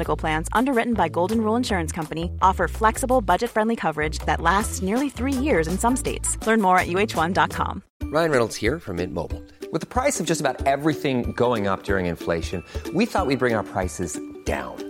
Medical Plans, underwritten by Golden Rule Insurance Company, offer flexible, budget friendly coverage that lasts nearly three years in some states. Learn more at uh1.com. Ryan Reynolds here from Mint Mobile. With the price of just about everything going up during inflation, we thought we'd bring our prices down.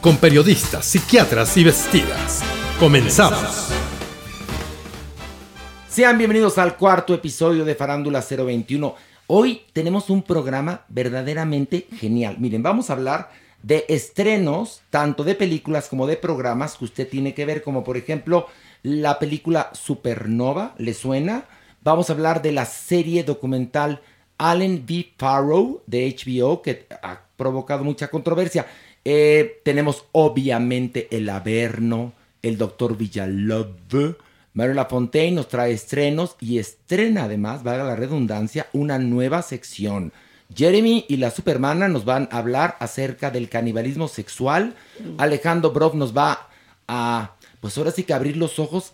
con periodistas, psiquiatras y vestidas. Comenzamos. Sean bienvenidos al cuarto episodio de Farándula 021. Hoy tenemos un programa verdaderamente genial. Miren, vamos a hablar de estrenos, tanto de películas como de programas que usted tiene que ver, como por ejemplo la película Supernova, ¿le suena? Vamos a hablar de la serie documental Allen V. Farrow de HBO, que ha provocado mucha controversia. Eh, tenemos obviamente el Averno, el Doctor Villalove. Mario Lafontaine nos trae estrenos y estrena además, valga la redundancia, una nueva sección. Jeremy y la Supermana nos van a hablar acerca del canibalismo sexual. Alejandro Brock nos va a, pues ahora sí que abrir los ojos,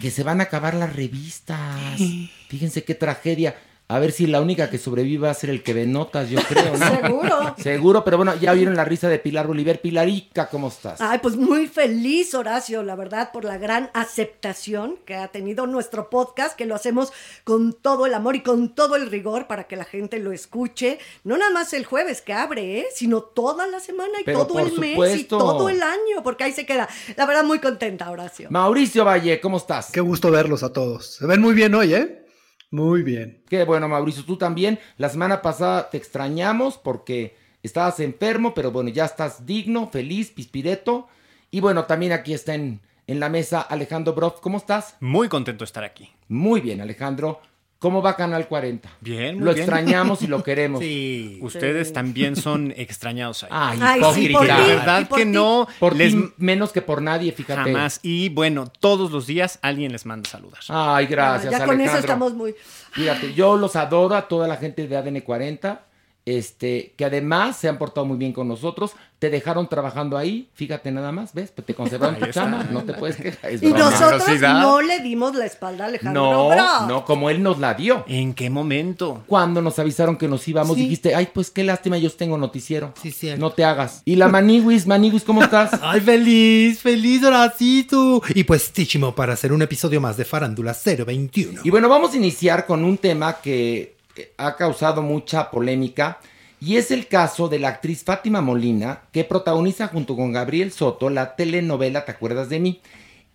que se van a acabar las revistas. Fíjense qué tragedia. A ver si la única que sobreviva va a ser el que ve notas, yo creo, ¿no? Seguro. Seguro, pero bueno, ya vieron la risa de Pilar Oliver. Pilarica, ¿cómo estás? Ay, pues muy feliz, Horacio, la verdad, por la gran aceptación que ha tenido nuestro podcast, que lo hacemos con todo el amor y con todo el rigor para que la gente lo escuche. No nada más el jueves que abre, ¿eh? sino toda la semana y Pero todo el mes y todo el año, porque ahí se queda. La verdad, muy contenta, Horacio. Mauricio Valle, ¿cómo estás? Qué gusto verlos a todos. Se ven muy bien hoy, ¿eh? Muy bien. Qué bueno, Mauricio, tú también. La semana pasada te extrañamos porque estabas enfermo, pero bueno, ya estás digno, feliz, pispireto. Y bueno, también aquí está en, en la mesa Alejandro Broff. ¿Cómo estás? Muy contento de estar aquí. Muy bien, Alejandro. ¿Cómo va Canal 40? Bien, muy Lo bien. extrañamos y lo queremos. Sí. Ustedes también son extrañados ahí. Ay, Ay, sí, hipócrita. ti, y verdad por que ti. no Por les ti menos que por nadie, fíjate. jamás. Y bueno, todos los días alguien les manda saludar. Ay, gracias, ya con eso Alejandro. estamos muy. Fíjate, yo los adoro a toda la gente de ADN 40, este, que además se han portado muy bien con nosotros, te dejaron trabajando ahí, fíjate nada más, ¿ves? Pues te conservaron tu chamba, no te puedes quejar. es Y broma. nosotros no le dimos la espalda a Alejandro No, Brock. no, como él nos la dio. ¿En qué momento? Cuando nos avisaron que nos íbamos, Sí. dijiste, ay, pues qué lástima, yo tengo noticiero. Sí, cierto. No te hagas. Y la Maniwis, Maniwis, ¿cómo estás? Ay, feliz, feliz, Horacito. Y pues, Tichimo, para hacer un episodio más de Farándula 021. Y bueno, vamos a iniciar con un tema que ha causado mucha polémica y es el caso de la actriz Fátima Molina que protagoniza junto con Gabriel Soto la telenovela ¿Te acuerdas de mí?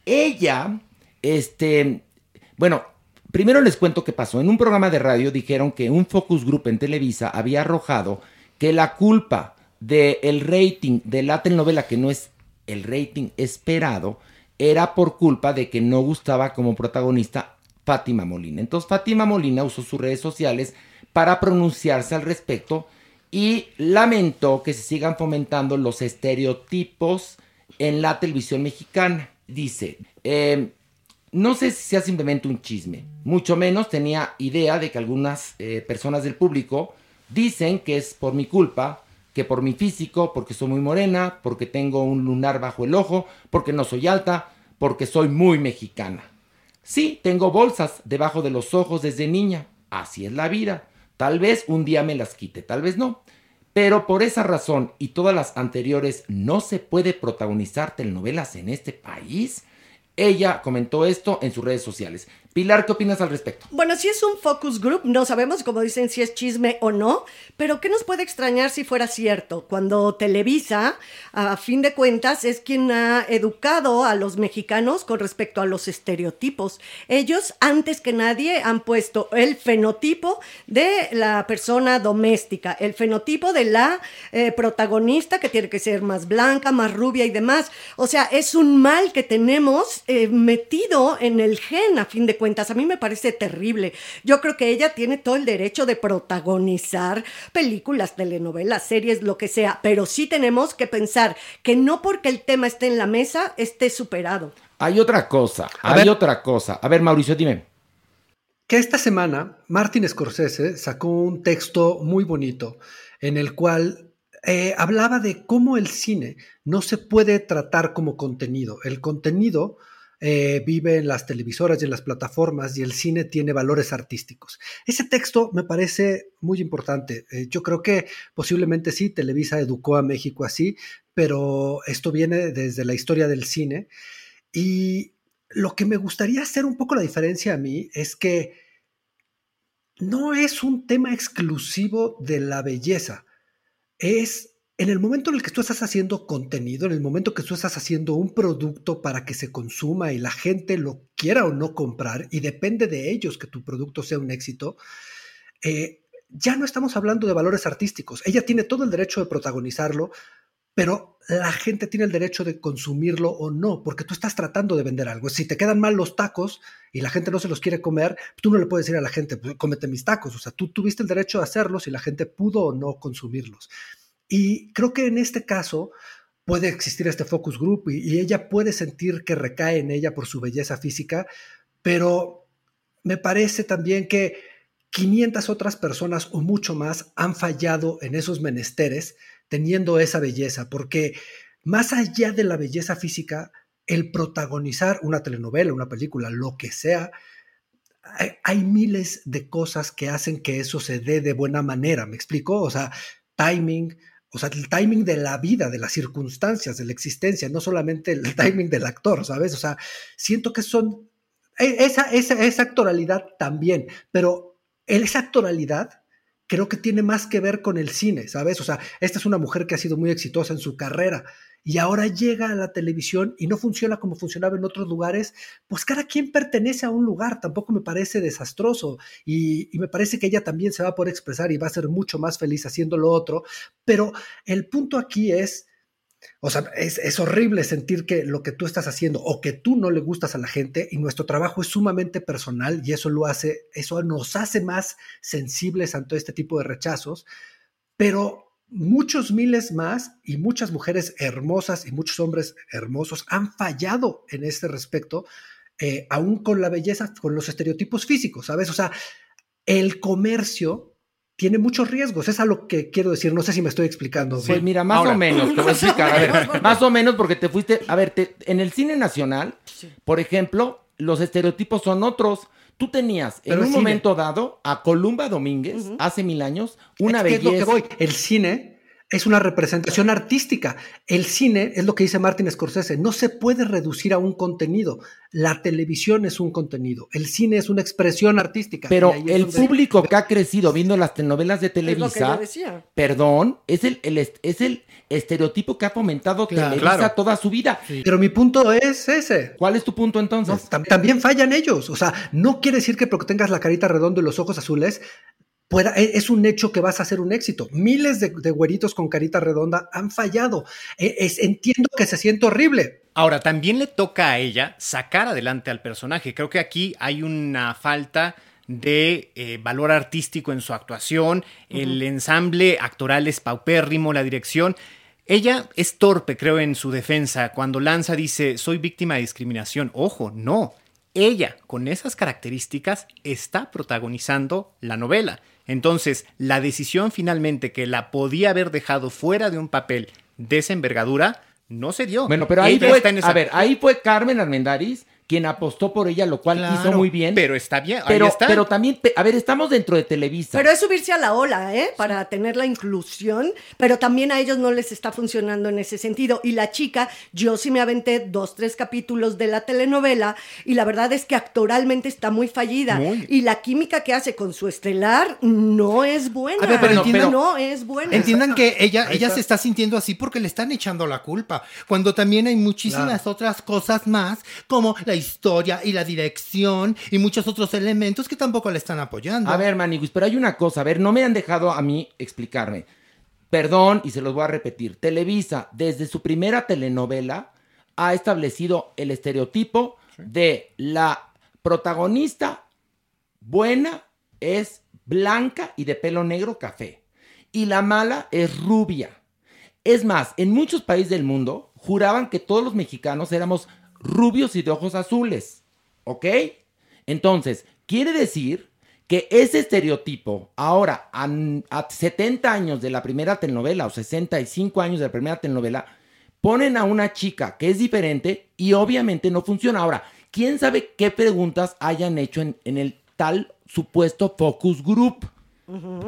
Ella, este, bueno, primero les cuento qué pasó. En un programa de radio dijeron que un focus group en Televisa había arrojado que la culpa del rating de la telenovela, que no es el rating esperado, era por culpa de que no gustaba como protagonista Fátima Molina. Entonces Fátima Molina usó sus redes sociales para pronunciarse al respecto y lamentó que se sigan fomentando los estereotipos en la televisión mexicana. Dice, eh, no sé si sea simplemente un chisme, mucho menos tenía idea de que algunas eh, personas del público dicen que es por mi culpa, que por mi físico, porque soy muy morena, porque tengo un lunar bajo el ojo, porque no soy alta, porque soy muy mexicana. Sí, tengo bolsas debajo de los ojos desde niña, así es la vida. Tal vez un día me las quite, tal vez no. Pero por esa razón y todas las anteriores no se puede protagonizar telenovelas en este país. Ella comentó esto en sus redes sociales. Pilar, ¿qué opinas al respecto? Bueno, si es un focus group, no sabemos, como dicen, si es chisme o no, pero ¿qué nos puede extrañar si fuera cierto? Cuando Televisa, a fin de cuentas, es quien ha educado a los mexicanos con respecto a los estereotipos. Ellos, antes que nadie, han puesto el fenotipo de la persona doméstica, el fenotipo de la eh, protagonista que tiene que ser más blanca, más rubia y demás. O sea, es un mal que tenemos eh, metido en el gen, a fin de. A mí me parece terrible. Yo creo que ella tiene todo el derecho de protagonizar películas, telenovelas, series, lo que sea, pero sí tenemos que pensar que no porque el tema esté en la mesa esté superado. Hay otra cosa, A hay ver. otra cosa. A ver, Mauricio, dime. que esta semana Martin Scorsese sacó un texto muy bonito en el cual eh, hablaba de cómo el cine no se puede tratar como contenido. El contenido eh, vive en las televisoras y en las plataformas y el cine tiene valores artísticos. Ese texto me parece muy importante. Eh, yo creo que posiblemente sí, Televisa educó a México así, pero esto viene desde la historia del cine. Y lo que me gustaría hacer un poco la diferencia a mí es que no es un tema exclusivo de la belleza. Es en el momento en el que tú estás haciendo contenido, en el momento que tú estás haciendo un producto para que se consuma y la gente lo quiera o no comprar, y depende de ellos que tu producto sea un éxito, eh, ya no estamos hablando de valores artísticos. Ella tiene todo el derecho de protagonizarlo, pero la gente tiene el derecho de consumirlo o no, porque tú estás tratando de vender algo. Si te quedan mal los tacos y la gente no se los quiere comer, tú no le puedes decir a la gente, pues, cómete mis tacos. O sea, tú tuviste el derecho de hacerlos y la gente pudo o no consumirlos. Y creo que en este caso puede existir este focus group y, ella puede sentir que recae en ella por su belleza física, pero me parece también que 500 otras personas o mucho más han fallado en esos menesteres teniendo esa belleza, porque más allá de la belleza física, el protagonizar una telenovela, una película, lo que sea, hay miles de cosas que hacen que eso se dé de buena manera, ¿me explico? O sea, timing, o sea, el timing de la vida, de las circunstancias, de la existencia, no solamente el timing del actor, ¿sabes? O sea, siento que son e- esa, esa, esa actoralidad también, pero esa actoralidad creo que tiene más que ver con el cine, ¿sabes? O sea, esta es una mujer que ha sido muy exitosa en su carrera y ahora llega a la televisión y no funciona como funcionaba en otros lugares, pues cada quien pertenece a un lugar, tampoco me parece desastroso y, y me parece que ella también se va a poder expresar y va a ser mucho más feliz haciendo lo otro, pero el punto aquí es... O sea, es, es, horrible sentir que lo que tú estás haciendo o que tú no le gustas a la gente y nuestro trabajo es sumamente personal y eso lo hace, eso nos hace más sensibles ante este tipo de rechazos, pero muchos miles más y muchas mujeres hermosas y muchos hombres hermosos han fallado en este respecto, eh, aún con la belleza, con los estereotipos físicos, ¿sabes? O sea, el comercio tiene muchos riesgos. Es a lo que quiero decir. No sé si me estoy explicando. Pues bien. mira, más Ahora. o menos, te voy a explicar. A ver, más o menos porque te fuiste. A ver, te, en el cine nacional, sí. por ejemplo, los estereotipos son otros. Tú tenías Pero en un cine. momento dado a Columba Domínguez, uh -huh. hace mil años, una es belleza. Que es lo que voy. El cine es una representación artística. El cine, es lo que dice Martin Scorsese, no se puede reducir a un contenido. La televisión es un contenido, el cine es una expresión artística. Pero el donde... público que ha crecido viendo las telenovelas de Televisa, es perdón, es el, el, es el estereotipo que ha fomentado claro, Televisa claro. toda su vida. Sí. Pero mi punto es ese. ¿Cuál es tu punto entonces? No, tam también fallan ellos. O sea, no quiere decir que porque tengas la carita redonda y los ojos azules, Pueda, e, es un hecho que vas a hacer un éxito. Miles de, de güeritos con carita redonda han fallado. Es, entiendo que se siente horrible. Ahora, también le toca a ella sacar adelante al personaje. Creo que aquí hay una falta de eh, valor artístico en su actuación, uh -huh. el ensamble actoral es paupérrimo, la dirección. Ella es torpe, creo, en su defensa. Cuando lanza dice, soy víctima de discriminación. Ojo, no. Ella, con esas características, está protagonizando la novela. Entonces, la decisión finalmente que la podía haber dejado fuera de un papel de esa envergadura no se dio. Bueno, pero ahí Ella fue, está en esa- a ver, ahí fue Carmen Armendáriz quien apostó por ella, lo cual Claro, hizo muy bien. Pero está bien, ahí Pero, está. pero también, a ver, estamos dentro de Televisa. Pero es subirse a la ola, ¿eh? Para tener la inclusión, pero también a ellos no les está funcionando en ese sentido. Y la chica, yo sí me aventé dos, tres capítulos de la telenovela y la verdad es que actoralmente está muy fallida. Muy. Y la química que hace con su estelar no es buena. A ver, pero entiendan- no es buena. Entiendan que ella, ella se está sintiendo así porque le están echando la culpa, cuando también hay muchísimas otras cosas más, como la historia y la dirección y muchos otros elementos que tampoco le están apoyando. A ver, Maniguis, pero hay una cosa, a ver, no me han dejado a mí explicarme. Perdón, y se los voy a repetir. Televisa, desde su primera telenovela, ha establecido el estereotipo de la protagonista buena es blanca y de pelo negro café. Y la mala es rubia. Es más, en muchos países del mundo juraban que todos los mexicanos éramos rubios y de ojos azules. ¿Ok? Entonces, quiere decir que ese estereotipo, ahora a, a 70 años de la primera telenovela o 65 años de la primera telenovela, ponen a una chica que es diferente y obviamente no funciona. Ahora, ¿quién sabe qué preguntas hayan hecho en, en el tal supuesto focus group?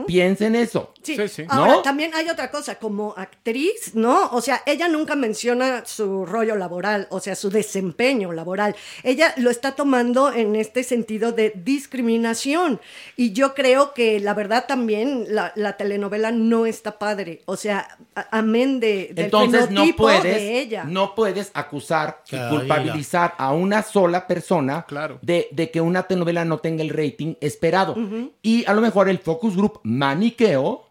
Piensen eso. Sí. Sí, sí. Ahora, ¿No? también hay otra cosa, como actriz, ¿no? O sea, ella nunca menciona su rollo laboral, o sea, su desempeño laboral. Ella lo está tomando en este sentido de discriminación. Y yo creo que la verdad también la, la telenovela no está padre. O sea, amén de, del Entonces no puedes, de ella. no puedes acusar y culpabilizar a una sola persona Claro. de, de que una telenovela no tenga el rating esperado. Y a lo mejor el focus group maniqueo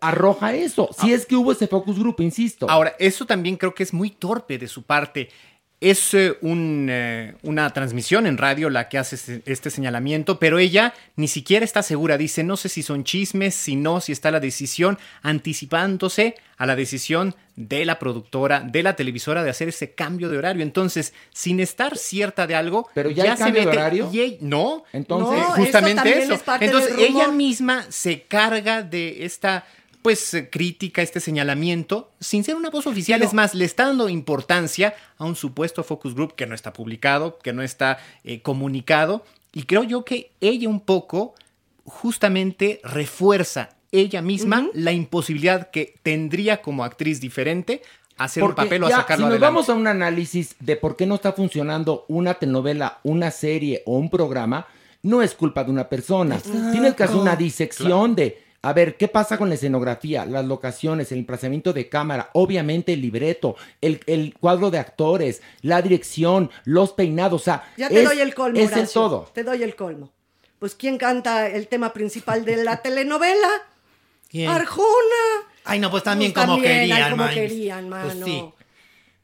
arroja eso. Si es que hubo ese focus group, insisto. Ahora, eso también creo que es muy torpe de su parte. Es eh, un, eh, una transmisión en radio la que hace este, este señalamiento, pero ella ni siquiera está segura. Dice, no sé si son chismes, si no, si está la decisión, anticipándose a la decisión de la productora, de la televisora, de hacer ese cambio de horario. Entonces, sin estar cierta de algo, Pero ya hay se cambio de horario. y ella- no, Entonces- No, eso justamente eso. es parte Entonces, del ella misma se carga de esta pues eh, crítica, este señalamiento, sin ser una voz oficial, es más, le está dando importancia a un supuesto focus group que no está publicado, que no está eh, comunicado, y creo yo que ella un poco justamente refuerza ella misma la imposibilidad que tendría como actriz diferente hacer un papel o a ya, sacarlo si nos adelante. vamos a un análisis de por qué no está funcionando una telenovela, una serie o un programa, no es culpa de una persona. Tienes que hacer una disección de, a ver, ¿qué pasa con la escenografía, las locaciones, el emplazamiento de cámara, obviamente el libreto, el, el cuadro de actores, la dirección, los peinados, o sea, Ya te es- doy el colmo, Es el Horacio. todo. Te doy el colmo. Pues, ¿quién canta el tema principal de la telenovela? ¿Quién? Arjona. Ay, no, pues también Pues como también, ay, querían, como querían, Pues mano. sí.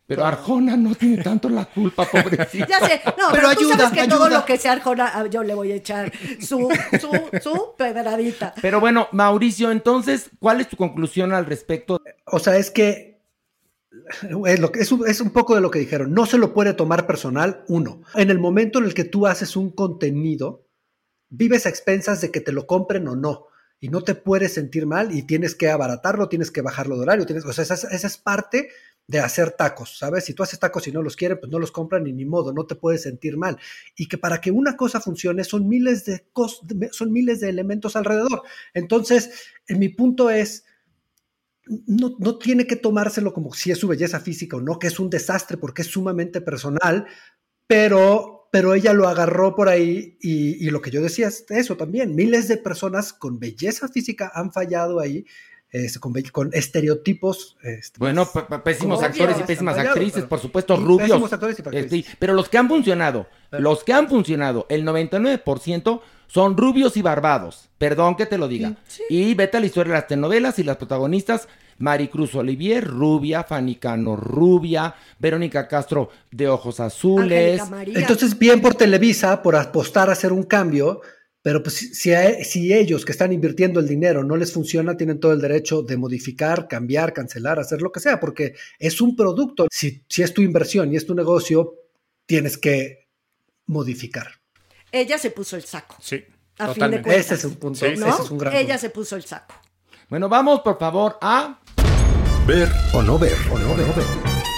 Pero Arjona no tiene tanto la culpa, pobrecita. Ya sé, no, pero, Pero tú ayuda, sabes que todo ayuda. lo que sea Arjona, ah, yo le voy a echar su, su, su pedradita. Pero bueno, Mauricio, entonces, ¿cuál es tu conclusión al respecto? O sea, es que es, lo que- es, un, es un poco de lo que dijeron. No se lo puede tomar personal, uno. En el momento en el que tú haces un contenido, vives a expensas de que te lo compren o no. Y no te puedes sentir mal y tienes que abaratarlo, tienes que bajarlo de horario. Tienes, o sea, esa, es- esa es parte de hacer tacos, ¿sabes? Si tú haces tacos y no los quieren, pues no los compran y ni modo, no te puedes sentir mal. Y que para que una cosa funcione son miles de, cos- son miles de elementos alrededor. Entonces, en mi punto es, no, no tiene que tomárselo como si es su belleza física o no, que es un desastre porque es sumamente personal, pero, pero ella lo agarró por ahí y, y lo que yo decía es eso también. Miles de personas con belleza física han fallado ahí, este, con, estereotipos. este, Bueno, pésimos actores y pésimas actrices, pero- por supuesto, rubios. pésimos actores y actrices. Este, pero los que han funcionado, los que han funcionado, el 99% son rubios y barbados. Perdón que te lo diga. Y vete a la historia de las telenovelas y las protagonistas. Maricruz Olivier, rubia, Fanny Cano, rubia, Verónica Castro, de ojos azules. Entonces, bien por Televisa, por apostar a hacer un cambio, pero pues si, si a- si ellos que están invirtiendo el dinero no les funciona, tienen todo el derecho de modificar, cambiar, cancelar, hacer lo que sea, porque es un producto. Si, si es tu inversión y es tu negocio, tienes que modificar. Ella se puso el saco. Sí, A fin de totalmente. cuentas. Ese es un punto, Sí, ese ¿no? es un gran Ella punto. se puso el saco. Bueno, vamos por favor a... Ver o no ver o no ver.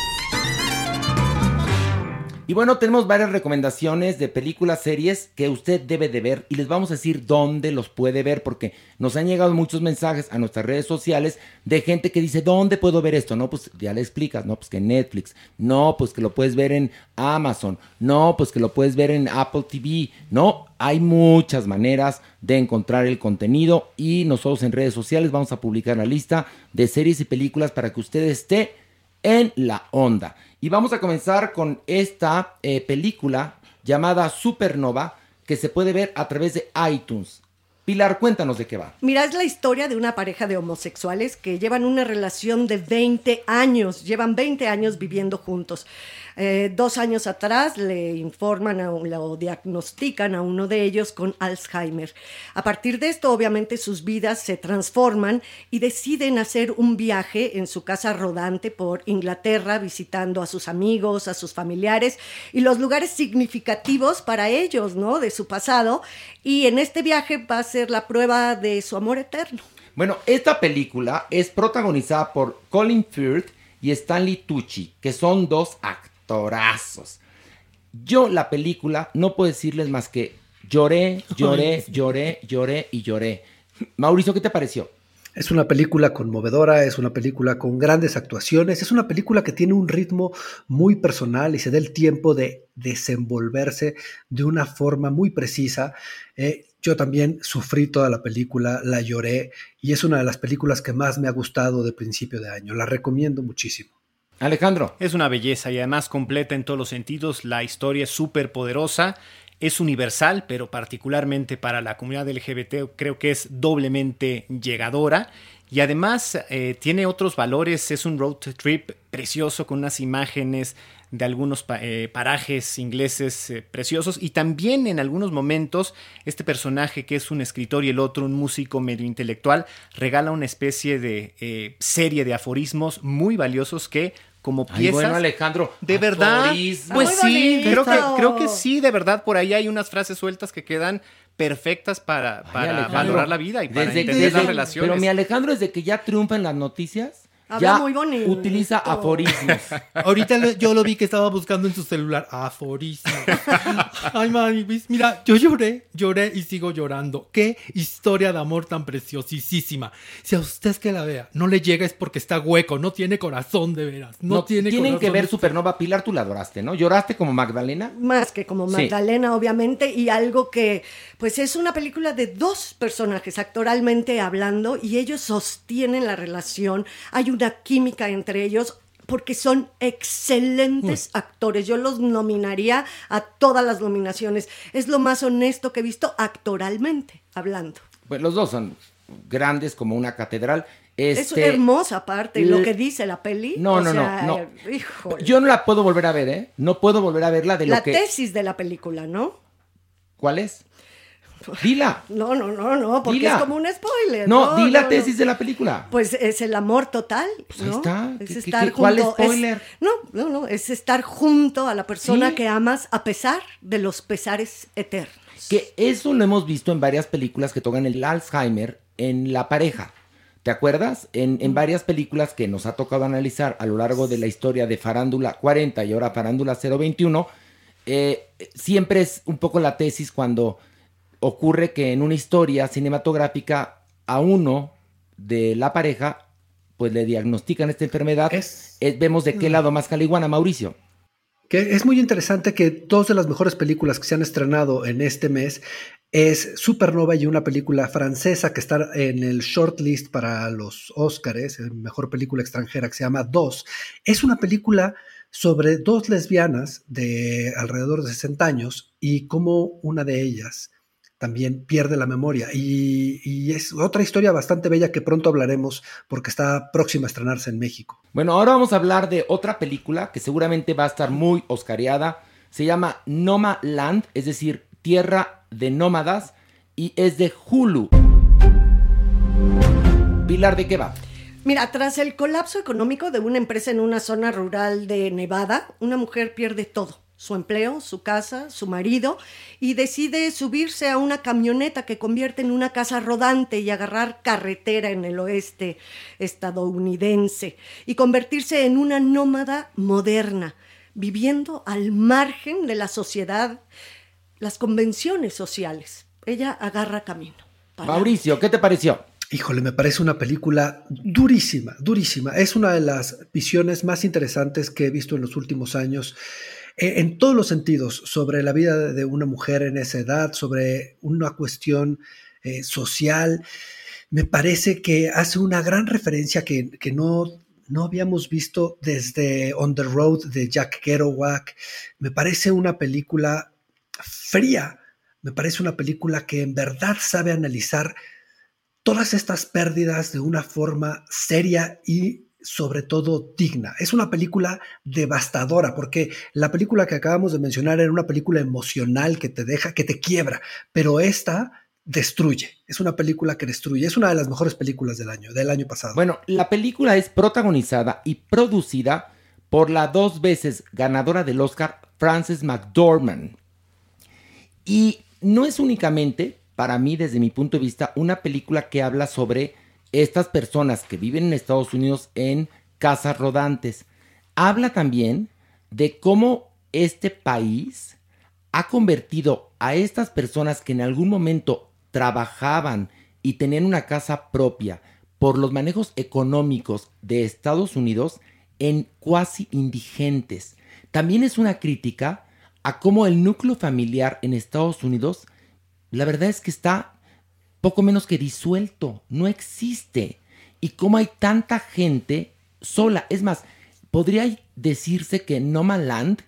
Y bueno, tenemos varias recomendaciones de películas, series que usted debe de ver y les vamos a decir dónde los puede ver porque nos han llegado muchos mensajes a nuestras redes sociales de gente que dice, ¿dónde puedo ver esto? No, pues ya le explicas, no, pues que Netflix, no, pues que lo puedes ver en Amazon, no, pues que lo puedes ver en Apple TV, no, hay muchas maneras de encontrar el contenido y nosotros en redes sociales vamos a publicar la lista de series y películas para que usted esté en la onda. Y vamos a comenzar con esta eh, película llamada Supernova que se puede ver a través de iTunes. Pilar, cuéntanos de qué va. Mira, es la historia de una pareja de homosexuales que llevan una relación de 20 años, llevan 20 años viviendo juntos. Eh, dos años atrás le informan o diagnostican a uno de ellos con Alzheimer. A partir de esto, obviamente, sus vidas se transforman y deciden hacer un viaje en su casa rodante por Inglaterra, visitando a sus amigos, a sus familiares y los lugares significativos para ellos, ¿no? De su pasado. Y en este viaje va a ser la prueba de su amor eterno. Bueno, esta película es protagonizada por Colin Firth y Stanley Tucci, que son dos actores yo la película no puedo decirles más que lloré, lloré, lloré, lloré y lloré. Mauricio, ¿qué te pareció? Es una película conmovedora, es una película con grandes actuaciones, es una película que tiene un ritmo muy personal y se da el tiempo de desenvolverse de una forma muy precisa. Eh, yo también sufrí toda la película, la lloré y es una de las películas que más me ha gustado de principio de año. La recomiendo muchísimo. Alejandro. Es una belleza y además completa en todos los sentidos. La historia es súper poderosa, es universal, pero particularmente para la comunidad LGBT creo que es doblemente llegadora. Y además eh, tiene otros valores, es un road trip precioso con unas imágenes de algunos eh, parajes ingleses eh, preciosos y también en algunos momentos este personaje que es un escritor y el otro un músico medio intelectual regala una especie de serie de aforismos muy valiosos que como piezas. bueno, Alejandro. De verdad. Pues sí, creo que, creo que sí, de verdad. Por ahí hay unas frases sueltas que quedan perfectas para, para valorar la vida y para entender las relaciones. Pero mi Alejandro, desde que ya triunfa en las noticias, ya muy bonito. Utiliza aforismos. Ahorita yo lo vi que estaba buscando en su celular aforismos. Ay, mami, mira, yo lloré, lloré y sigo llorando. Qué historia de amor tan preciosísima. Si a usted es que la vea, no le llega es porque está hueco, no tiene corazón de veras. No, tiene Tienen que ver Supernova Pilar, tú la adoraste, ¿no? ¿Lloraste como Magdalena? Más que como Magdalena, obviamente, y algo que, pues es una película de dos personajes actoralmente hablando y ellos sostienen la relación. Hay un química entre ellos porque son excelentes actores. Yo los nominaría a todas las nominaciones. Es lo más honesto que he visto actoralmente hablando. Pues los dos son grandes como una catedral. es este, hermosa parte, lo que dice la peli. No, no, no, Yo no la puedo volver a ver, ¿eh? No puedo volver a verla de la que... La tesis de la película, ¿no? ¿Cuál es? Dila. No, no, no, no, porque es como un spoiler. No, no di la tesis de la película. Pues es el amor total. Pues ahí está. Es estar ¿Cuál spoiler? no, no, no, es estar junto a la persona que amas a pesar de los pesares eternos. Que eso lo hemos visto en varias películas que tocan el Alzheimer en la pareja. ¿Te acuerdas? En, en, varias películas que nos ha tocado analizar a lo largo de la historia de Farándula 40 y ahora Farándula 021, eh, siempre es un poco la tesis cuando ocurre que en una historia cinematográfica a uno de la pareja pues le diagnostican esta enfermedad. Es, vemos de qué mm. lado más caliguana, Mauricio. Que es muy interesante que dos de las mejores películas que se han estrenado en este mes es Supernova y una película francesa que está en el shortlist para los Oscars, mejor película extranjera que se llama Dos. Es una película sobre dos lesbianas de alrededor de 60 años y cómo una de ellas también pierde la memoria. Y, es otra historia bastante bella que pronto hablaremos porque está próxima a estrenarse en México. Bueno, ahora vamos a hablar de otra película que seguramente va a estar muy oscariada. Se llama Noma Land, es decir, Tierra de Nómadas, y es de Hulu. Pilar, ¿de qué va? Mira, tras el colapso económico de una empresa en una zona rural de Nevada, una mujer pierde todo su empleo, su casa, su marido, y decide subirse a una camioneta que convierte en una casa rodante y agarrar carretera en el oeste estadounidense y convertirse en una nómada moderna. viviendo al margen de la sociedad, las convenciones sociales. Ella agarra camino. para- Mauricio, ¿qué te pareció? Híjole, me parece una película durísima, durísima. Es una de las visiones más interesantes que he visto en los últimos años, en todos los sentidos, sobre la vida de una mujer en esa edad, sobre una cuestión eh, social. Me parece que hace una gran referencia que, que no, no habíamos visto desde On the Road de Jack Kerouac. Me parece una película fría, me parece una película que en verdad sabe analizar todas estas pérdidas de una forma seria y sobre todo digna. Es una película devastadora porque la película que acabamos de mencionar era una película emocional que te deja, que te quiebra, pero esta destruye. Es una película que destruye. Es una de las mejores películas del año, del año pasado. Bueno, la película es protagonizada y producida por la dos veces ganadora del Oscar, Frances McDormand. Y no es únicamente, para mí, desde mi punto de vista, una película que habla sobre estas personas que viven en Estados Unidos en casas rodantes. Habla también de cómo este país ha convertido a estas personas que en algún momento trabajaban y tenían una casa propia por los manejos económicos de Estados Unidos en cuasi indigentes. También es una crítica a cómo el núcleo familiar en Estados Unidos, la verdad es que está poco menos que disuelto, no existe. Y cómo hay tanta gente sola. Es más, podría decirse que No Man Land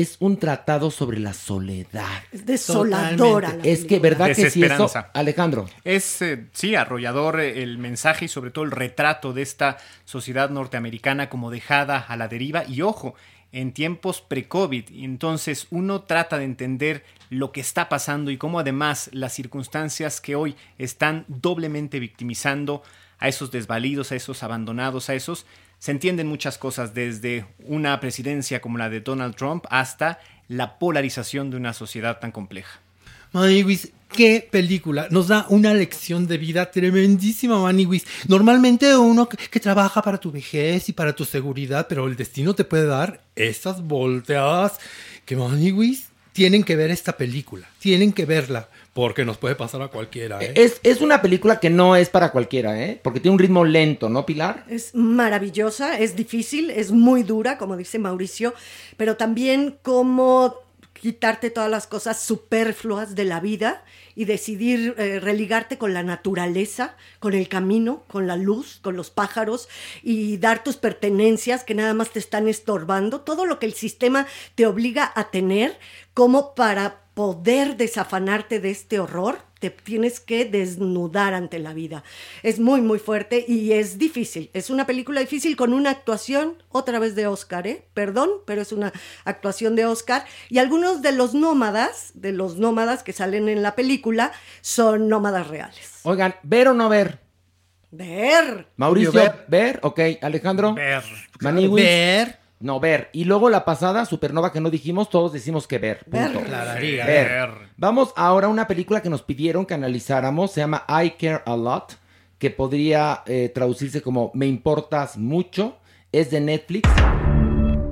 es un tratado sobre la soledad. Es desoladora. la Es que. ¿verdad que sí eso? Alejandro. Es, eh, sí, arrollador el mensaje y sobre todo el retrato de esta sociedad norteamericana como dejada a la deriva. Y ojo, en tiempos pre-COVID, entonces uno trata de entender lo que está pasando y cómo además las circunstancias que hoy están doblemente victimizando a esos desvalidos, a esos abandonados, a esos... Se entienden muchas cosas desde una presidencia como la de Donald Trump hasta la polarización de una sociedad tan compleja. Maniwis, qué película. Nos da una lección de vida tremendísima, Maniwis. Normalmente uno que, que trabaja para tu vejez y para tu seguridad, pero el destino te puede dar esas volteadas que, Maniwis, tienen que ver esta película. Tienen que verla. Porque nos puede pasar a cualquiera, ¿eh? Es, es una película que no es para cualquiera, ¿eh? Porque tiene un ritmo lento, ¿no, Pilar? Es maravillosa, es difícil, es muy dura, como dice Mauricio, pero también cómo quitarte todas las cosas superfluas de la vida y decidir eh, religarte con la naturaleza, con el camino, con la luz, con los pájaros y dar tus pertenencias que nada más te están estorbando, todo lo que el sistema te obliga a tener como para poder desafanarte de este horror, te tienes que desnudar ante la vida. Es muy, muy fuerte y es difícil. Es una película difícil con una actuación, otra vez de Oscar, ¿eh? Perdón, pero es una actuación de Oscar. Y algunos de los nómadas, de los nómadas que salen en la película, son nómadas reales. Oigan, ¿ver o no ver? Ver. Mauricio, Ver. ver. Ok, Alejandro. Ver. Maniwis. Ver. No, ver. Y luego la pasada, Supernova, que no dijimos, todos decimos que ver. Ver. punto. Clararía. Ver. Ver. Vamos ahora a una película que nos pidieron que analizáramos. Se llama I Care a Lot, que podría eh, traducirse como Me importas mucho. Es de Netflix.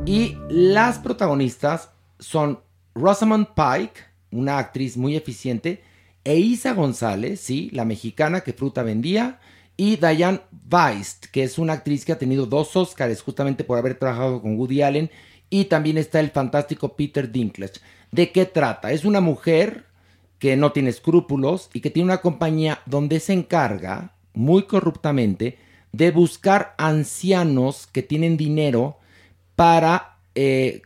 Y las protagonistas son Rosamund Pike, una actriz muy eficiente, e Isa González, sí, la mexicana que fruta vendía, y Diane Weist, que es una actriz que ha tenido dos Oscars justamente por haber trabajado con Woody Allen, y también está el fantástico Peter Dinklage. ¿De qué trata? Es una mujer que no tiene escrúpulos y que tiene una compañía donde se encarga, muy corruptamente, de buscar ancianos que tienen dinero para... eh,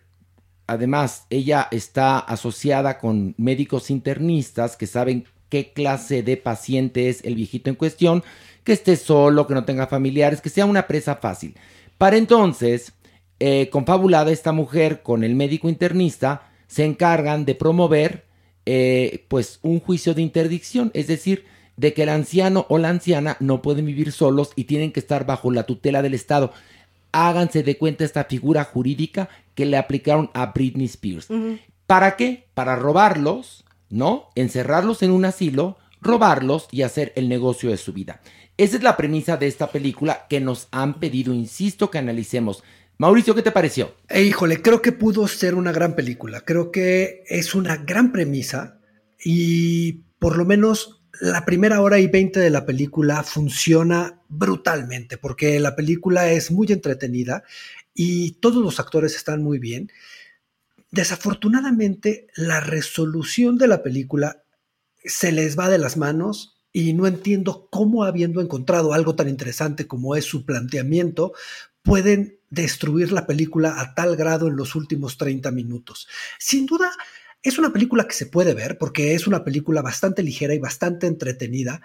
además, ella está asociada con médicos internistas que saben qué clase de paciente es el viejito en cuestión, que esté solo, que no tenga familiares, que sea una presa fácil. Para entonces, eh, confabulada esta mujer con el médico internista, se encargan de promover eh, pues un juicio de interdicción, es decir, de que el anciano o la anciana no pueden vivir solos y tienen que estar bajo la tutela del Estado. Háganse de cuenta esta figura jurídica que le aplicaron a Britney Spears. ¿Para qué? Para robarlos, ¿no? Encerrarlos en un asilo, robarlos y hacer el negocio de su vida. Esa es la premisa de esta película que nos han pedido, insisto, que analicemos. Mauricio, ¿qué te pareció? Eh, híjole, creo que pudo ser una gran película. Creo que es una gran premisa y por lo menos la primera hora y veinte de la película funciona brutalmente porque la película es muy entretenida y todos los actores están muy bien. Desafortunadamente, la resolución de la película se les va de las manos y no entiendo cómo habiendo encontrado algo tan interesante como es su planteamiento, pueden destruir la película a tal grado en los últimos 30 minutos. Sin duda, es una película que se puede ver porque es una película bastante ligera y bastante entretenida,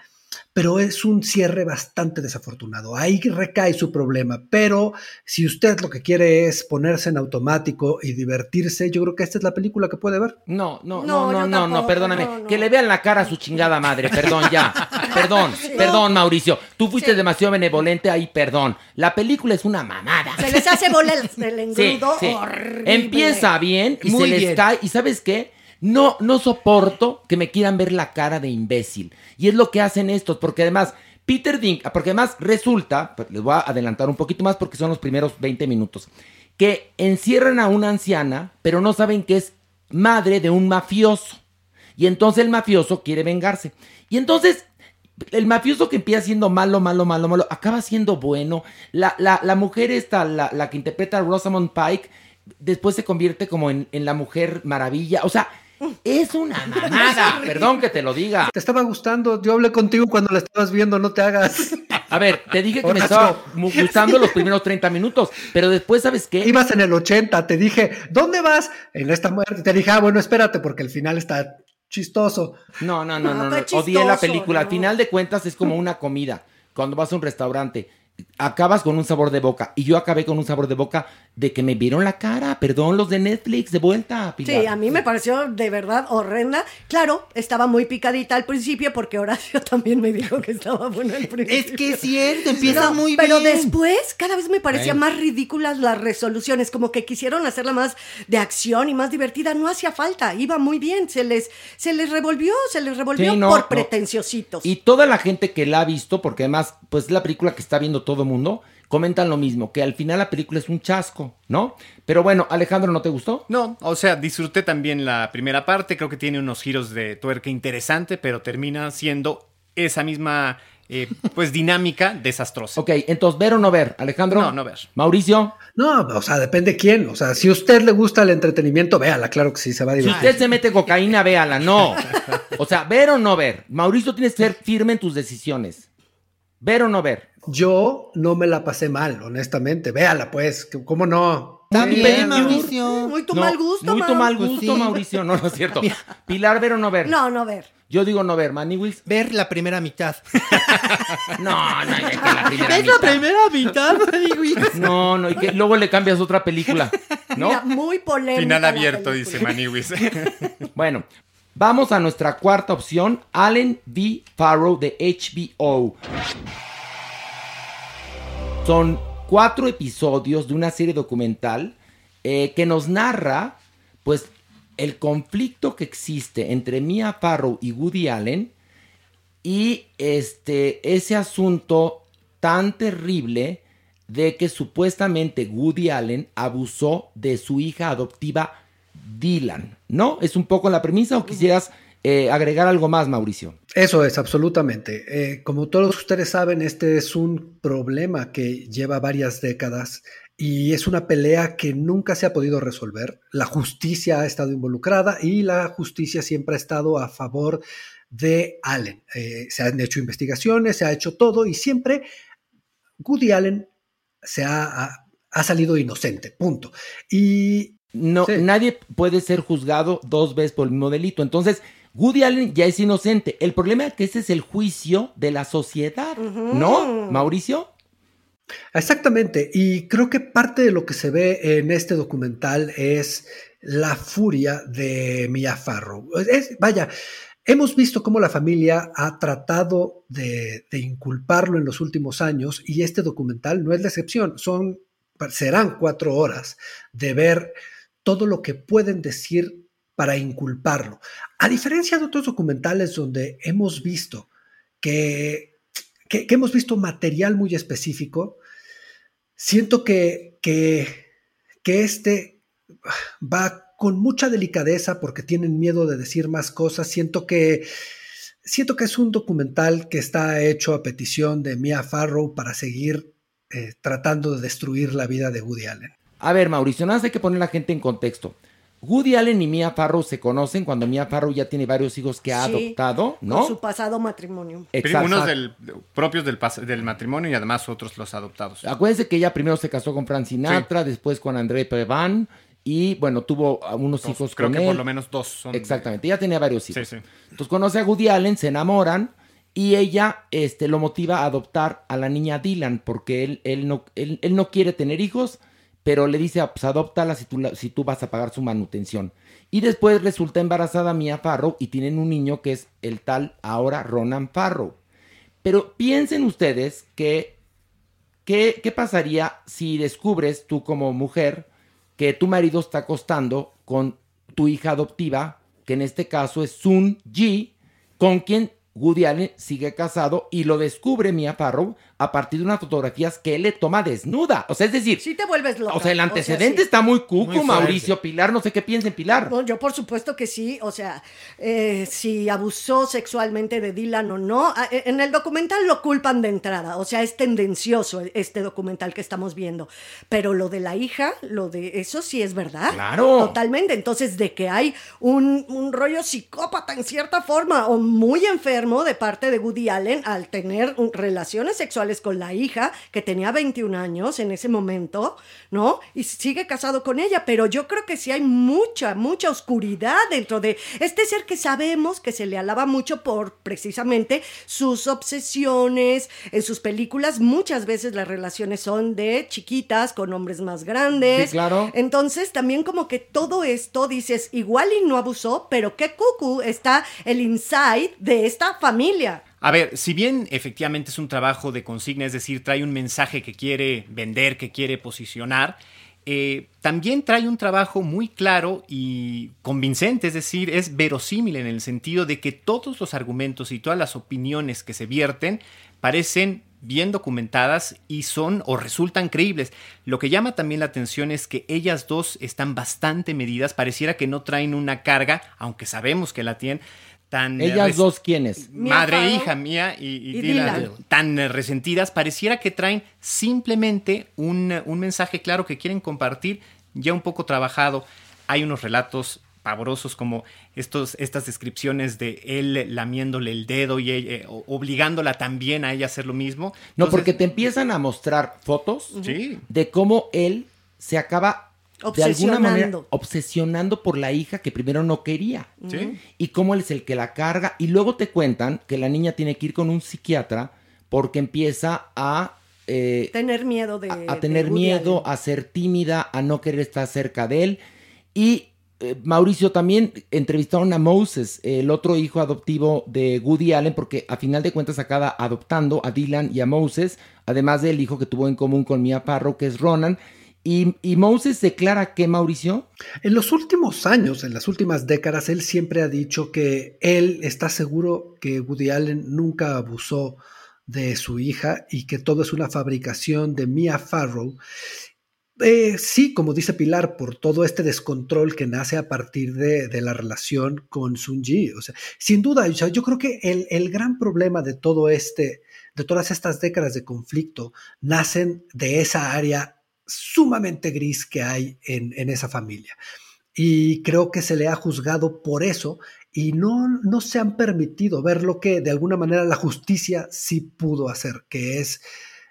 pero es un cierre bastante desafortunado. Ahí recae su problema, pero si usted lo que quiere es ponerse en automático y divertirse, yo creo que esta es la película que puede ver. No, no, No, no, no, no, perdóname. no, no. Que le vean la cara a su chingada madre, perdón, ya. Perdón, perdón, Mauricio. Tú fuiste demasiado benevolente ahí, perdón. La película es una mamada. Se les hace bola el, el Sí, engrudo sí. horrible. Empieza bien y Muy se les bien. cae. ¿Y sabes qué? No, no soporto que me quieran ver la cara de imbécil. Y es lo que hacen estos, porque además, Peter Dink, porque además resulta, pues, les voy a adelantar un poquito más porque son los primeros 20 minutos, que encierran a una anciana, pero no saben que es madre de un mafioso. Y entonces el mafioso quiere vengarse. Y entonces el mafioso que empieza siendo malo, malo, malo, malo, acaba siendo bueno. La, la, la mujer esta, la, la que interpreta a Rosamund Pike, después se convierte como en, en la mujer maravilla. O sea, es una mamada. Perdón que te lo diga. Te estaba gustando, yo hablé contigo cuando la estabas viendo, no te hagas. A ver, te dije que me estaba gustando los primeros 30 minutos, pero después, ¿sabes qué? Ibas en el 80, te dije, ¿dónde vas? En esta muerte. Te dije, ah, bueno, espérate, porque el final está chistoso. No, no, no, No, no, no. Odié la película. Al final de cuentas es como una comida. Cuando vas a un restaurante, acabas con un sabor de boca. Y yo acabé con un sabor de boca de que me vieron la cara. Perdón, los de Netflix, de vuelta. Pilar. Sí, a mí me pareció de verdad horrenda. Claro, estaba muy picadita al principio porque Horacio también me dijo que estaba buena al principio. Es que es cierto, empieza No, muy pero bien. después cada vez me parecían Bueno. más ridículas las resoluciones, como que quisieron hacerla más de acción y más divertida, no hacía falta, iba muy bien, se les se les revolvió, se les revolvió Sí, no, por no. pretenciositos. Y toda la gente que la ha visto, porque además, pues es la película que está viendo todo el mundo, comentan lo mismo, que al final la película es un chasco, ¿no? Pero bueno, Alejandro, ¿no te gustó? No, o sea, disfruté también la primera parte, creo que tiene unos giros de tuerca interesante, pero termina siendo esa misma, eh, pues, dinámica desastrosa. Ok, entonces, ¿ver o no ver? Alejandro. No, no ver. Mauricio, No, o sea, depende quién. O sea, si a usted le gusta el entretenimiento, véala, claro que sí, se va a si divertir. usted se mete cocaína, véala, no. O sea, ¿ver o no ver? Mauricio, tienes que ser firme en tus decisiones. ¿Ver o no ver? Yo no me la pasé mal, honestamente. Véala, pues, ¿cómo no? No. Mauricio. muy tu No, mal gusto, Muy tu mal Pues gusto, sí. Mauricio. No, no es cierto. Pilar, ¿ver o no ver? No, no ver. Yo digo no ver, Manny Wills. Ver la primera mitad. No, no, es que la primera ¿Ves la mitad. primera mitad, Manigui? No, no, y que luego le cambias otra película, ¿no? Mira, muy polémica. Final la abierto, dice Maniwis. Bueno, vamos a nuestra cuarta opción, Allen V. Farrow de HBO. Son cuatro episodios de una serie documental eh, que nos narra, pues, el conflicto que existe entre Mia Farrow y Woody Allen y este, ese asunto tan terrible de que supuestamente Woody Allen abusó de su hija adoptiva Dylan, ¿no? ¿Es un poco la premisa o quisieras eh, agregar algo más, Mauricio? Eso es, absolutamente. Eh, como todos ustedes saben, este es un problema que lleva varias décadas y es una pelea que nunca se ha podido resolver. La justicia ha estado involucrada y la justicia siempre ha estado a favor de Allen. Eh, se han hecho investigaciones, se ha hecho todo y siempre Woody Allen se ha, ha- salido inocente, punto. Y No, Sí. nadie puede ser juzgado dos veces por el mismo delito. Entonces, Woody Allen ya es inocente. El problema es que ese es el juicio de la sociedad, ¿no, Mauricio? Exactamente, y creo que parte de lo que se ve en este documental es la furia de Mia Farrow. Es- vaya, hemos visto cómo la familia ha tratado de, de inculparlo en los últimos años y este documental no es la excepción. Son, serán cuatro horas de ver todo lo que pueden decir para inculparlo. A diferencia de otros documentales donde hemos visto que, que, hemos visto material muy específico, siento que, que, que este va con mucha delicadeza porque tienen miedo de decir más cosas. Siento que siento que es un documental que está hecho a petición de Mia Farrow para seguir eh, tratando de destruir la vida de Woody Allen. A ver, Mauricio, nada más hay que poner a la gente en contexto. Woody Allen y Mia Farrow se conocen cuando Mia Farrow ya tiene varios hijos que ha Sí, adoptado, ¿no? Con su pasado matrimonio. Exacto. Unos del- propios del, pas- del matrimonio y además otros los adoptados. Acuérdense que ella primero se casó con Frank Sinatra, después con André Pevan y bueno, tuvo unos Dos, hijos creo con que él. por lo menos dos son. Exactamente, ella tenía varios hijos. Sí, sí. Entonces conoce a Woody Allen, se enamoran y ella este, lo motiva a adoptar a la niña Dylan porque él, él, no, él, él no quiere tener hijos, pero le dice, "Ah, pues adóptala si tú, si tú vas a pagar su manutención. Y después resulta embarazada Mia Farrow y tienen un niño que es el tal ahora Ronan Farrow. Pero piensen ustedes que, ¿qué, ¿qué pasaría si descubres tú como mujer que tu marido está acostando con tu hija adoptiva, que en este caso es Sun Ji, con quien Woody Allen sigue casado y lo descubre Mia Farrow a partir de unas fotografías que él le toma desnuda. O sea, es decir, Sí te vuelves loca. o sea, el O sea, antecedente sí. está muy cuco, Muy. Mauricio Pilar, no sé qué piensen Pilar. Yo por supuesto que sí, o sea, eh, si abusó sexualmente de Dylan o no, a- eh, en el documental lo culpan de entrada, o sea, es tendencioso este documental que estamos viendo, pero lo de la hija, lo de eso sí es verdad. Claro. Totalmente, entonces de que hay un, un rollo psicópata en cierta forma o muy enfermo de parte de Woody Allen al tener un- relaciones sexuales con la hija que tenía 21 años en ese momento, ¿no? Y sigue casado con ella, pero yo creo que sí hay mucha, mucha oscuridad dentro de este ser que sabemos que se le alaba mucho por precisamente sus obsesiones. En sus películas muchas veces las relaciones son de chiquitas con hombres más grandes. Sí, claro. Entonces también como que todo esto dices, igual y no abusó, pero qué cucu está el inside de esta familia. A ver, si bien efectivamente es un trabajo de consigna, es decir, trae un mensaje que quiere vender, que quiere posicionar, eh, también trae un trabajo muy claro y convincente, es decir, es verosímil en el sentido de que todos los argumentos y todas las opiniones que se vierten parecen bien documentadas y son o resultan creíbles. Lo que llama también la atención es que ellas dos están bastante medidas, pareciera que no traen una carga, aunque sabemos que la tienen, tan... Ellas dos, ¿quiénes? Madre e hija mía y, y y Dylan, Dylan. tan resentidas, pareciera que traen simplemente un, un mensaje claro que quieren compartir, ya un poco trabajado. Hay unos relatos pavorosos como estos, estas descripciones de él lamiéndole el dedo y ella- eh, obligándola también a ella a hacer lo mismo. No, porque te empiezan a mostrar fotos Sí. de cómo él se acaba de alguna manera Obsesionando. obsesionando por la hija que primero no quería. Sí. Y cómo él es el que la carga. Y luego te cuentan que la niña tiene que ir con un psiquiatra porque empieza a, eh, Tener miedo de... a, a tener miedo, a ser tímida, a no querer estar cerca de él. Y eh, Mauricio también entrevistaron a Moses, el otro hijo adoptivo de Woody Allen, porque a final de cuentas acaba adoptando a Dylan y a Moses, además del hijo que tuvo en común con Mia Farrow, que es Ronan. Y, y Moses declara que Mauricio, En los últimos años, en las últimas décadas, él siempre ha dicho que él está seguro que Woody Allen nunca abusó de su hija y que todo es una fabricación de Mia Farrow. Eh, sí, como dice Pilar, por todo este descontrol que nace a partir de, la relación con Sun Ji. O sea, sin duda, yo creo que el, el gran problema de todo este, de todas estas décadas de conflicto, nacen de esa área sumamente gris que hay en, en esa familia. Y creo que se le ha juzgado por eso y no, no se han permitido ver lo que de alguna manera la justicia sí pudo hacer, que es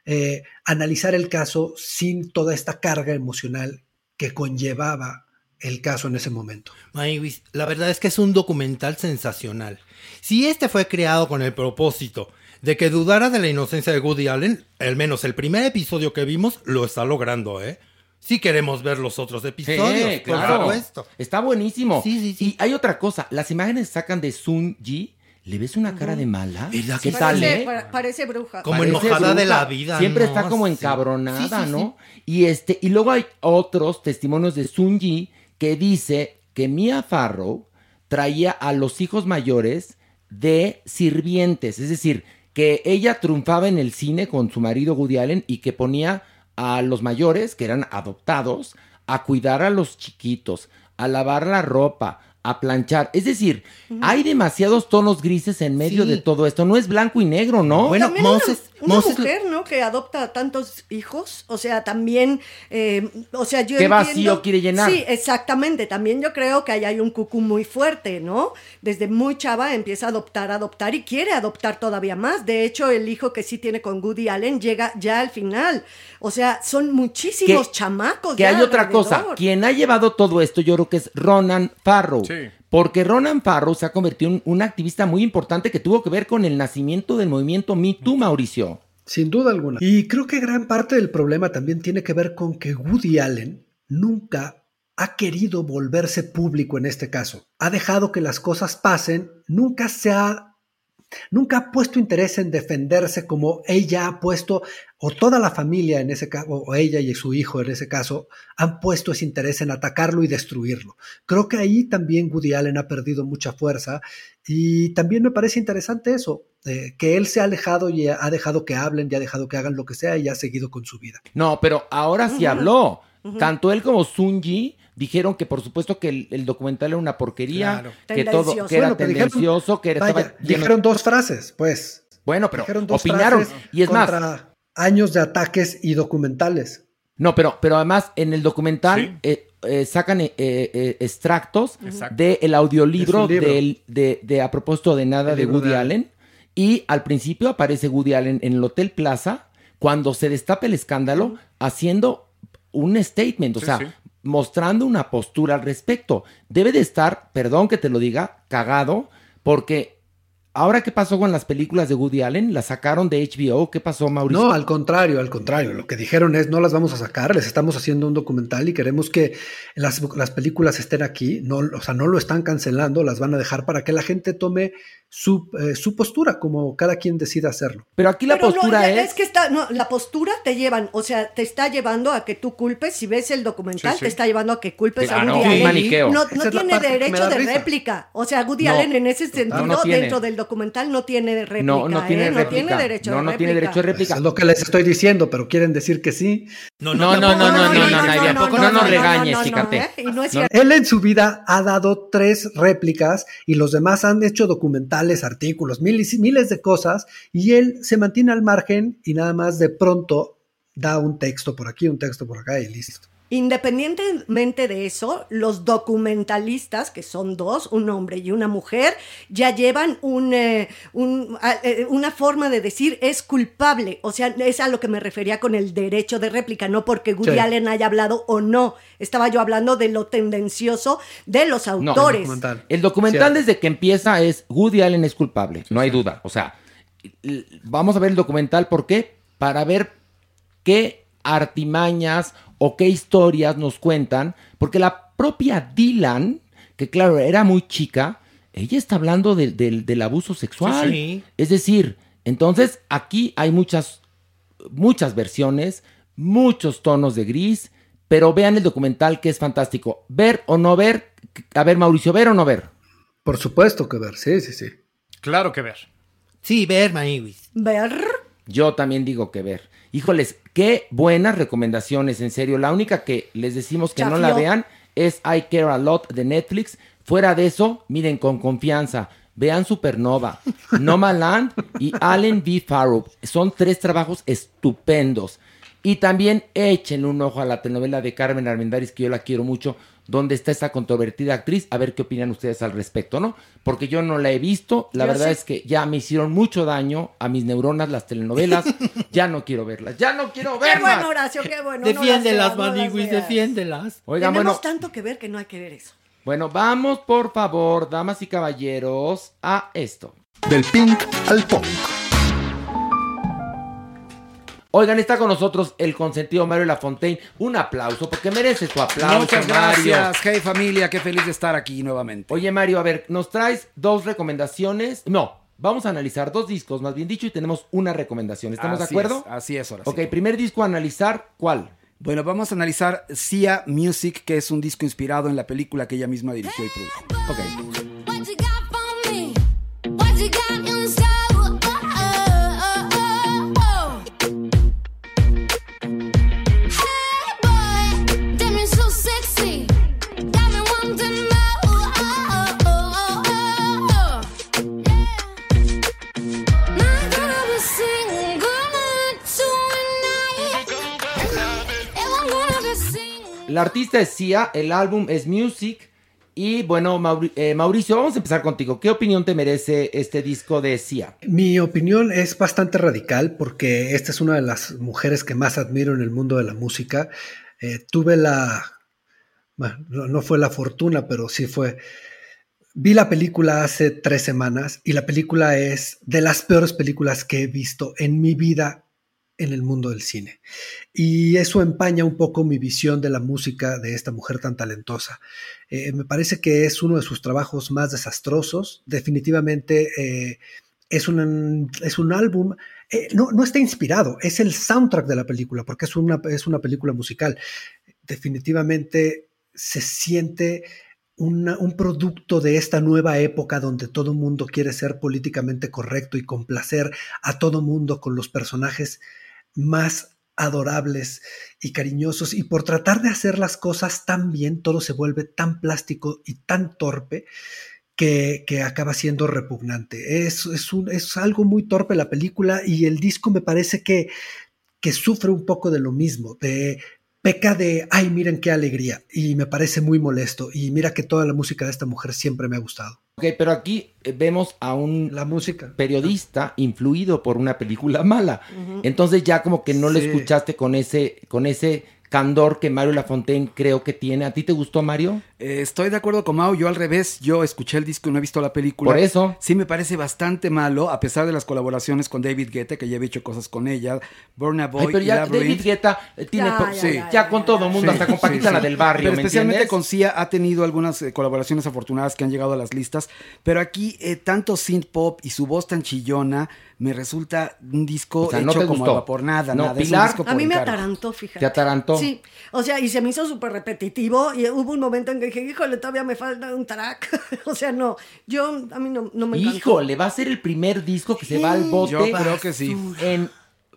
eh, analizar el caso sin toda esta carga emocional que conllevaba el caso en ese momento. Maywis, la verdad es que es un documental sensacional. Si este fue creado con el propósito de que dudara de la inocencia de Woody Allen, al menos el primer episodio que vimos lo está logrando, ¿eh? Sí queremos ver los otros episodios, Sí, por claro. supuesto. Está buenísimo. Sí, sí, sí. Y hay otra cosa, las imágenes sacan de Sun Ji, ¿le ves una cara de mala? ¿Verdad ¿Qué que tal, Parece, eh? pa- parece bruja. Como Parece enojada de bruja. la vida, Siempre ¿no? está como encabronada, Sí, sí, sí. ¿no? Y este, y luego hay otros testimonios de Sun Ji que dice que Mia Farrow traía a los hijos mayores de sirvientes, es decir, que ella triunfaba en el cine con su marido Woody Allen y que ponía a los mayores, que eran adoptados, a cuidar a los chiquitos, a lavar la ropa, a planchar. Es decir, hay demasiados tonos grises en medio Sí. de todo esto. No es blanco y negro, ¿no? Bueno, También Moses- una, una Moses- mujer, ¿no? Que adopta a tantos hijos, o sea, también, eh, o sea, yo ¿Qué entiendo- vacío quiere llenar? Sí, exactamente. También yo creo que ahí hay un cucú muy fuerte, ¿no? Desde muy chava empieza a adoptar, adoptar y quiere adoptar todavía más. De hecho, el hijo que sí tiene con Woody Allen llega ya al final. O sea, son muchísimos Que- chamacos. Que hay otra cosa. Quien ha llevado todo esto, yo creo que es Ronan Farrow. Sí. Porque Ronan Farrow se ha convertido en un activista muy importante que tuvo que ver con el nacimiento del movimiento Me Too, Mauricio. Sin duda alguna. Y creo que gran parte del problema también tiene que ver con que Woody Allen nunca ha querido volverse público en este caso. Ha dejado que las cosas pasen, nunca se ha nunca ha puesto interés en defenderse como ella ha puesto o toda la familia en ese caso o ella y su hijo en ese caso han puesto ese interés en atacarlo y destruirlo. Creo que ahí también Woody Allen ha perdido mucha fuerza y también me parece interesante eso, eh, que él se ha alejado y ha dejado que hablen, y ha dejado que hagan lo que sea y ha seguido con su vida. No, pero ahora sí habló. Tanto él como Sunji dijeron que por supuesto que el, el documental era una porquería, Claro. que todo Tendencioso. que era Bueno, pero dijeron- tendencioso, que era, Vaya, dijeron dos frases, pues. Bueno, pero dos opinaron. Y es más, contra años de ataques y documentales. No, pero, pero además en el documental Sí. eh, eh, sacan eh, eh, extractos del audiolibro Es un libro. del- de, de A propósito de nada El de Woody de Allen. Y al principio aparece Woody Allen en el Hotel Plaza cuando se destapa el escándalo haciendo un statement, o Sí, sea, sí. Mostrando una postura al respecto. Debe de estar, perdón que te lo diga, cagado, porque ahora qué pasó con las películas de Woody Allen, las sacaron de HBO, ¿qué pasó, Mauricio? No, al contrario, al contrario. Lo que dijeron es no las vamos a sacar, les estamos haciendo un documental y queremos que las, las películas estén aquí. No, o sea, no lo están cancelando, las van a dejar para que la gente tome su, eh, su postura, como cada quien decida hacerlo. Pero aquí la Pero no, postura ya- es... que está, no, la postura te llevan, o sea, te está llevando a que tú culpes, si ves el documental, Sí, sí. te está llevando a que culpes Claro, a Woody un Allen. maniqueo. No, no es tiene derecho de risa. réplica. O sea, Woody No. Allen en ese sentido, no dentro del documental, no tiene réplica. No, no tiene ¿eh? réplica. No tiene derecho No, de no tiene réplica. derecho de réplica. Es lo que les estoy diciendo, pero quieren decir que sí. No, no, no, no, no, no, no, Nadia, no nos regañes, fíjate. ¿eh? Y no es No, cierto. Él en su vida ha dado tres réplicas y los demás han hecho documentales, artículos, miles miles de cosas y él se mantiene al margen y nada más de pronto da un texto por aquí, un texto por acá y listo. Independientemente de eso, los documentalistas, que son dos, un hombre y una mujer, ya llevan un, eh, un, eh, una forma de decir es culpable. O sea, es a lo que me refería con el derecho de réplica, no porque Woody Sí. Allen haya hablado o no. Estaba yo hablando de lo tendencioso de los autores. documental. El documental desde que empieza es Woody Allen es culpable, no hay duda. O sea, vamos a ver el documental, ¿por qué? Para ver qué artimañas o qué historias nos cuentan, porque la propia Dylan, que claro, era muy chica, ella está hablando del- abuso sexual. Sí, sí. Es decir, entonces aquí hay muchas, muchas versiones, muchos tonos de gris, pero vean el documental que es fantástico. Ver o no ver, a ver Mauricio, ver o no ver. Por supuesto que ver, sí, sí, sí. Claro que ver. Sí, ver, Maniwis. Ver. Yo también digo que ver. Híjoles, qué buenas recomendaciones, en serio. La única que les decimos que no la vean es I Care a Lot de Netflix. Fuera de eso, miren con confianza. Vean Supernova, Nomaland y Allen V. Farrow. Son tres trabajos estupendos. Y también echen un ojo a la telenovela de Carmen Armendáriz, que yo la quiero mucho, donde está esta controvertida actriz. A ver qué opinan ustedes al respecto, ¿no? Porque yo no la he visto. La Yo verdad es que ya me hicieron mucho daño a mis neuronas las telenovelas. ya no quiero verlas. Ya no quiero Qué verlas. bueno, Horacio, qué bueno. no las Defiéndelas, no las Maniwis, veas. defiéndelas. Oigan, Tenemos bueno, tanto que ver que no hay que ver eso. bueno, vamos por favor, damas y caballeros, a esto. Del pink al punk. Oigan, está con nosotros el consentido Mario Lafontaine. Un aplauso, porque merece su aplauso, Muchas Mario. gracias, hey familia, qué feliz de estar aquí nuevamente. Oye, Mario, a ver, nos traes dos recomendaciones. No, vamos a analizar dos discos, más bien dicho, y tenemos una recomendación. ¿Estamos Así de acuerdo? es, así es, ahora sí. Ok, primer disco a analizar, ¿cuál? Bueno, vamos a analizar Sia Music, que es un disco inspirado en la película que ella misma dirigió y produjo. Ok. La artista es Sia, el álbum es Music. Y bueno, eh, Mauricio, vamos a empezar contigo. ¿Qué opinión te merece este disco de Sia? Mi opinión es bastante radical porque esta es una de las mujeres que más admiro en el mundo de la música. Eh, tuve la, bueno, no, no fue la fortuna, pero sí fue. Vi la película hace tres semanas y la película es de las peores películas que he visto en mi vida en el mundo del cine. Y eso empaña un poco mi visión de la música de esta mujer tan talentosa. Eh, me parece que es uno de sus trabajos más desastrosos. Definitivamente eh, es, un, es un álbum, eh, no, no está inspirado, es el soundtrack de la película, porque es una, es una película musical. Definitivamente se siente un producto de esta nueva época donde todo mundo quiere ser políticamente correcto y complacer a todo mundo con los personajes más adorables y cariñosos y por tratar de hacer las cosas tan bien, todo se vuelve tan plástico y tan torpe que, que acaba siendo repugnante. Es, es, un- es algo muy torpe la película y el disco me parece que, que sufre un poco de lo mismo, de peca de, ay, miren qué alegría, y me parece muy molesto, y mira que toda la música de esta mujer siempre me ha gustado. Ok, pero aquí eh, vemos a un La música. periodista influido por una película mala. Entonces ya como que no lo Sí. escuchaste con ese, con ese candor que Mario Lafontaine creo que tiene. ¿A ti te gustó, Mario? Eh, estoy de acuerdo con Mao, yo al revés, yo escuché el disco y no he visto la película. Por eso. Sí me parece bastante malo, a pesar de las colaboraciones con David Guetta, que ya había hecho cosas con ella, Burna Boy Ay, pero y ya Labyrinth. David Guetta eh, tiene Ya, ya, sí, ya, ya ya, con todo mundo, hasta con Paquita sí. la del barrio, Pero ¿me especialmente entiendes? con Sia ha tenido algunas eh, colaboraciones afortunadas que han llegado a las listas. Pero aquí, eh, tanto synth pop y su voz tan chillona, me resulta un disco O sea, hecho no te como gustó. a vapor nada, No, nada. es un Pilar. disco A por mí me encargo. atarantó, fíjate. ¿Te atarantó? Sí. O sea, y se me hizo súper repetitivo. Y hubo un momento en que dije, híjole, todavía me falta un track. o sea, no. Yo, a mí no, no me encantó. Híjole, va a ser el primer disco que se va al bote. Yo creo que sí. En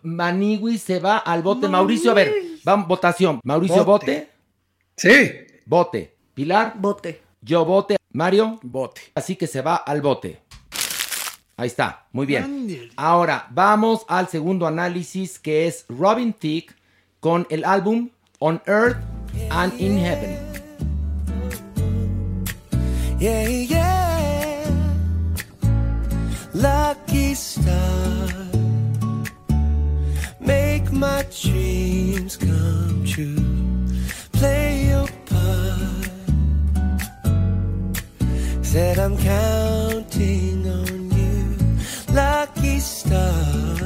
Manigui se va al bote. Mauricio, a ver, vamos, votación. Mauricio, Bote. bote. Sí, Bote. Pilar, Bote. yo bote. Mario, Bote. así que se va al bote. Ahí está, muy bien. Ahora, vamos al segundo análisis que es Robin Thicke con el álbum On Earth and in Heaven. Yeah, yeah. Lucky star. Make my dreams come true. Play your part. Said I'm counting on you. Lucky star.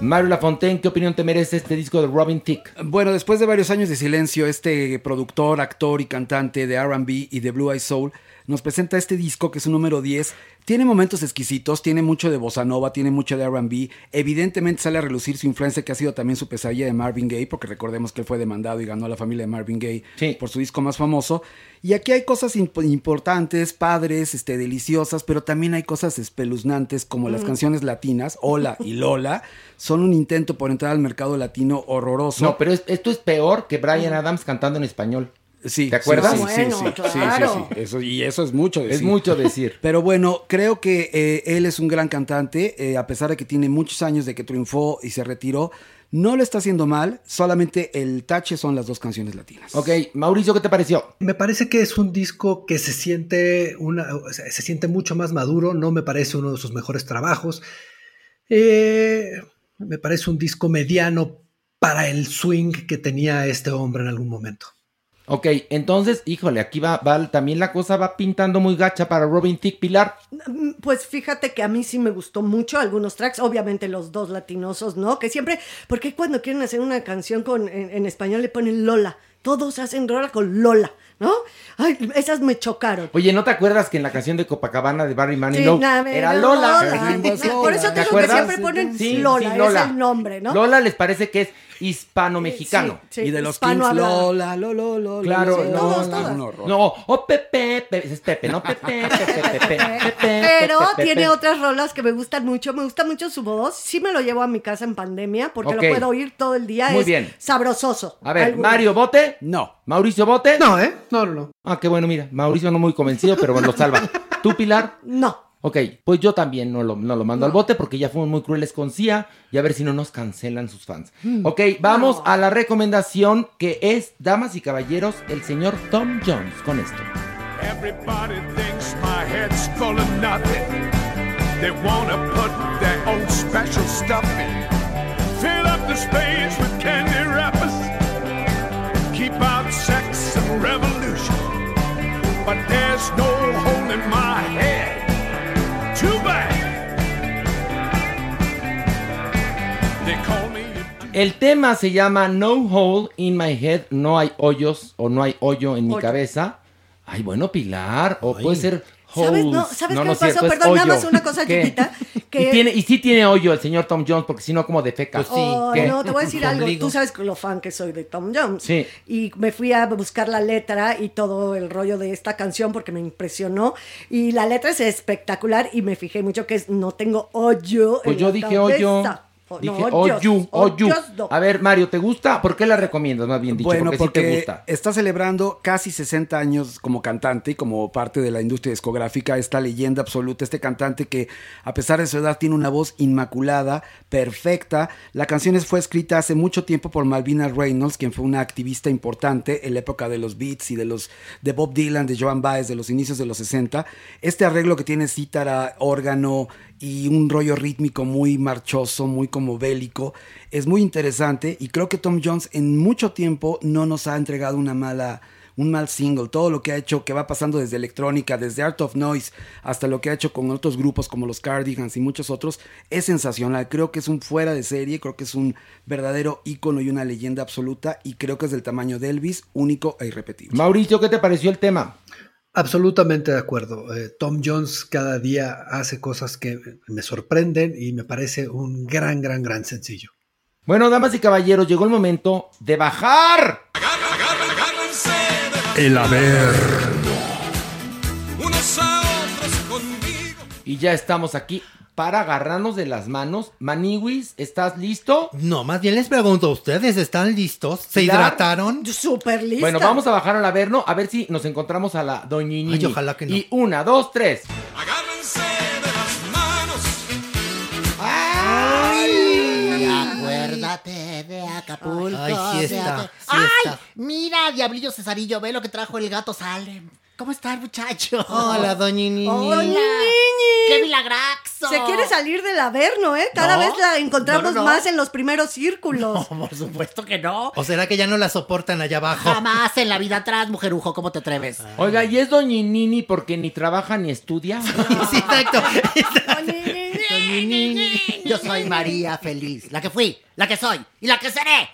Mario Lafontaine, ¿qué opinión te merece este disco de Robin Thicke? Bueno, después de varios años de silencio, este productor, actor y cantante de RB y de Blue Eye Soul nos presenta este disco que es un número 10. Tiene momentos exquisitos, tiene mucho de bossa nova, tiene mucho de RB. Evidentemente sale a relucir su influencia que ha sido también su pesadilla de Marvin Gaye, porque recordemos que él fue demandado y ganó a la familia de Marvin Gaye Sí. por su disco más famoso. Y aquí hay cosas imp- importantes, padres, este, deliciosas, pero también hay cosas espeluznantes como las canciones latinas, Hola y Lola, son un intento por entrar al mercado latino horroroso. No, pero es- esto es peor que Brian Adams cantando en español. Sí, ¿Te acuerdas? Sí, sí, Bueno, sí, sí, sí, claro. sí, sí. Eso, y eso es mucho decir. Es mucho decir. Pero bueno, creo que eh, él es un gran cantante, eh, a pesar de que tiene muchos años de que triunfó y se retiró. No lo está haciendo mal, solamente el tache son las dos canciones latinas. Ok, Mauricio, ¿qué te pareció? Me parece que es un disco que se siente, una, o sea, se siente mucho más maduro, no me parece uno de sus mejores trabajos. Eh, me parece un disco mediano para el swing que tenía este hombre en algún momento. Ok, entonces, híjole, aquí va, va también la cosa va pintando muy gacha para Robin Thicke, Pilar. Mm, Pues fíjate que a mí sí me gustó mucho algunos tracks, obviamente los dos latinosos, ¿no? Que siempre, porque cuando quieren hacer una canción con, en, en español le ponen Lola, todos hacen Lola con Lola, ¿no? Ay, esas me chocaron. Oye, ¿no te acuerdas que en la canción de Copacabana de Barry Sí, Manilow na- era na- Lola? Por eso ¿Te digo que acuerdas? siempre ponen Sí, Lola, sí, Lola. es el nombre, ¿no? Lola les parece que es hispano-mexicano. Sí, sí, y de los Kings. Lola, Lola, Lola. Claro, Lola, no, todos, Lola, un horror. No, oh Pepe, Pepe, es Pepe, no Pepe, Pepe, Pepe, Pero tiene otras rolas que me gustan mucho. Me gusta mucho su voz. Sí me lo llevo a mi casa en pandemia porque lo puedo oír todo el día. Muy es bien. sabrososo. A ver, Mario, ¿bote? No. Mauricio, ¿bote? No, ¿eh? No, no, no. Ah, qué bueno, mira, Mauricio no muy convencido, pero bueno, lo salva. ¿Tú, Pilar? No. Ok, pues yo también no lo, no lo mando al bote porque ya fuimos muy crueles con Cia y a ver si no nos cancelan sus fans. Mm. Ok, vamos a la recomendación que es, damas y caballeros, el señor Tom Jones con esto. Everybody thinks my head's full of nothing. They wanna put their own special stuff in. Fill up the space with candy wrappers. Keep out sex and revolution. But there's no holding my head. Too bad. They call me El tema se llama No Hole in My Head, no hay hoyos o no hay hoyo en mi cabeza. Ay, bueno, Pilar, o puede ser ¿Sabes? No, ¿sabes qué no pasó? Perdón, nada más una cosa ¿Qué? chiquita. Que... Y, tiene, y sí tiene hoyo el señor Tom Jones, porque si no, como de feca. Oh, ¿Qué? no, te voy a decir algo. Tú sabes que lo fan que soy de Tom Jones. Sí. Y me fui a buscar la letra y todo el rollo de esta canción porque me impresionó. Y la letra es espectacular y me fijé mucho que es no tengo hoyo. Pues en yo la dije hoyo. cabeza. Dije hoyos, hoyo, hoyo. hoyos no. A ver, Mario, ¿te gusta? ¿Por qué la recomiendas? Más bien dicho, Bueno, porque, porque, sí te gusta. está celebrando casi 60 años como cantante y como parte de la industria discográfica, esta leyenda absoluta, este cantante que a pesar de su edad tiene una voz inmaculada, perfecta. La canción es- fue escrita hace mucho tiempo por Malvina Reynolds, quien fue una activista importante en la época de los Beats y de los de Bob Dylan, de Joan Baez, de los inicios de los 60. Este arreglo que tiene cítara, órgano y un rollo rítmico muy marchoso, muy como bélico. Es muy interesante y creo que Tom Jones en mucho tiempo no nos ha entregado una mala un mal single, todo lo que ha hecho, que va pasando desde electrónica, desde Art of Noise, hasta lo que ha hecho con otros grupos como los Cardigans y muchos otros, es sensacional. Creo que es un fuera de serie, creo que es un verdadero ícono y una leyenda absoluta, y creo que es del tamaño de Elvis, único e irrepetible. Mauricio, ¿qué te pareció el tema? Absolutamente de acuerdo. Eh, Tom Jones cada día hace cosas que me sorprenden y me parece un gran, gran, gran sencillo. Bueno, damas y caballeros, llegó el momento de bajar. El haber. Unos a otros conmigo. Y ya estamos aquí para agarrarnos de las manos. Maniwis, ¿estás listo? No, más bien les pregunto a ustedes, ¿están listos? ¿Se Pilar. hidrataron? Súper lista. Bueno, vamos a bajar al averno a ver si nos encontramos a la doñinini. Ay, ojalá que no. Y una, dos, tres. Agárrense de las manos. Ay, acuérdate de Acapulco. Ay, sí está, sí Ay, mira, Diablillo Cesarillo, ve lo que trajo el gato Salem. ¿Cómo está el muchacho? Hola, doñinini. Hola. ¡Qué milagraxo! Se quiere salir del averno, ¿eh? Cada No, vez la encontramos no, no, no. más en los primeros círculos. Por supuesto que no. ¿O será que ya no la soportan allá abajo? Jamás en la vida atrás, mujerujo, ¿cómo te atreves? Oiga, ¿y es doñinini porque ni trabaja ni estudia? sí, exacto. Yo soy María Feliz, la que fui, la que soy y la que seré.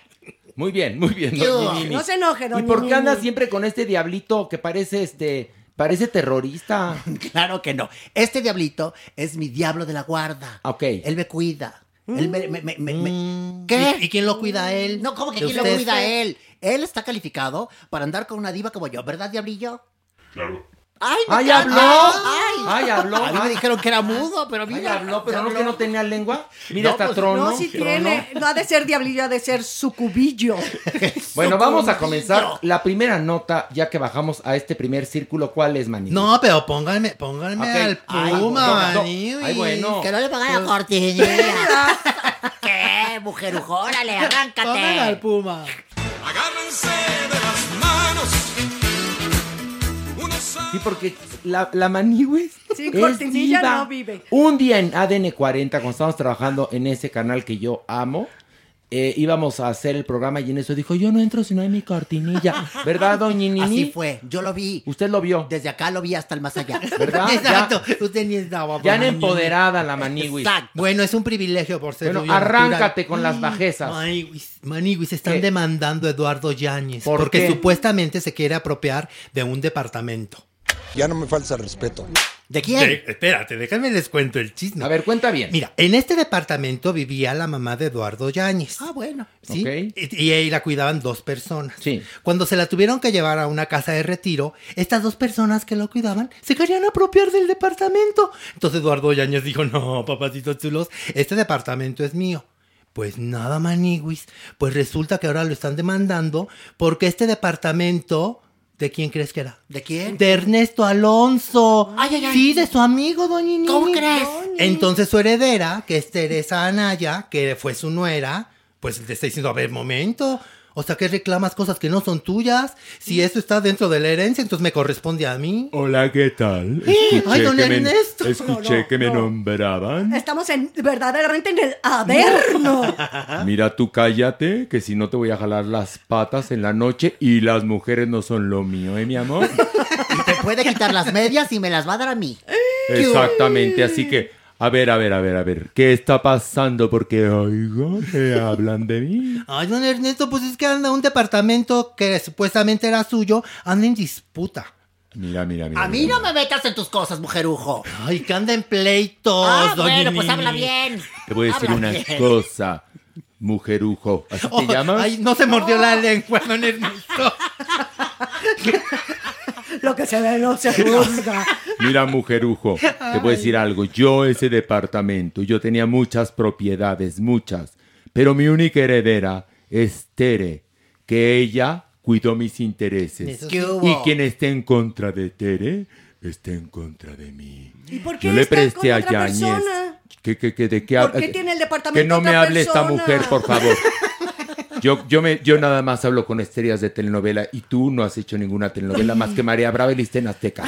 Muy bien, muy bien, doñinini. No se enoje, ¿Y doña por qué anda Nini. siempre con este diablito que parece este, parece terrorista? Claro que no. Este diablito es mi diablo de la guarda. Ok. Él me cuida. Él me, me- me- me- me- ¿Qué? ¿Y, y quién lo cuida a él? No, ¿cómo que ¿De quién lo cuida a él? Él está calificado para andar con una diva como yo, ¿verdad, diablillo? Claro. ¡Ay, me ¡Ay, habló! ¡Ay! ¡Ay, habló! A mí me Ay. dijeron que era mudo, pero Ay, mira. habló, pero no que no tenía lengua. Mira, No, hasta pues, trono. No, si tiene. No ha de ser diablillo, ha de ser sucubillo. Bueno, vamos a comenzar la primera nota, ya que bajamos a este primer círculo. ¿Cuál es, Manny? No, pero pónganme, pónganme Ok. al Ay, puma. Maniwis. Ay, bueno. Que no le pongan la cortinilla. ¿Qué, mujerujo? Órale, Pónganle al arráncate. puma. Agárrense Sí, porque la, la Maniwis Sin es cortinilla diva. no vive. Un día en ADN 40, cuando estábamos trabajando en ese canal que yo amo, eh, íbamos a hacer el programa y en eso dijo, yo no entro si no hay mi cortinilla. ¿Verdad, doña Nini? Así fue, yo lo vi. Usted lo vio, Desde acá lo vi hasta el más allá. ¿verdad? Exacto. Usted ni estaba. Ya, ya en empoderada la Maniwis. Exacto. Bueno, es un privilegio por ser Bueno, arráncate natural. con las bajezas. Maniwis, Maniwis, están ¿Qué? demandando a Eduardo Yáñez. ¿Por porque qué? supuestamente se quiere apropiar de un departamento. Ya no me falta respeto. ¿De quién? De- espérate, déjame les cuento el chisme. A ver, cuenta bien. Mira, en este departamento vivía la mamá de Eduardo Yáñez. Ah, bueno. ¿sí? Y ahí la cuidaban dos personas. Sí. Cuando se la tuvieron que llevar a una casa de retiro, estas dos personas que lo cuidaban se querían apropiar del departamento. Entonces Eduardo Yáñez dijo, no, papacitos chulos, este departamento es mío. Pues nada, maniguis. Pues resulta que ahora lo están demandando porque este departamento ¿De quién crees que era? ¿De quién? De Ernesto Alonso. Ay, ay, ay. Sí, de su amigo, doña Nini. ¿Cómo crees? Entonces su heredera, que es Teresa Anaya, que fue su nuera, pues le está diciendo, a ver, momento. O sea, que reclamas cosas que no son tuyas. Si eso está dentro de la herencia, entonces me corresponde a mí. Hola, ¿qué tal? ¡Eh! ¡Ay, don que me, Ernesto! escuché No, no, que me no. nombraban. Estamos en, verdaderamente en el averno. Mira, tú cállate, que si no te voy a jalar las patas en la noche y las mujeres no son lo mío, ¿eh, mi amor? Y te puede quitar las medias y me las va a dar a mí. Exactamente, así que, a ver, a ver, a ver, a ver, ¿qué está pasando? Porque oigo que hablan de mí. Ay, don Ernesto, pues es que anda un departamento que supuestamente era suyo, anda en disputa. Mira, mira, mira. A mí no me metas en tus cosas, mujerujo. Ay, que anda en pleitos, Ah, doña bueno, pues habla bien. Te voy a decir Habla una bien. cosa, mujerujo. ¿Así te llamas? Ay, no se mordió la lengua, don Ernesto. Lo que se ve no se juzga. Mira, mujerujo, te voy a decir algo. Yo ese departamento, yo tenía muchas propiedades, muchas. Pero mi única heredera es Tere, que ella cuidó mis intereses. ¿Qué hubo? Y quien esté en contra de Tere, está en contra de mí. ¿Y por qué Yo le presté con a Yañez. persona? ¿Qué, qué, qué, de qué ¿Por qué tiene el departamento Que no me hable esta persona? mujer, por favor. Yo, yo, me, yo nada más hablo con estrellas de telenovela y tú no has hecho ninguna telenovela más que María Brava y Lista en Azteca.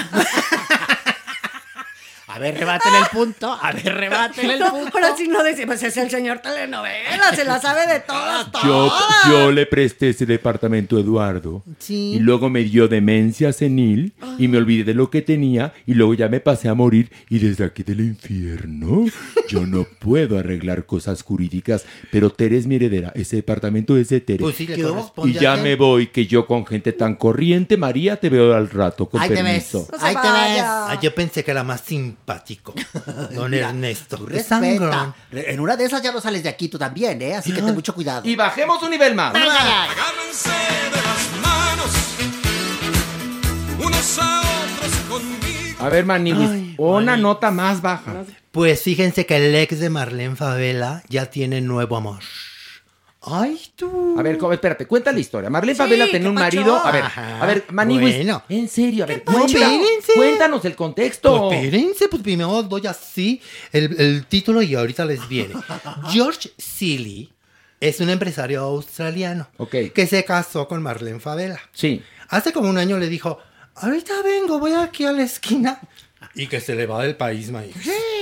A ver, rebátele el punto. A ver, rebátele el punto. ahora sí no decimos, es el señor telenovela, se la sabe de todas, todas. yo le presté ese departamento a Eduardo. Sí. Y luego me dio demencia senil y me olvidé de lo que tenía y luego ya me pasé a morir y desde aquí del infierno yo no puedo arreglar cosas jurídicas, pero Tere es mi heredera, ese departamento es de Tere. Pues sí, le ¿Qué y ya me voy, que yo con gente tan corriente, María, te veo al rato, con Ahí te ves. permiso. No Ahí te ves. Ay, yo pensé que era más simpático. Don Mira, Ernesto. Respeta. En una de esas ya no sales de aquí tú también, ¿eh? Así que ten mucho cuidado. Y bajemos un nivel más. Ay, ay, ay. Agárrense de las manos, unos a otros conmigo. A ver, Maniwis, Ay, una nota más baja. Pues fíjense que el ex de Marlene Favela ya tiene nuevo amor. Ay, tú. A ver, espérate, cuenta la historia. Marlene Sí, Favela ¿qué tenía un pacho? marido. A ver, Ajá, a ver, Maniwis, bueno. en serio, a ver, cuenta- Espérense. cuéntanos el contexto. Pues espérense, pues primero doy así el, el título y ahorita les viene. George Seeley es un empresario australiano Ok. que se casó con Marlene Favela. Sí. Hace como un año le dijo, ahorita vengo, voy aquí a la esquina. Y que se le va del país, maíz.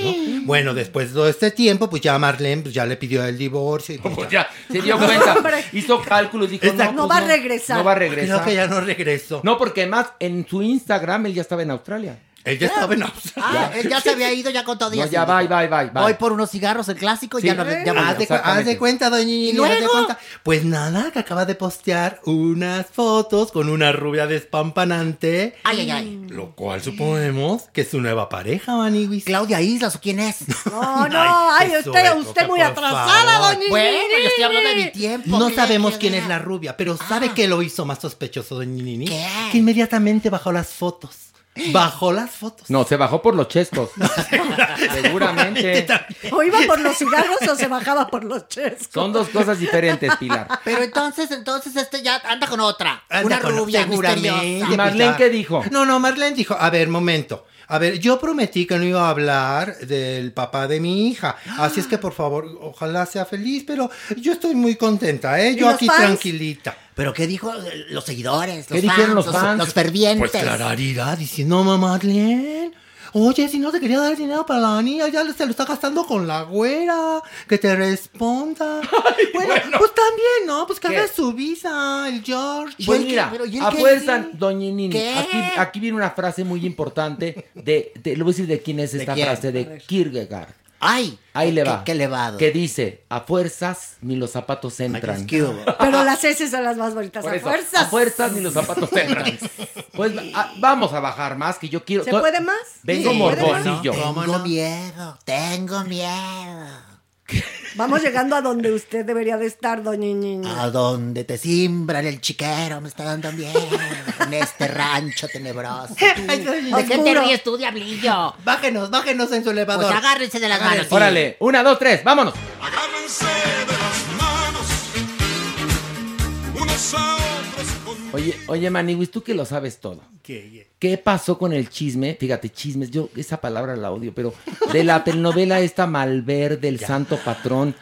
¿no? Bueno, después de todo este tiempo, pues ya Marlene pues ya le pidió el divorcio. Y pues Pues ya. ya, se dio cuenta, hizo cálculos, dijo, Exacto. no, No pues va a regresar. No va a Creo regresar. que ya no regresó. No, porque además en su Instagram él ya estaba en Australia. Él ya estaba en Australia. Ah, él ya se había ido ya con todo No, ya, bye, bye, bye, bye. Voy por unos cigarros, el clásico, y Sí. ya no ya volvió. Haz de, haz cuenta, doña Nini, ¿Y haz de luego? cuenta. Pues nada, que acaba de postear unas fotos con una rubia despampanante. Ay, ay, ay. Lo cual suponemos que es su nueva pareja, Maniwis. Claudia Islas, ¿o quién es? No, no, Ay, usted, usted muy atrasada, favor. doña Bueno, Nini. yo estoy hablando de mi tiempo. No ¿qué sabemos quién es la rubia, pero ¿sabe Ah. qué lo hizo más sospechoso, doña Nini? ¿Qué? Que inmediatamente bajó las fotos. Bajó las fotos. No, se bajó por los chescos. Seguramente. O iba por los cigarros o se bajaba por los chescos. Son dos cosas diferentes, Pilar. Pero entonces, entonces este ya anda con otra. Anda una con- rubia seguramente. misteriosa. ¿Y Marlene qué dijo? No, no, Marlene dijo, a ver, momento. A ver, yo prometí que no iba a hablar del papá de mi hija. Así es que, por favor, ojalá sea feliz, pero yo estoy muy contenta, ¿eh? ¿Y Yo los aquí fans? tranquilita. ¿Pero qué dijo eh, los seguidores? ¿Qué los dijeron fans, los fans? Los fervientes. Pues clararira diciendo, mamá Marlene, oye, si no te quería dar dinero para la niña, ya se lo está gastando con la güera, que te responda. bueno, pues también, ¿no? Pues que haga su visa, el George. ¿Y Pues mira, Pero, ¿y él a qué fuerza, dice? doña Nini, aquí, aquí viene una frase muy importante de, de- le voy a decir de quién es ¿De esta quién? frase, de. Kierkegaard. Ay, Ahí le qué- va. Qué elevado. Que dice, a fuerzas ni los zapatos entran. ¿Qué hubo? Pero las S son las más bonitas. Por a eso, fuerzas. a fuerzas ni los zapatos entran. Pues a- vamos a bajar más, que yo quiero... ¿Se puede más? Vengo Sí, morbosillo. Tengo miedo, tengo miedo. Vamos llegando a donde usted debería de estar, doña Niña. A donde te simbran el chiquero me está dando miedo. En este rancho tenebroso. Ay, ¿De qué te ríes tú, diablillo? Bájenos, bájenos en su elevador. Pues agárrense de las Agárrense. manos. Órale, una, dos, tres, vámonos. Agárrense de las manos, unos a otros Oye, oye, Maniwis, tú que lo sabes todo. ¿Qué? ¿Qué pasó con el chisme? Fíjate, chismes, yo esa palabra la odio, pero de la telenovela esta Malverde, el santo patrón.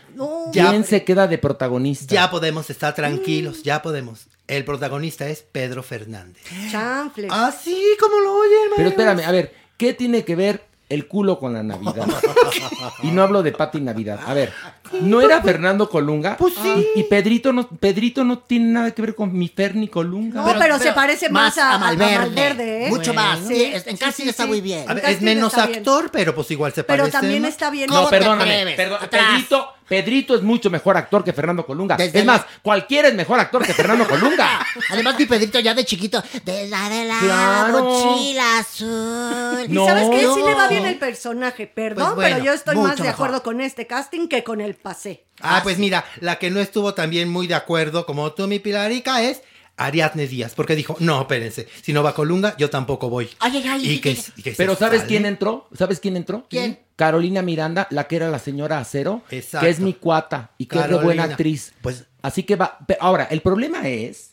¿Quién Ya- se queda de protagonista? Ya podemos estar tranquilos, ya podemos. El protagonista es Pedro Fernández. Chanfles. Ah, sí, como lo Pero Maniwis. espérame, a ver, ¿qué tiene que ver el culo con la Navidad? y no hablo de Pati Navidad. A ver, ¿no era Fernando Colunga? Pues sí. Y, y Pedrito no, Pedrito no tiene nada que ver con mi Fer ni Colunga. No, pero, se parece más, a, a Malverde. ¿eh? Mucho más. Sí, es- en sí, casting sí, está sí. muy bien. Ver, es menos bien. actor, pero pues igual se Pero parece. también más. está bien. No, perdóname. perdón. Pedrito, Pedrito es mucho mejor actor que Fernando Colunga. Desde es más, cualquiera es mejor actor que Fernando Colunga. Además, mi Pedrito ya de chiquito, de la de la Claro. mochila azul. Y No. sabes qué, sí le va bien el personaje, perdón, Pues bueno, pero yo estoy más de mejor. acuerdo con este casting que con el pasé. Ah, pues mira, la que no estuvo también muy de acuerdo como tú, mi Pilarica, es Ariadne Díaz, porque dijo, no, espérense, si no va Colunga, yo tampoco voy. Ay, ay, ay. Y que, y que Pero ¿sabes sale. quién entró? ¿Sabes quién entró? ¿Quién? Carolina Miranda, la que era la señora Acero, Exacto. que es mi cuata y que es de buena actriz. Pues- Así que va. pe- Ahora, el problema es,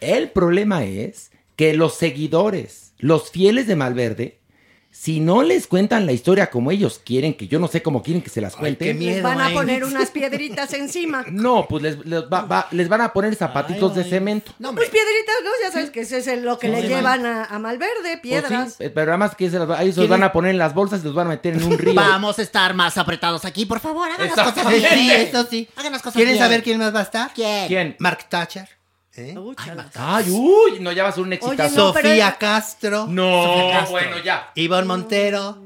el problema es que los seguidores, los fieles de Malverde, si no les cuentan la historia como ellos quieren, que yo no sé cómo quieren que se las Ay, cuenten. qué miedo. Les van a ay. poner unas piedritas encima. No, pues les, les va- va- les van a poner zapatitos de cemento. No. Pues piedritas, ¿no? Ya sabes que ese es lo que le llevan a, a Malverde, Pues piedras. sí, pero además que se las ahí se los ¿Quién van a poner en las bolsas y los van a meter en un río. Vamos a estar más apretados aquí, por favor. Hagan las cosas bien. Sí, eso sí. Hagan las cosas ¿Quieren bien. saber quién más va a estar? ¿Quién? ¿Quién? Mark Thatcher. ¿Eh? Ay, uy, no, ya va a un exitazo. no, Sofía Castro. No, Sofía Castro. bueno, ya. Ivonne Montero.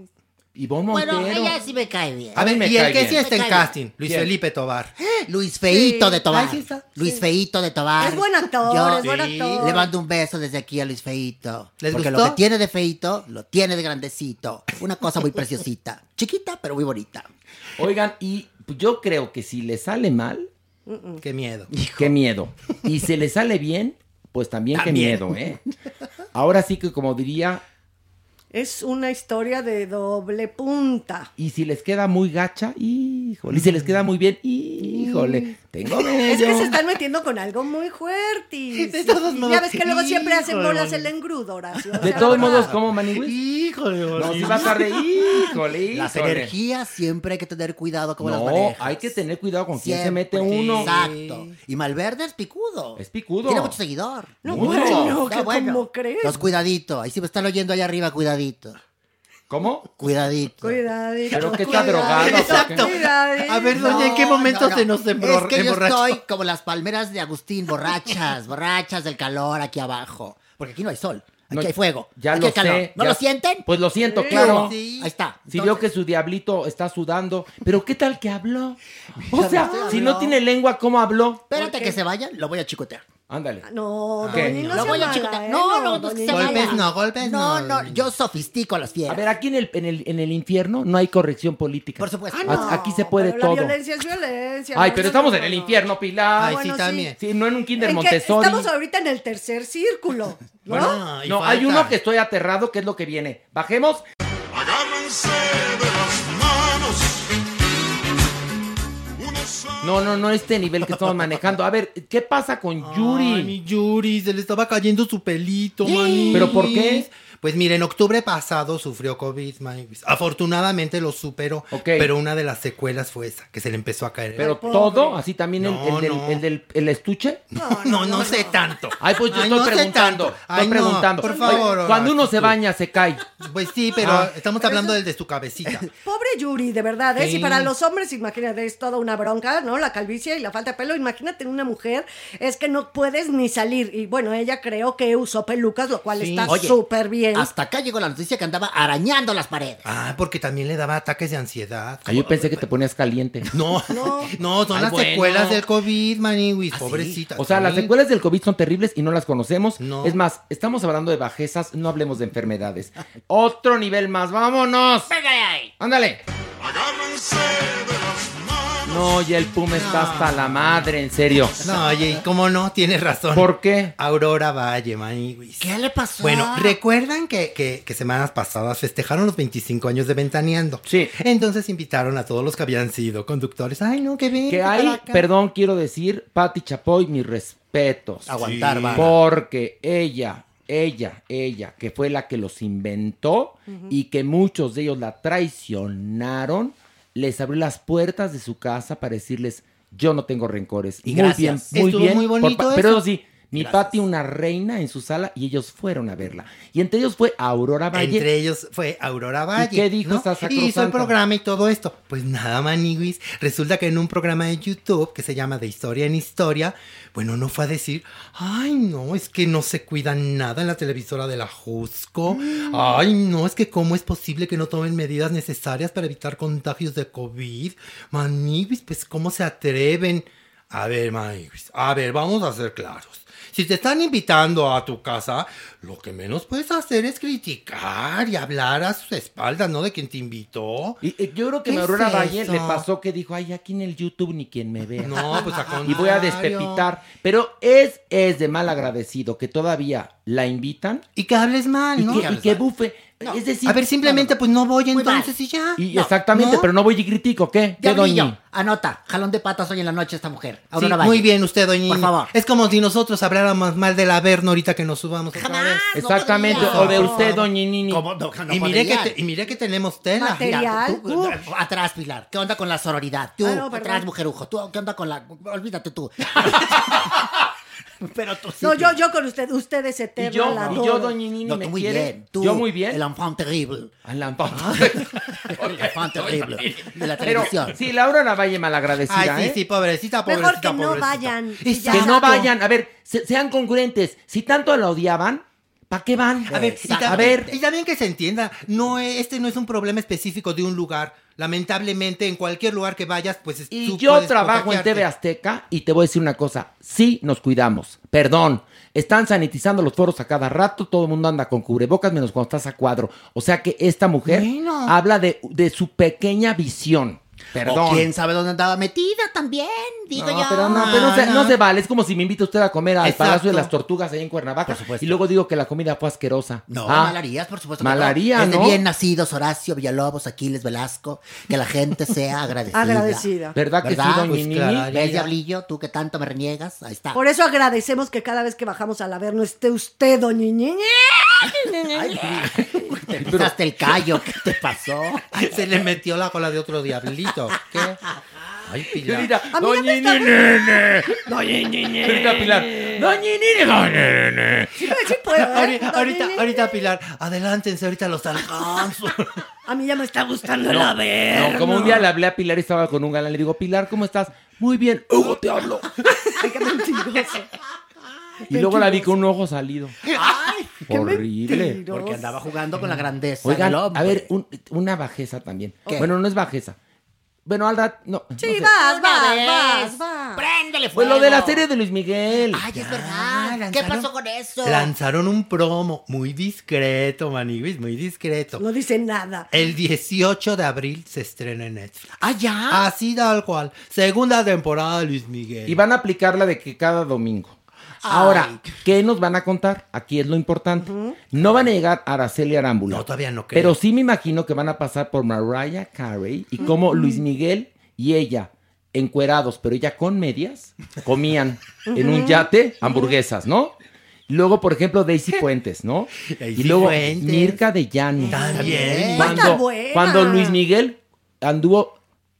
Ivonne Bueno, Montero. ella sí me cae bien. A ver, me y el que bien. sí está en casting, Luis. Felipe Tobar. Luis Feito Sí. de Tobar. Ay, sí está. Luis Sí. Feito de Tobar. Es buen actor, Yo es buen actor. Le mando un beso desde aquí a Luis Feito. ¿Les porque gustó? lo que tiene de feito, lo tiene de grandecito. Una cosa muy preciosita. Chiquita, pero muy bonita. Oigan, y yo creo que si le sale mal, Qué miedo. qué miedo. Y si le sale bien, pues también, qué También. miedo, ¿eh? Ahora sí que como diría, Es una historia de doble punta. y si les queda muy gacha, híjole. Y si les queda muy bien, híjole. Tengo Es medio. que se están metiendo con algo muy fuerte. De todos modos, Ya ves que luego siempre hacen bolas el engrudo, Horacio. De todos modos, ¿cómo, Maniwis? Híjole, No, si va a estar de híjole, Las energías siempre hay que tener cuidado como las No, manejas. hay que tener cuidado con quién se mete uno. Exacto. Y Malverde es picudo. Es picudo. Tiene mucho seguidor. No, bueno. ¿cómo crees? Los cuidadito. Ahí sí me están oyendo allá arriba, cuidadito. ¿Cómo? Cuidadito. Cuidadito. ¿Pero qué está drogado? Exacto. cuidadito. A ver, doña, ¿en qué momento se nos Es embor- que yo emborrachó? estoy como las palmeras de Agustín, borrachas, borrachas del calor aquí abajo. Porque aquí no hay sol, aquí No, hay fuego, Ya aquí lo hay calor. sé. ¿No ya- lo sienten? Pues lo siento, Sí. claro. Sí. Ahí está. Si Entonces, veo que su diablito está sudando. Pero ¿qué tal que habló? O sea, si habló. no tiene lengua, ¿cómo habló? Espérate que se vayan, lo voy a chicotear. Ándale. No, ¿Qué? Doni, no lo se voy a amaga, chicotear. ¿eh? No, no, no, Doni, se Golpes no, golpes no. no. No, yo sofistico a las A fieras. ver, aquí en el, en el, en el infierno no hay corrección política. Por supuesto. Ah, no, Aquí se puede pero todo. La violencia es violencia. Ay, no, pero no, estamos no, en el no. infierno, Pilar. Ay, bueno, sí, también. Sí, no en un kinder ¿En? Montessori. Estamos ahorita en el tercer círculo, ¿no? Bueno, No, hay uno que estoy aterrado, que es lo que viene. Bajemos. Agárrense de No, no, no este nivel que estamos manejando. A ver, ¿qué pasa con Yuri? Ay, mi Yuri, se le estaba cayendo su pelito, maní. ¿Pero por qué? Pues mire, en octubre pasado sufrió COVID, maní. Afortunadamente lo superó, pero una de las secuelas fue esa, que se le empezó a caer. Pero todo, así también el, No, el del, no. el del el estuche. no, no, sé tanto. Ay, pues yo Ay, estoy preguntando. Estoy Ay, no, preguntando. por favor, Oye, Cuando uno se baña, se cae. Pues sí, pero Ah. estamos hablando del de su cabecita. Pobre Yuri, de verdad, ¿eh? Sí. Si para los hombres, imagínate, es toda una bronca, ¿no? La calvicie y la falta de pelo. Imagínate en una mujer, es que no puedes ni salir. Y bueno, ella creo que usó pelucas, lo cual Sí. está súper bien. Hasta acá llegó la noticia que andaba arañando las paredes. Ah, porque también le daba ataques de ansiedad. Ah, yo pensé que te ponías caliente. No, No. no, son Ay, las bueno. secuelas del COVID, maniwis, ¿Ah, sí? pobrecita. O sea, sí. las secuelas del COVID son terribles y no las conocemos. No. Es más, estamos hablando de bajezas, no hablemos de enfermedades. Otro nivel más, vámonos. ¡Pégale ahí! Ándale. Agárrense de las. No, ya el Puma está hasta la madre, en serio. No, oye, ¿y cómo no? Tienes razón. ¿Por qué? Aurora Valle, Maniwis. ¿Qué le pasó? Bueno, recuerdan que, que- que semanas pasadas festejaron los 25 años de Ventaneando. Sí. Entonces invitaron a todos los que habían sido conductores. Ay, no, que ven. Que hay, perdón, quiero decir, Patti Chapoy, mis respetos. Aguantar, Sí. Porque ella, ella, ella, que fue la que los inventó y que muchos de ellos la traicionaron, les abrió las puertas de su casa para decirles, yo no tengo rencores. Y muy gracias. bien, muy Estuvo bien. muy por bonito Pero eso. eso sí, mi Patti una reina en su sala y ellos fueron a verla. Y entre ellos fue Aurora Valle. Entre ellos fue Aurora Valle. ¿Y qué dijo ¿no? esta Y hizo el programa y todo esto. Pues nada, Maniguis. Resulta que en un programa de YouTube que se llama De Historia en Historia, bueno, no fue a decir, ay, no, es que no se cuidan nada en la televisora de la Jusco. Mm. Ay, no, es que cómo es posible que no tomen medidas necesarias para evitar contagios de COVID. Maniguis, pues cómo se atreven. A ver, Maniguis, a ver, vamos a ser claros. Si te están invitando a tu casa, lo que menos puedes hacer es criticar y hablar a sus espaldas, ¿no? De quien te invitó. Y, y yo creo que ¿Qué a Aurora es Valle le pasó que dijo, ay, aquí en el YouTube ni quien me vea. No, pues a Y voy a despepitar. Pero es, es de mal agradecido que todavía la invitan. Y que hables mal, y ¿no? que, Que y que mal. Es decir, a ver, simplemente, pues no voy entonces y ya. Y No, exactamente, ¿no? pero no voy y critico, ¿qué? ¿Qué, doñi? anota, jalón de patas hoy en la noche esta mujer. Sí, muy bien usted, doña Por favor. Es como si nosotros habláramos mal del Averno ahorita que nos subamos otra vez. Exactamente, o de usted, doña Nini. ¿Cómo no, no y, mire que te- y mire que tenemos tela. Mira, tú- tú- atrás, Pilar. ¿Qué onda con la sororidad? Tú, Ah, atrás, mujerujo. Tú, ¿qué onda con la...? Olvídate tú. Pero tú sí. No, yo, yo con usted, usted es Y eterno. yo, la y yo, doña Nini, No, me tú muy quiere. bien. Tú, yo muy bien. El enfant terrible. Al enfant. El enfant terrible de la Pero televisión. sí, Laura Navalle malagradecida, Ay, sí, ¿eh? sí, pobrecita, pobrecita, Mejor que no vayan. Y ya. Que no vayan. A ver, se- sean congruentes. Si tanto la odiaban, ¿para qué van? A ver, y a también, ver. y también que se entienda, no es- este no es un problema específico de un lugar. Lamentablemente, en cualquier lugar que vayas, pues Y tú yo trabajo en. TV Azteca y te voy a decir una cosa. Sí nos cuidamos. Perdón. Están sanitizando los foros a cada rato. Todo el mundo anda con cubrebocas menos cuando estás a cuadro. O sea que esta mujer Bueno. habla de, de su pequeña visión. Perdón. O quién sabe dónde andaba metida también, digo No, yo. pero no, pero no se, no se vale. Es como si me invita usted a comer al Exacto. Palacio de las Tortugas ahí en Cuernavaca. y luego digo que la comida fue asquerosa. No, Ah, malarías, por supuesto. que Malaría, no. Es de ¿no? bien nacidos, Horacio Villalobos, Aquiles Velasco, que la gente sea agradecida. Agradecida. ¿Verdad que sí, doña Pues claro. ¿Ves, Diablillo? Tú que tanto me reniegas. Ahí está. Por eso agradecemos que cada vez que bajamos al Averno esté usted, doña. Ay, te pisaste el callo. ¿Qué te pasó? Se le metió la cola de otro diablito. ¿Qué? Ay, Pilar. ahorita, A mí ya Doña Nini. Doña Nini. Ahorita Pilar. Doña Nini. Doña Nini. Sí, sí puedo, ¿eh? Ahorita, Doña ahorita, Pilar, adelántense, ahorita los alcanzo. A mí ya me está gustando el Averno. No, como un día le hablé a Pilar y estaba con un galán, le digo, Pilar, ¿cómo estás? Muy bien, Hugo, te hablo. Ay, qué mentiroso. Y luego la vi con un ojo salido. Ay, Horrible. mentiroso. porque andaba jugando con la grandeza Oigan, del hombre. a ver, un- una bajeza también. ¿Qué? Bueno, no es bajeza. Bueno, al rato, no. no Sí, sé. vas, vas, vas, vas. Préndele Pues fuego. lo de la serie de Luis Miguel. Ay, es verdad. ¿Qué pasó con eso? Lanzaron un promo muy discreto, Maniguis, muy discreto. No dice nada. El 18 de abril se estrena en Netflix. Ah, ya. Así tal cual. Segunda temporada de Luis Miguel. Y van a aplicar la de que cada domingo. Ahora, ¿qué nos van a contar? Aquí es lo importante. No van a llegar a Araceli Arámbula. No, todavía no creo. Pero sí me imagino que van a pasar por Mariah Carey y cómo Luis Miguel y ella, encuerados, pero ella con medias, comían en un yate hamburguesas, ¿no? Luego, por ejemplo, Daisy Puentes, ¿no? Daisy y luego Fuentes. Mirka de Llano. También. Cuando, cuando Luis Miguel anduvo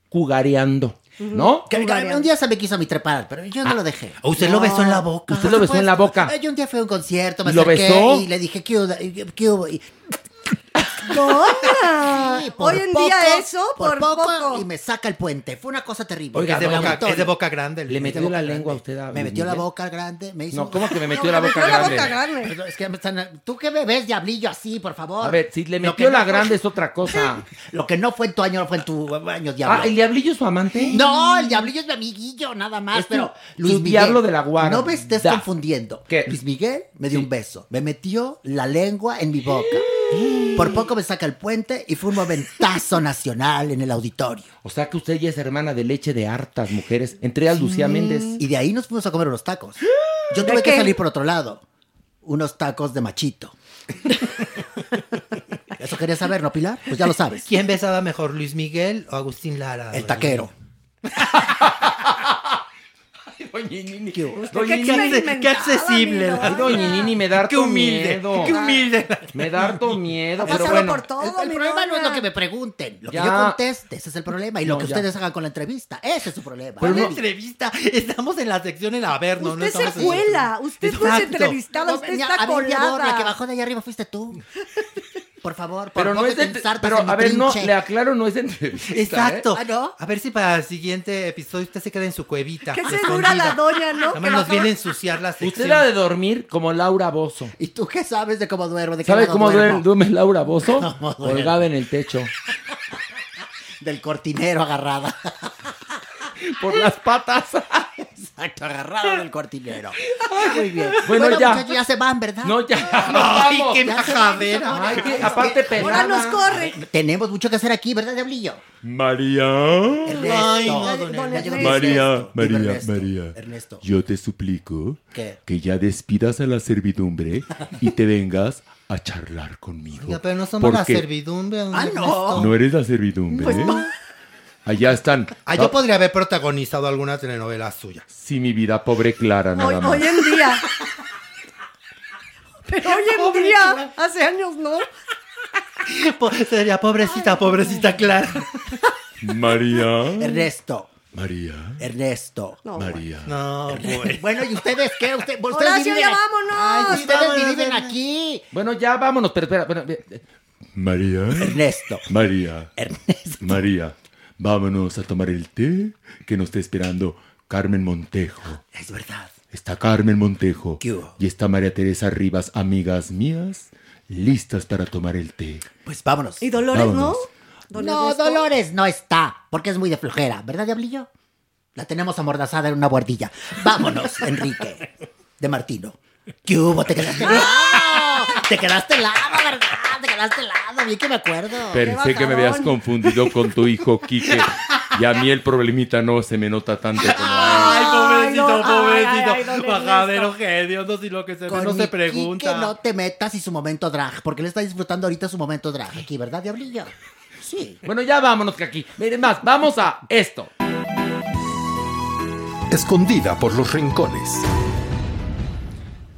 cugareando, ¿no? Que- que un día se me quiso a mí trepar, pero yo no lo dejé. ¿O usted lo besó en la boca? Usted lo besó en la boca. Yo un día fui a un concierto, me ¿Y lo acerqué besó? y le dije, ¿qué hubo? ¿Qué hubo? Y- Dona. Sí, por Hoy en poco, día eso, por, por, poco, poco. y me saca el puente. Fue una cosa terrible. Oiga, es de, boca, agotó. es de boca grande. Le metió la lengua a usted a Me Luis metió la Miguel? boca grande, me hizo... No, ¿cómo que me metió No, la me boca metió la grande? boca grande. Pero es que me están- ¿Tú qué ves, diablillo, así, por favor? A ver, si le metió la no fue- grande es otra cosa. Lo que no fue en tu año, no fue en tu año, diablo. Ah, ¿el diablillo es su amante? No, el diablillo es mi amiguillo, nada más, Es tu- pero tu diablo de la guarda. No me estés confundiendo. ¿Qué? Luis Miguel me dio Sí. un beso, me metió la lengua en mi boca. Por poco me saca el puente y fue un momentazo nacional en el auditorio. O sea que usted ya es hermana de leche de hartas mujeres. Entre ellas Lucía Méndez. Y de ahí nos fuimos a comer unos tacos. Yo ¿De tuve que qué? salir por otro lado. Unos tacos de machito. Eso quería saber, ¿no, Pilar? Pues ya lo sabes. ¿Quién besaba mejor, Luis Miguel o Agustín Lara? El taquero. Doña Nini. qué Doña Nini, experimentada, qué accesible, la Ay, Doña Nini, me da Qué harto humilde, miedo. qué humilde. Me da harto miedo, pero bueno. por todo, el, el problema no es lo que me pregunten, lo Ya. que yo conteste, ese es el problema. Y lo No, que ya. ustedes hagan con la entrevista, ese es su problema. ¿Cuál entrevista? Estamos en la sección en Averno. no Usted se estamos en- cuela, usted no es entrevistada, No, usted está a ver, mi amor, la que colada. bajó de allá arriba fuiste tú. Por favor, por Pero no es de, pero a ver, no, le aclaro, no es de entrevista. Exacto. ¿eh? A ver si para el siguiente episodio usted se queda en su cuevita. Qué escondida. segura la doña, ¿no? Nada Que más nos viene a ensuciar la sección. Usted era de dormir como Laura Bozo. ¿Y tú qué sabes de cómo duermo? ¿De ¿Sabe cómo duerme, duerme Laura Bozo? ¿Cómo duerme? Colgada en el techo. Del cortinero agarrada. Por las patas. Exacto, agarrada del cortinero. Muy bien. Bueno, Bueno, ya. muchachos, ya se van, ¿verdad? No, ya. Ay, vamos. qué majadera. Ay, que aparte Ahora nos pelada. corre. Tenemos mucho que hacer aquí, ¿verdad, Diablillo? María. Ay, no, don Ernesto. María, María, Ernesto. María. Ernesto. Yo te suplico ¿Qué? que ya despidas a la servidumbre y te vengas a charlar conmigo. Oiga, pero no somos la servidumbre. Ah, no. Ernesto. No eres la servidumbre. Pues ¿eh? Allá están. Ah, yo podría haber protagonizado alguna telenovela suya. Sí, mi vida, pobre Clara, Hoy, nada más. hoy en día. Pero hoy en día, hace años no. Po- Sería pobrecita, pobrecita Clara. María. Ernesto. María. Ernesto. María. No, bueno. Bueno, ¿y ustedes qué? Usted- ustedes Horacio, viven ya aquí- vámonos. Ay, ustedes Vámonos, viven vámonos. aquí. Bueno, ya vámonos, pero espera, espera, espera. María. Ernesto. María. Ernesto. María. Vámonos a tomar el té que nos está esperando Carmen Montejo. Es verdad. Está Carmen Montejo ¿Qué hubo? y está María Teresa Rivas, amigas mías, listas para tomar el té. Pues vámonos. ¿Y Dolores Vámonos. no? Don No. Dolores no está, porque es muy de flojera, ¿verdad, Diablillo? La tenemos amordazada en una buhardilla. Vámonos, Enrique. De Martino. ¿Qué hubo? ¿Te quedaste helado? Te quedaste helado, ¿verdad? Te quedaste helado, bien que me acuerdo. Pensé que me habías confundido con tu hijo Quique y a mí el problemita no se me nota tanto como a él. Ay, pobrecito, Ay, no, ay, pobrecito. ay, Majadero Ernesto. genio, no sé lo que se ve, no mi se pregunta. Quique no te metas y su momento drag, porque él está disfrutando ahorita su momento drag aquí, ¿verdad, Diablillo? Sí. Bueno, ya vámonos que aquí. Miren más, vamos a esto. Escondida por los rincones.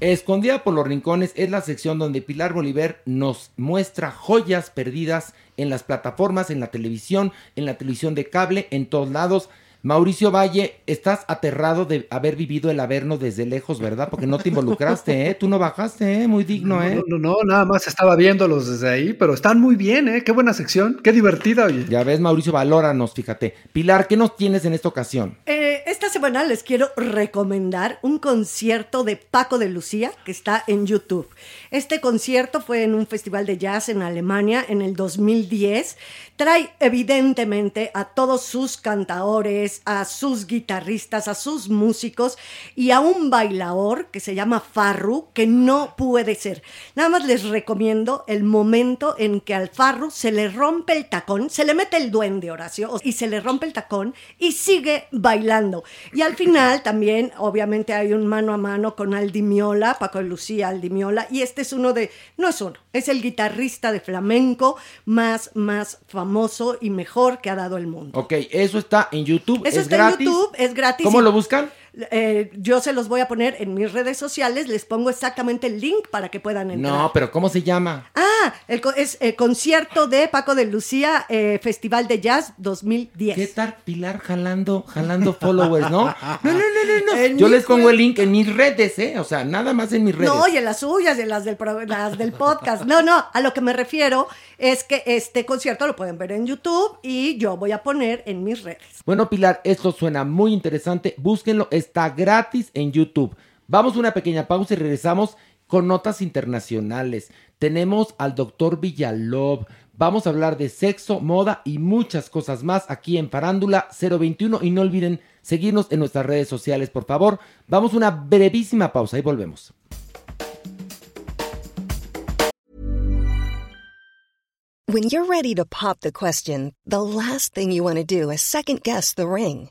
Escondida por los rincones es la sección donde Pilar Bolívar nos muestra joyas perdidas en las plataformas, en la televisión, en la televisión de cable, en todos lados. Mauricio Valle, estás aterrado de haber vivido el Averno desde lejos, ¿verdad? Porque no te involucraste, ¿eh? Tú no bajaste, ¿eh? Muy digno, No, ¿eh? no, no, nada más estaba viéndolos desde ahí, pero están muy bien, ¿eh? Qué buena sección, qué divertida, oye. Ya ves, Mauricio, valóranos, fíjate. Pilar, ¿qué nos tienes en esta ocasión? Eh, esta semana les quiero recomendar un concierto de Paco de Lucía que está en YouTube. Este concierto fue en un festival de jazz en Alemania en el 2010. Trae evidentemente a todos sus cantaores, a sus guitarristas, a sus músicos y a un bailador que se llama Farru, que no puede ser. Nada más les recomiendo el momento en que al Farru se le rompe el tacón, se le mete el duende Horacio y se le rompe el tacón y sigue bailando. Y al final también, obviamente, hay un mano a mano con Aldi Miola, Paco de Lucía, Aldi Miola, y este es uno de, no es uno, es el guitarrista de flamenco más, más famoso y mejor que ha dado el mundo. Ok, eso está en YouTube. Eso es está gratis. en YouTube, es gratis. ¿Cómo lo buscan? Eh, yo se los voy a poner en mis redes sociales, les pongo exactamente el link para que puedan entrar. No, pero ¿cómo se llama? Ah, el es el concierto de Paco de Lucía, eh, Festival de Jazz 2010. ¿Qué tal Pilar jalando, jalando followers, no? No, no, no, no, no. Yo les pongo el link en mis redes, ¿eh? O sea, nada más en mis redes. No, y en las suyas, y en las del, pro- las del podcast. No, no, a lo que me refiero es que este concierto lo pueden ver en YouTube y yo voy a poner en mis redes. Bueno, Pilar, esto suena muy interesante. Búsquenlo, está gratis en YouTube. Vamos a una pequeña pausa y regresamos con notas internacionales. Tenemos al doctor Villalob. Vamos a hablar de sexo, moda y muchas cosas más aquí en Farándula 021. Y no olviden seguirnos en nuestras redes sociales, por favor. Vamos a una brevísima pausa y volvemos. When you're ready to pop the question, the last thing you want to do is second guess the ring.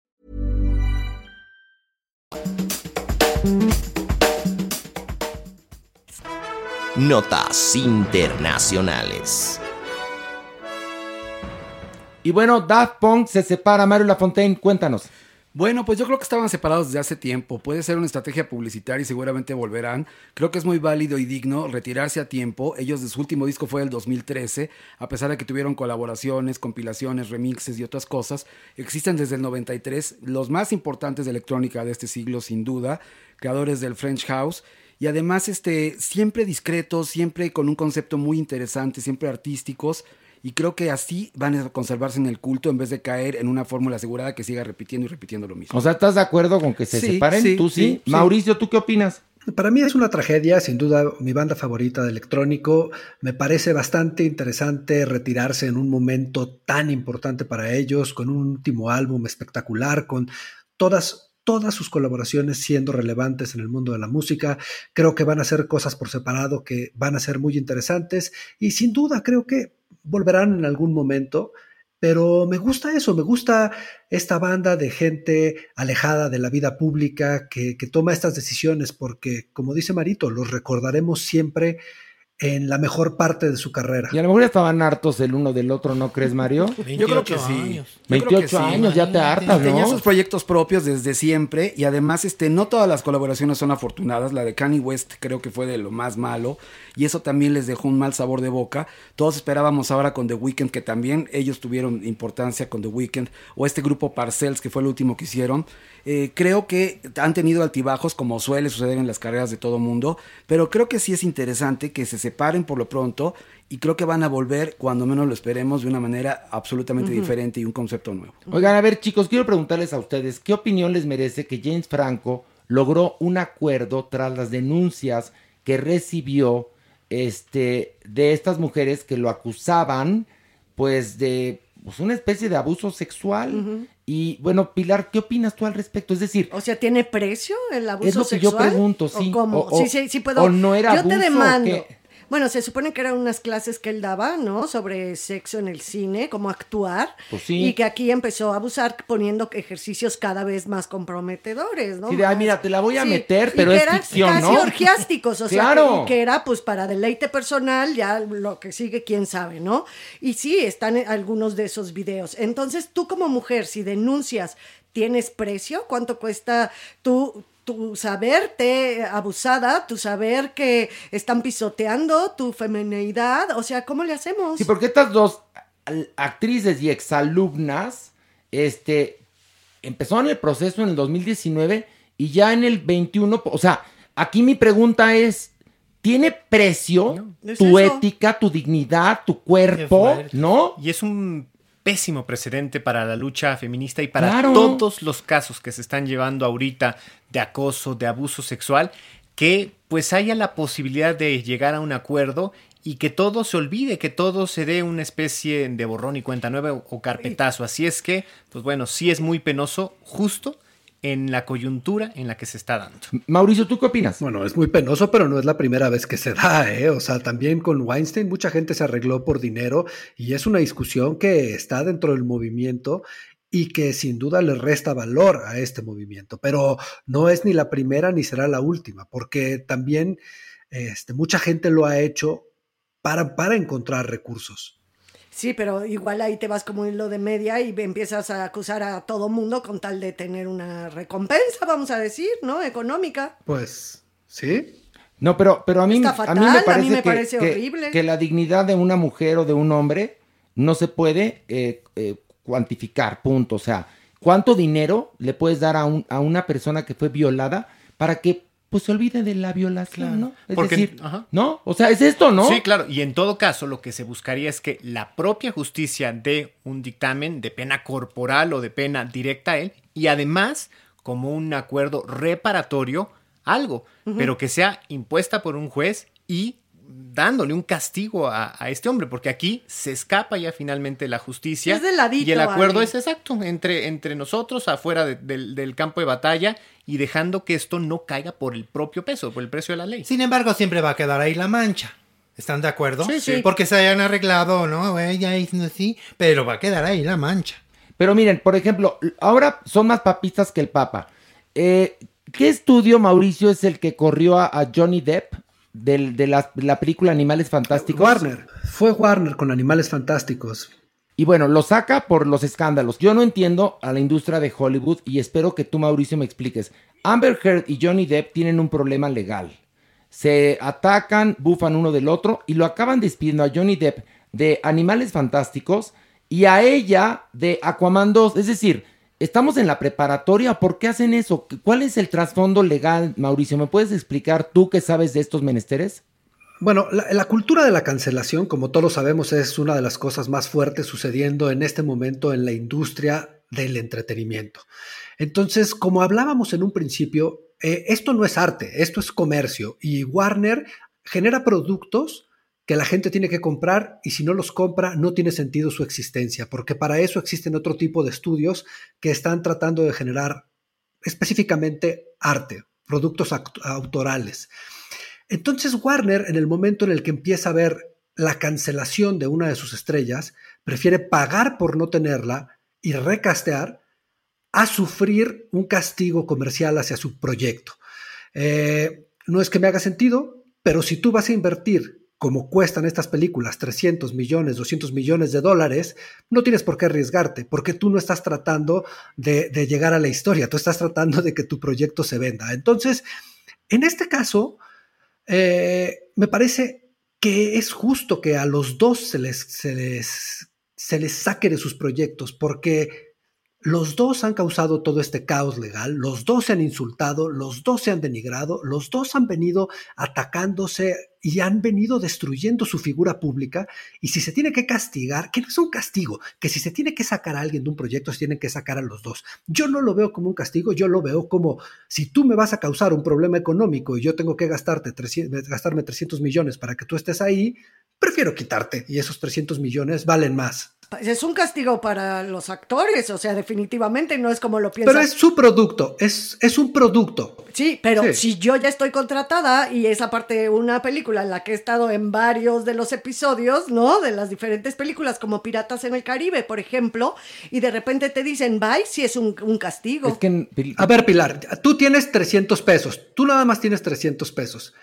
Notas internacionales. Y bueno, Daft Punk se separa, Mario Lafontaine, cuéntanos. Bueno, pues yo creo que estaban separados desde hace tiempo. Puede ser una estrategia publicitaria y seguramente volverán. Creo que es muy válido y digno retirarse a tiempo. Ellos de su último disco fue el 2013, a pesar de que tuvieron colaboraciones, compilaciones, remixes y otras cosas. Existen desde el 93 los más importantes de electrónica de este siglo, sin duda, creadores del French House. Y además, este, siempre discretos, siempre con un concepto muy interesante, siempre artísticos y creo que así van a conservarse en el culto en vez de caer en una fórmula asegurada que siga repitiendo y repitiendo lo mismo. O sea, ¿estás de acuerdo con que se Sí, separen? sí, ¿Tú sí? sí, sí. Mauricio, ¿tú qué opinas? Para mí es una tragedia, sin duda mi banda favorita de electrónico. Me parece bastante interesante retirarse en un momento tan importante para ellos, con un último álbum espectacular, con todas todas sus colaboraciones siendo relevantes en el mundo de la música. Creo que van a hacer cosas por separado que van a ser muy interesantes y sin duda creo que volverán en algún momento. Pero me gusta eso, me gusta esta banda de gente alejada de la vida pública que toma estas decisiones porque, como dice Marito, los recordaremos siempre en la mejor parte de su carrera. Y a lo mejor ya estaban hartos el uno del otro, ¿no crees, Mario? Yo creo que sí. Yo 28 creo que sí. años, ya te hartas, Tenía ¿no? sus proyectos propios desde siempre y además este no todas las colaboraciones son afortunadas. La de Kanye West creo que fue de lo más malo y eso también les dejó un mal sabor de boca. Todos esperábamos ahora con The Weeknd que también ellos tuvieron importancia con The Weeknd o este grupo Parcells que fue el último que hicieron. Eh, creo que han tenido altibajos como suele suceder en las carreras de todo mundo, pero creo que sí es interesante que se separen por lo pronto y creo que van a volver cuando menos lo esperemos de una manera absolutamente diferente y un concepto nuevo. Oigan, a ver, chicos, quiero preguntarles a ustedes, ¿qué opinión les merece que James Franco logró un acuerdo tras las denuncias que recibió este, de estas mujeres que lo acusaban, pues, de pues, una especie de abuso sexual? Y bueno, Pilar, ¿qué opinas tú al respecto? Es decir, O sea, ¿tiene precio el abuso Es lo que yo sexual? pregunto, ¿O sí. cómo? O- o- sí, sí, sí puedo. o no era Yo te ¿o demando. qué? Bueno, se supone que eran unas clases que él daba, ¿no? Sobre sexo en el cine, cómo actuar. Pues sí. Y que aquí empezó a abusar poniendo ejercicios cada vez más comprometedores, ¿no? Sí, de, "Ay, mira, te la voy a Sí, meter, y pero que es eran ficción, casi ¿no? orgiásticos, o sea, Claro. que, que era pues para deleite personal, ya lo que sigue, quién sabe, ¿no? Y sí, están en algunos de esos videos. Entonces, tú como mujer, si denuncias, ¿tienes precio? ¿Cuánto cuesta tu, tu saberte abusada, tu saber que están pisoteando tu femineidad? O sea, ¿cómo le hacemos? Sí, porque estas dos actrices y exalumnas, este, empezaron el proceso en el 2019 y ya en el 21, o sea, aquí mi pregunta es, ¿tiene precio Es tu eso. ética, tu dignidad, tu cuerpo, no? Y es un pésimo precedente para la lucha feminista y para Claro. todos los casos que se están llevando ahorita de acoso, de abuso sexual, que pues haya la posibilidad de llegar a un acuerdo y que todo se olvide, que todo se dé una especie de borrón y cuenta nueva o, o carpetazo. Así es que, pues bueno, sí es muy penoso justo en la coyuntura en la que se está dando. Mauricio, ¿tú qué opinas? Bueno, es muy penoso, pero no es la primera vez que se da, ¿eh? O sea, también con Weinstein mucha gente se arregló por dinero y es una discusión que está dentro del movimiento y que sin duda le resta valor a este movimiento, pero no es ni la primera ni será la última, porque también este, mucha gente lo ha hecho para, para encontrar recursos. Sí, pero igual ahí te vas como en lo de media y empiezas a acusar a todo mundo con tal de tener una recompensa, vamos a decir, ¿no? Económica. Pues, ¿sí? No, pero, pero a mí, Está a mí me a parece, mí me que, parece que- horrible. que la dignidad de una mujer o de un hombre no se puede eh, eh, cuantificar, punto. O sea, ¿cuánto dinero le puedes dar a, un- a una persona que fue violada para que pues se olvide de la violación, ¿no? Es Porque- decir, ajá. ¿no? O sea, es esto, ¿no? Sí, claro. Y en todo caso, lo que se buscaría es que la propia justicia dé un dictamen de pena corporal o de pena directa a él y además, como un acuerdo reparatorio, algo, pero que sea impuesta por un juez y dándole un castigo a, a este hombre, porque aquí se escapa ya finalmente la justicia. Es de ladito, y el acuerdo Ale. es exacto, entre, entre nosotros, afuera de- del, del campo de batalla, y dejando que esto no caiga por el propio peso, por el precio de la ley. Sin embargo, siempre va a quedar ahí la mancha. ¿Están de acuerdo? Sí, sí. Porque se hayan arreglado, ¿no? Ella así, pero va a quedar ahí la mancha. Pero miren, por ejemplo, ahora son más papistas que el Papa. Eh, ¿Qué estudio, Mauricio, es el que corrió a, a Johnny Depp del- de la, la película Animales Fantásticos? Warner. Fue Warner con Animales Fantásticos. Y bueno, lo saca por los escándalos. Yo no entiendo a la industria de Hollywood y espero que tú, Mauricio, me expliques. Amber Heard y Johnny Depp tienen un problema legal. Se atacan, bufan uno del otro y lo acaban despidiendo a Johnny Depp de Animales Fantásticos y a ella de Aquaman 2. Es decir, estamos en la preparatoria. ¿Por qué hacen eso? ¿Cuál es el trasfondo legal, Mauricio? ¿Me puedes explicar tú que sabes de estos menesteres? Bueno, la, la cultura de la cancelación, como todos sabemos, es una de las cosas más fuertes sucediendo en este momento en la industria del entretenimiento. Entonces, como hablábamos en un principio, eh, esto no es arte, esto es comercio y Warner genera productos que la gente tiene que comprar y si no los compra no tiene sentido su existencia, porque para eso existen otro tipo de estudios que están tratando de generar específicamente arte, productos autorales. Entonces Warner, en el momento en el que empieza a ver la cancelación de una de sus estrellas, prefiere pagar por no tenerla y recastear a sufrir un castigo comercial hacia su proyecto. Eh, no es que me haga sentido, pero si tú vas a invertir como cuestan estas películas 300 millones, 200 millones de dólares, no tienes por qué arriesgarte, porque tú no estás tratando de, llegar a la historia, tú estás tratando de que tu proyecto se venda. Entonces, en este caso, eh, me parece que es justo que a los dos se les, se les, se les saque de sus proyectos, porque los dos han causado todo este caos legal, los dos se han insultado, los dos se han denigrado, los dos han venido atacándose y han venido destruyendo su figura pública. Y si se tiene que castigar, que no es un castigo, que si se tiene que sacar a alguien de un proyecto, se tienen que sacar a los dos. Yo no lo veo como un castigo, yo lo veo como si tú me vas a causar un problema económico y yo tengo que gastarte 300, gastarme 300 millones para que tú estés ahí, prefiero quitarte y esos 300 millones valen más. Es un castigo para los actores, o sea, definitivamente no es como lo piensas. Pero es su producto, es, es un producto. Sí, pero Sí. si yo ya estoy contratada y es aparte una película en la que he estado en varios de los episodios, ¿no? De las diferentes películas, como Piratas en el Caribe, por ejemplo, y de repente te dicen bye, si es un, un castigo. A ver, Pilar, tú tienes 300 pesos, tú nada más tienes 300 pesos.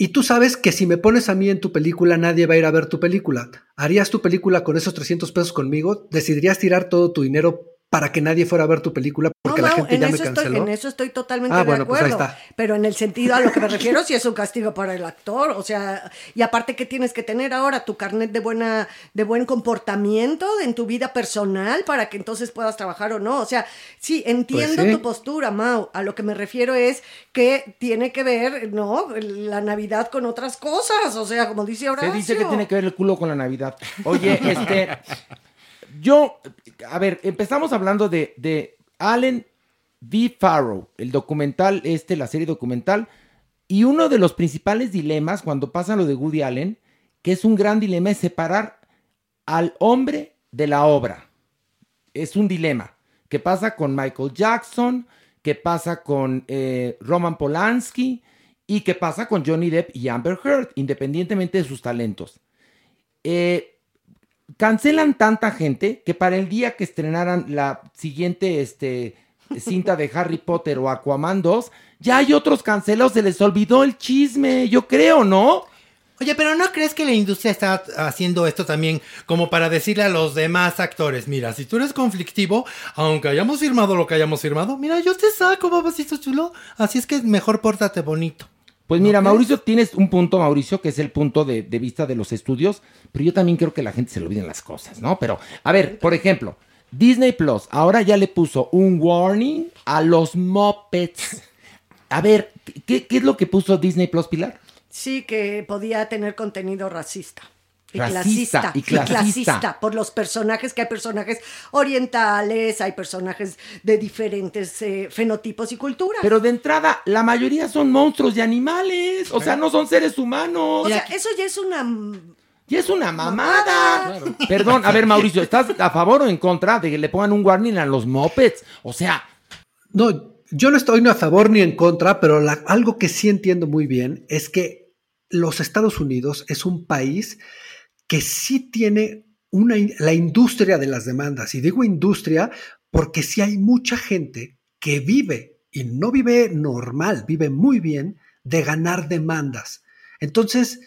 Y tú sabes que si me pones a mí en tu película, nadie va a ir a ver tu película. ¿Harías tu película con esos 300 pesos conmigo? ¿Decidirías tirar todo tu dinero para que nadie fuera a ver tu película porque No, la Mau, gente en ya me eso estoy, canceló? en eso estoy totalmente Ah, de bueno, pues ahí acuerdo. está. Pero en el sentido a lo que me refiero, sí es un castigo para el actor. O sea, y aparte que tienes que tener ahora tu carnet de buena, de buen comportamiento en tu vida personal para que entonces puedas trabajar o no. O sea, sí, entiendo Pues sí. tu postura, Mau. A lo que me refiero es que tiene que ver, ¿no? La Navidad con otras cosas. O sea, como dice Se Horacio. dice que tiene que ver el culo con la Navidad. Oye, este. Yo. A ver, empezamos hablando de, Allen V. Farrow, el documental, este, la serie documental. Y uno de los principales dilemas cuando pasa lo de Woody Allen, que es un gran dilema, es separar al hombre de la obra. Es un dilema. ¿Qué pasa con Michael Jackson? ¿Qué pasa con eh, Roman Polanski? ¿Y qué pasa con Johnny Depp y Amber Heard, independientemente de sus talentos? Eh, cancelan tanta gente que para el día que estrenaran la siguiente este, cinta de Harry Potter o Aquaman 2, ya hay otros cancelados, se les olvidó el chisme, yo creo, ¿no? Oye, pero ¿no crees que la industria está haciendo esto también como para decirle a los demás actores, mira, si tú eres conflictivo, aunque hayamos firmado lo que hayamos firmado, mira, yo te saco, babacito chulo, así es que mejor pórtate bonito. Pues mira, Mauricio, tienes un punto, Mauricio, que es el punto de, de vista de los estudios, pero yo también creo que la gente se le olviden las cosas, ¿no? Pero, a ver, por ejemplo, Disney Plus ahora ya le puso un warning a los Muppets. A ver, ¿qué, qué es lo que puso Disney Plus, Pilar? Sí, que podía tener contenido racista. Y Racista, clasista, y clasista. por los personajes, que hay personajes orientales, hay personajes de diferentes eh, fenotipos y culturas. Pero de entrada, la mayoría son monstruos y animales, o sea, no son seres humanos. o sea, eso ya es una... Y es una mamada. Perdón, a ver, Mauricio, ¿estás a favor o en contra de que le pongan un warning a los mopeds? O sea. No, yo no estoy ni a favor ni en contra, pero la- algo que sí entiendo muy bien es que los Estados Unidos es un país que sí tiene una, la industria de las demandas. Y digo industria porque sí hay mucha gente que vive, y no vive normal, vive muy bien, de ganar demandas. Entonces,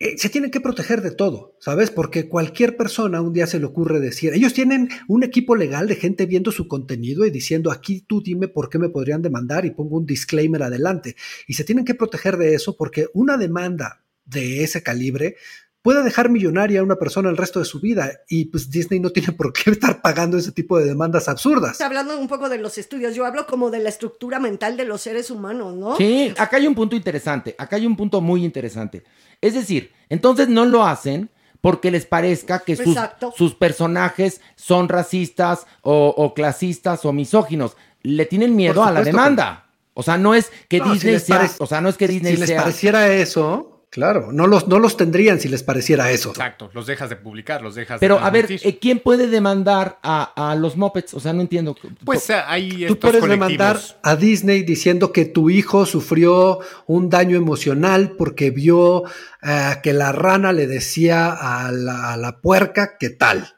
eh, se tienen que proteger de todo, ¿sabes? Porque cualquier persona un día se le ocurre decir, ellos tienen un equipo legal de gente viendo su contenido y diciendo, aquí tú dime por qué me podrían demandar y pongo un disclaimer adelante. Y se tienen que proteger de eso porque una demanda de ese calibre puede dejar millonaria a una persona el resto de su vida y pues Disney no tiene por qué estar pagando ese tipo de demandas absurdas. Hablando un poco de los estudios, yo hablo como de la estructura mental de los seres humanos, ¿no? Sí, acá hay un punto interesante, acá hay un punto muy interesante. Es decir, entonces no lo hacen porque les parezca que sus, personajes son racistas o, o clasistas o misóginos. Le tienen miedo a la que demanda. O sea, no es que No, si Disney sea, o sea, no es que Disney si les sea pareciera eso, claro, no los, no los tendrían si les pareciera eso. Exacto, los dejas de publicar, los dejas Pero de a ver, eh, ¿quién puede demandar a, a los mopeds? O sea, no entiendo. Pues eh, hay Tú estos puedes colectivos. demandar a Disney diciendo que tu hijo sufrió un daño emocional porque vio eh, que la rana le decía a la, a la puerca qué tal.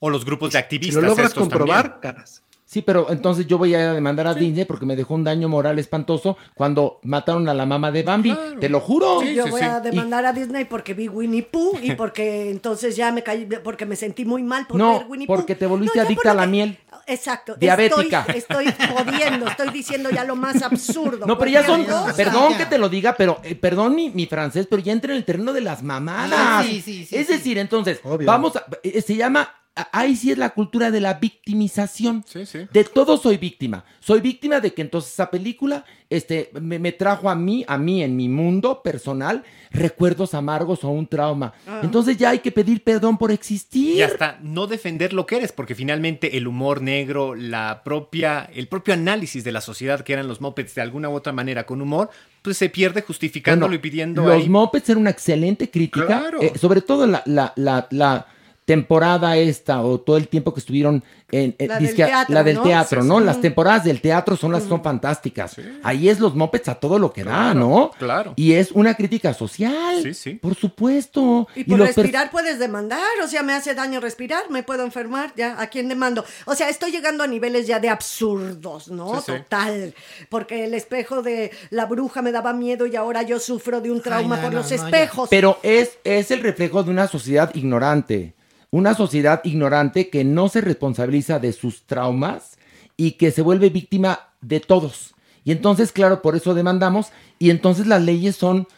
O los grupos de activistas. Si lo logras estos comprobar, también. ganas. Sí, pero entonces yo voy a demandar a Disney porque me dejó un daño moral espantoso cuando mataron a la mamá de Bambi. Te lo juro. yo voy a demandar a Disney porque vi Winnie Pooh y porque entonces ya me caí, porque me sentí muy mal por No, ver Winnie Pooh. porque te volviste No, adicta a la que- miel. Exacto. Diabética. Estoy, estoy jodiendo, estoy diciendo ya lo más absurdo. No, pero ya son, cosa. perdón que te lo diga, pero eh, perdón mi, mi francés, pero ya entra en el terreno de las mamadas. Ah, sí, sí, sí, es sí. decir, entonces, Obvio. vamos a, eh, se llama, a- ahí sí es la cultura de la victimización. Sí, sí. De todo soy víctima. Soy víctima de que entonces esa película este, me, me trajo a mí, a mí en mi mundo personal, recuerdos amargos o un trauma. Ah. Entonces ya hay que pedir perdón por existir. Y hasta no defender lo que eres, porque finalmente el humor negro, la propia, el propio análisis de la sociedad que eran los mopeds de alguna u otra manera con humor, pues se pierde justificándolo Bueno, y pidiendo Los ahí. Muppets eran una excelente crítica. Claro. eh, sobre todo la, la, la, la temporada esta o todo el tiempo que estuvieron en La del teatro, la del ¿no? teatro, Sí, ¿no? sí. Las temporadas del teatro son las son fantásticas. Ahí es los Muppets a todo lo que da, ¿no? claro. Y es una crítica social. Sí, sí. Por supuesto. Y por respirar puedes demandar, o sea, me hace daño respirar, me puedo enfermar, ya, ¿a quién demando? O sea, estoy llegando a niveles ya de absurdos, ¿no? Sí, sí. Total, porque el espejo de la bruja me daba miedo y ahora yo sufro de un trauma no, por no, los no, ya. espejos. Pero es, es el reflejo de una sociedad ignorante. Una sociedad ignorante que no se responsabiliza de sus traumas y que se vuelve víctima de todos. Y entonces, claro, por eso demandamos. Y entonces las leyes son.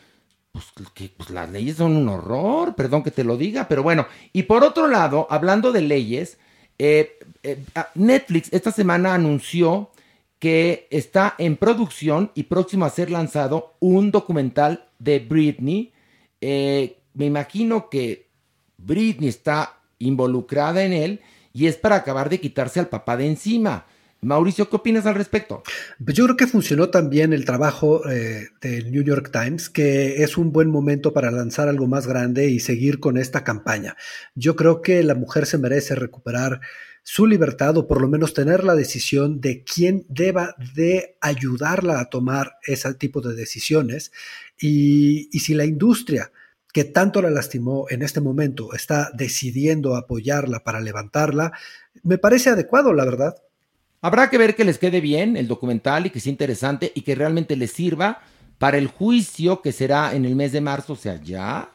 Pues, que, pues, las leyes son un horror, perdón que te lo diga, pero bueno. Y por otro lado, hablando de leyes, eh, eh, Netflix esta semana anunció que está en producción y próximo a ser lanzado un documental de Britney. Eh, me imagino que Britney está involucrada en él y es para acabar de quitarse al papá de encima. Mauricio, ¿qué opinas al respecto? Pues yo creo que funcionó también el trabajo eh, del New York Times, que es un buen momento para lanzar algo más grande y seguir con esta campaña. Yo creo que la mujer se merece recuperar su libertad o por lo menos tener la decisión de quién deba de ayudarla a tomar ese tipo de decisiones. Y, y si la industria que tanto la lastimó en este momento está decidiendo apoyarla para levantarla, me parece adecuado, la verdad. Habrá que ver que les quede bien el documental y que sea interesante y que realmente les sirva para el juicio que será en el mes de marzo, o sea, ya.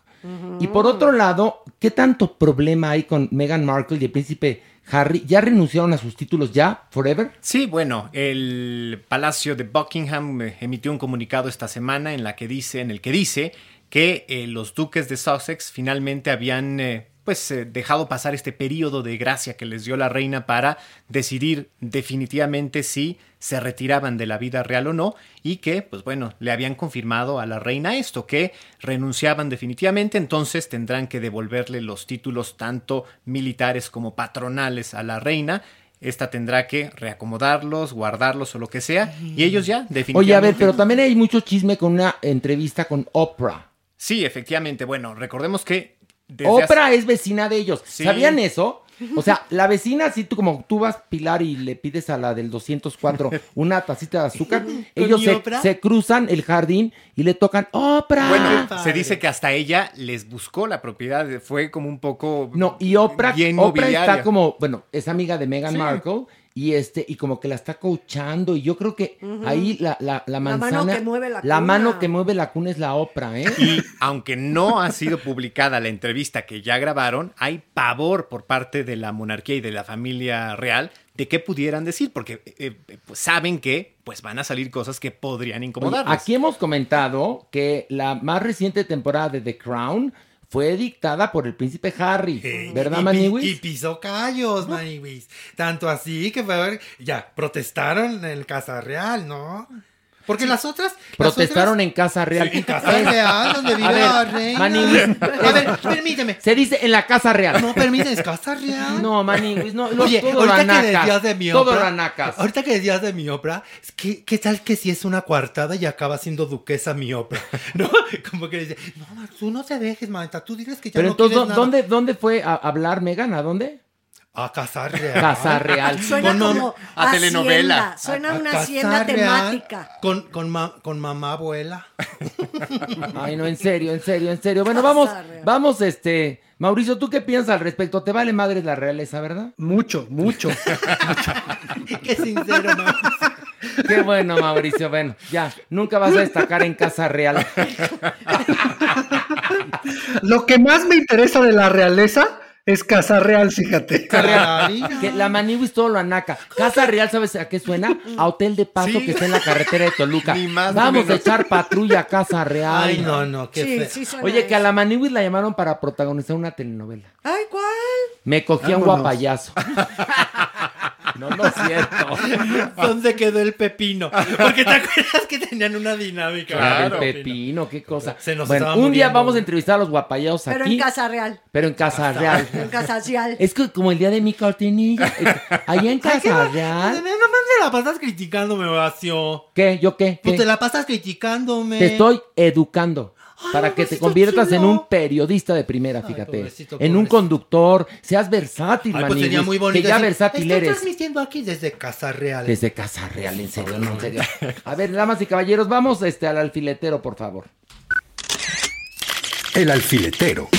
Y por otro lado, ¿qué tanto problema hay con Meghan Markle y el príncipe Harry? ¿Ya renunciaron a sus títulos ya, forever? Sí, bueno, el Palacio de Buckingham eh, emitió un comunicado esta semana en, la que dice, en el que dice que eh, los duques de Sussex finalmente habían eh, pues eh, dejado pasar este periodo de gracia que les dio la reina para decidir definitivamente si se retiraban de la vida real o no y que pues bueno le habían confirmado a la reina esto que renunciaban definitivamente entonces tendrán que devolverle los títulos tanto militares como patronales a la reina esta tendrá que reacomodarlos, guardarlos o lo que sea, y ellos ya definitivamente. Oye, a ver, pero también hay mucho chisme con una entrevista con Oprah. Sí, efectivamente. Bueno, recordemos que desde Oprah hace- es vecina de ellos. Sí. ¿Sabían eso? O sea, la vecina, si tú como tú vas, Pilar, y le pides a la del 204 una tacita de azúcar, ellos se, se cruzan el jardín y le tocan Oprah. Bueno, se dice que hasta ella les buscó la propiedad, fue como un poco No, y Oprah, bien Oprah está como, bueno, es amiga de Meghan Sí. Markle y este, y como que la está coachando. Y yo creo que ahí la, la, la mano manzana. que mueve la la cuna. mano que mueve la cuna es la Oprah, ¿eh? Y aunque no ha sido publicada la entrevista que ya grabaron, hay pavor por parte de la monarquía y de la familia real de qué pudieran decir, porque eh, eh, pues saben que pues van a salir cosas que podrían Oye, incomodarles. aquí hemos comentado que la más reciente temporada de The Crown fue dictada por el príncipe Harry, ¿verdad, Y pi- Maniwis? Y pisó callos, Maniwis. Tanto así que fue a ver, ya, protestaron en el Casa Real, ¿no? Porque las otras... las Protestaron otras- en Casa Real. Sí, en Casa Real, donde vive A ver, la reina. Maniwis, A ver, permíteme. Se dice en la Casa Real. No, permíteme, es Casa Real. No, Maniwis, no. lo- Oye, todo ahorita ranacas, que decías de mi todo obra, ranacas. ahorita que decías de mi obra, que, ¿qué tal que si es una coartada y acaba siendo duquesa mi obra? ¿No? Como que dice, no, tú no te dejes, manita, tú diles que ya Pero no entonces, quieres nada. ¿dónde, ¿dónde fue a hablar Megan? ¿A dónde? A Casa Real. Casa Real. Suena Con- como a telenovela. hacienda, Suena A- a una hacienda Real, temática. Con, con, ma- con mamá abuela. Ay, no, en serio, en serio, en serio. Bueno, vamos, vamos, este. Mauricio, ¿tú qué piensas al respecto? ¿Te vale madre la realeza, verdad? Mucho, mucho. Qué sincero, ma. Qué bueno, Mauricio. Bueno, ya, nunca vas a destacar en Casa Real. Lo que más me interesa de la realeza es Casa Real, fíjate. Que la Maniwis todo lo anaca. Casa Real, ¿sabes a qué suena? A Hotel de Paso Sí. que está en la carretera de Toluca. Ni más ni Vamos a echar patrulla a Casa Real. Ay, no, no, qué Sí, suena Oye, que a la Maniwis la llamaron para protagonizar una telenovela. Ay, ¿cuál? Me cogí a un guapayazo. No, no es cierto. ¿Dónde quedó el pepino? Porque te acuerdas que tenían una dinámica. Claro, el pepino, qué cosa. Se nos bueno, un día vamos a entrevistar a los guapayazos Pero aquí. en Casa Real. Pero en Casa Real. En Casa Real. Es que como el día de mi cortinilla. Allá en Casa Real. No te la pasas criticándome, Horacio. ¿Qué? ¿Yo qué? Pues ¿Qué? te la pasas criticándome. Te estoy educando. Para que te conviertas en un periodista de primera, fíjate. pobrecito, en un conductor. Seas versátil, Ay, pues sería muy bonito. Que ya decir, versátil Estoy eres. transmitiendo aquí desde Casa Real. Desde Casa Real, en serio, no, en serio. A ver, damas y caballeros, vamos este, al alfiletero, por favor. El alfiletero.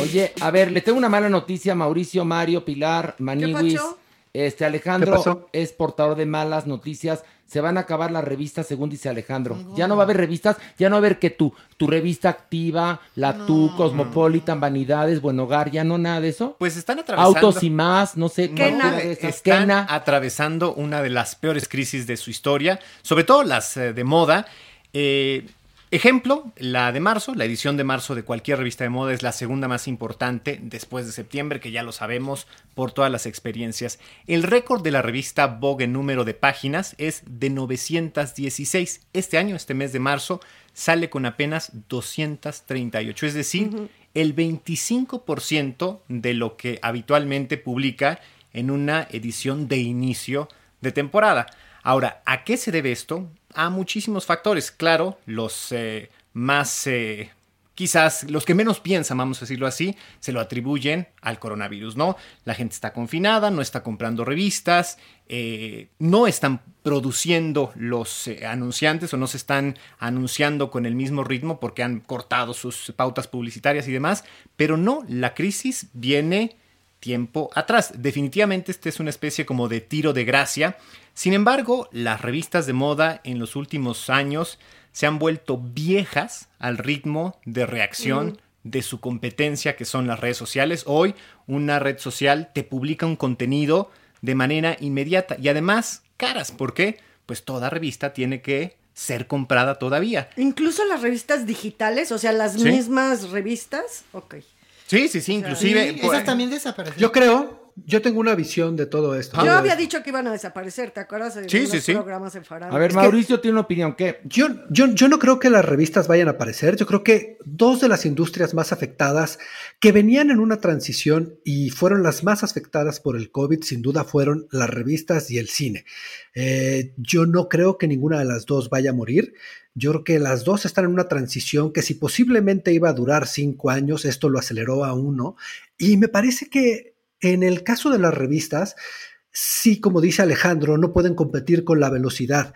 Oye, a ver, le tengo una mala noticia a Mauricio, Mario, Pilar, Maniwis. pacho? Este, ¿Qué Alejandro es portador de malas noticias. Se van a acabar las revistas, según dice Alejandro. Ya no va a haber revistas, ya no va a haber que tu, tu revista activa, la Tu, Cosmopolitan, Vanidades, Buen Hogar, ya no nada de eso. Pues están atravesando. Autos y más, no sé. Kena. cualquiera de esas. Están Kena. atravesando una de las peores crisis de su historia, sobre todo las eh, de moda. Eh, ejemplo, la de marzo, la edición de marzo de cualquier revista de moda es la segunda más importante después de septiembre, que ya lo sabemos por todas las experiencias. El récord de la revista Vogue en número de páginas es de 916. Este año, este mes de marzo, sale con apenas 238, es decir, el 25% de lo que habitualmente publica en una edición de inicio de temporada. Ahora, ¿a qué se debe esto? A muchísimos factores. Claro, los eh, más, eh, quizás los que menos piensan, vamos a decirlo así, se lo atribuyen al coronavirus, ¿no? La gente está confinada, no está comprando revistas, eh, no están produciendo los anunciantes o no se están anunciando con el mismo ritmo porque han cortado sus pautas publicitarias y demás, pero no, la crisis viene tiempo atrás. Definitivamente este es una especie como de tiro de gracia. Sin embargo, las revistas de moda en los últimos años se han vuelto viejas al ritmo de reacción de su competencia que son las redes sociales. Hoy una red social te publica un contenido de manera inmediata y además caras. ¿Por qué? Pues toda revista tiene que ser comprada todavía. Incluso las revistas digitales, o sea, las Sí. mismas revistas. Ok. Sí, sí, sí, inclusive... Sí, pues, esas también desaparecieron. Yo creo, yo tengo una visión de todo esto. Yo había dicho que iban a desaparecer, ¿te acuerdas? De Sí, sí, sí. programas en. A ver, Es que- Mauricio tiene una opinión. ¿Qué? Yo, yo, yo no creo que las revistas vayan a aparecer. Yo creo que dos de las industrias más afectadas que venían en una transición y fueron las más afectadas por el COVID, sin duda fueron las revistas y el cine. Eh, yo no creo que ninguna de las dos vaya a morir. Yo creo que las dos están en una transición que si posiblemente iba a durar cinco años, esto lo aceleró a uno. Y me parece que en el caso de las revistas, sí, como dice Alejandro, no pueden competir con la velocidad.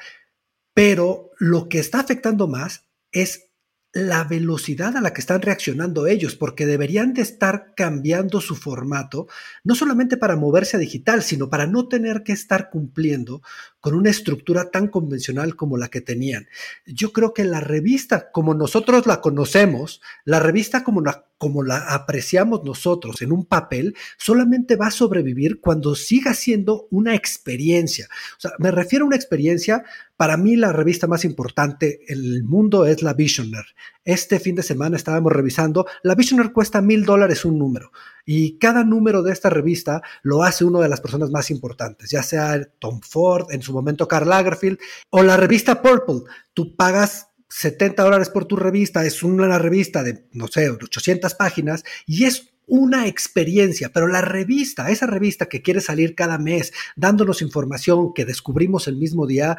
Pero lo que está afectando más es la velocidad a la que están reaccionando ellos, porque deberían de estar cambiando su formato, no solamente para moverse a digital, sino para no tener que estar cumpliendo con una estructura tan convencional como la que tenían. Yo creo que la revista, como nosotros la conocemos, la revista como la, como la apreciamos nosotros en un papel, solamente va a sobrevivir cuando siga siendo una experiencia. O sea, me refiero a una experiencia, para mí la revista más importante en el mundo es la Visioner. Este fin de semana estábamos revisando, la Visioner cuesta mil dólares un número y cada número de esta revista lo hace una de las personas más importantes, ya sea Tom Ford, en su momento Karl Lagerfeld o la revista Purple. Tú pagas 70 dólares por tu revista, es una revista de, no sé, 800 páginas y es una experiencia, pero la revista, esa revista que quiere salir cada mes dándonos información que descubrimos el mismo día,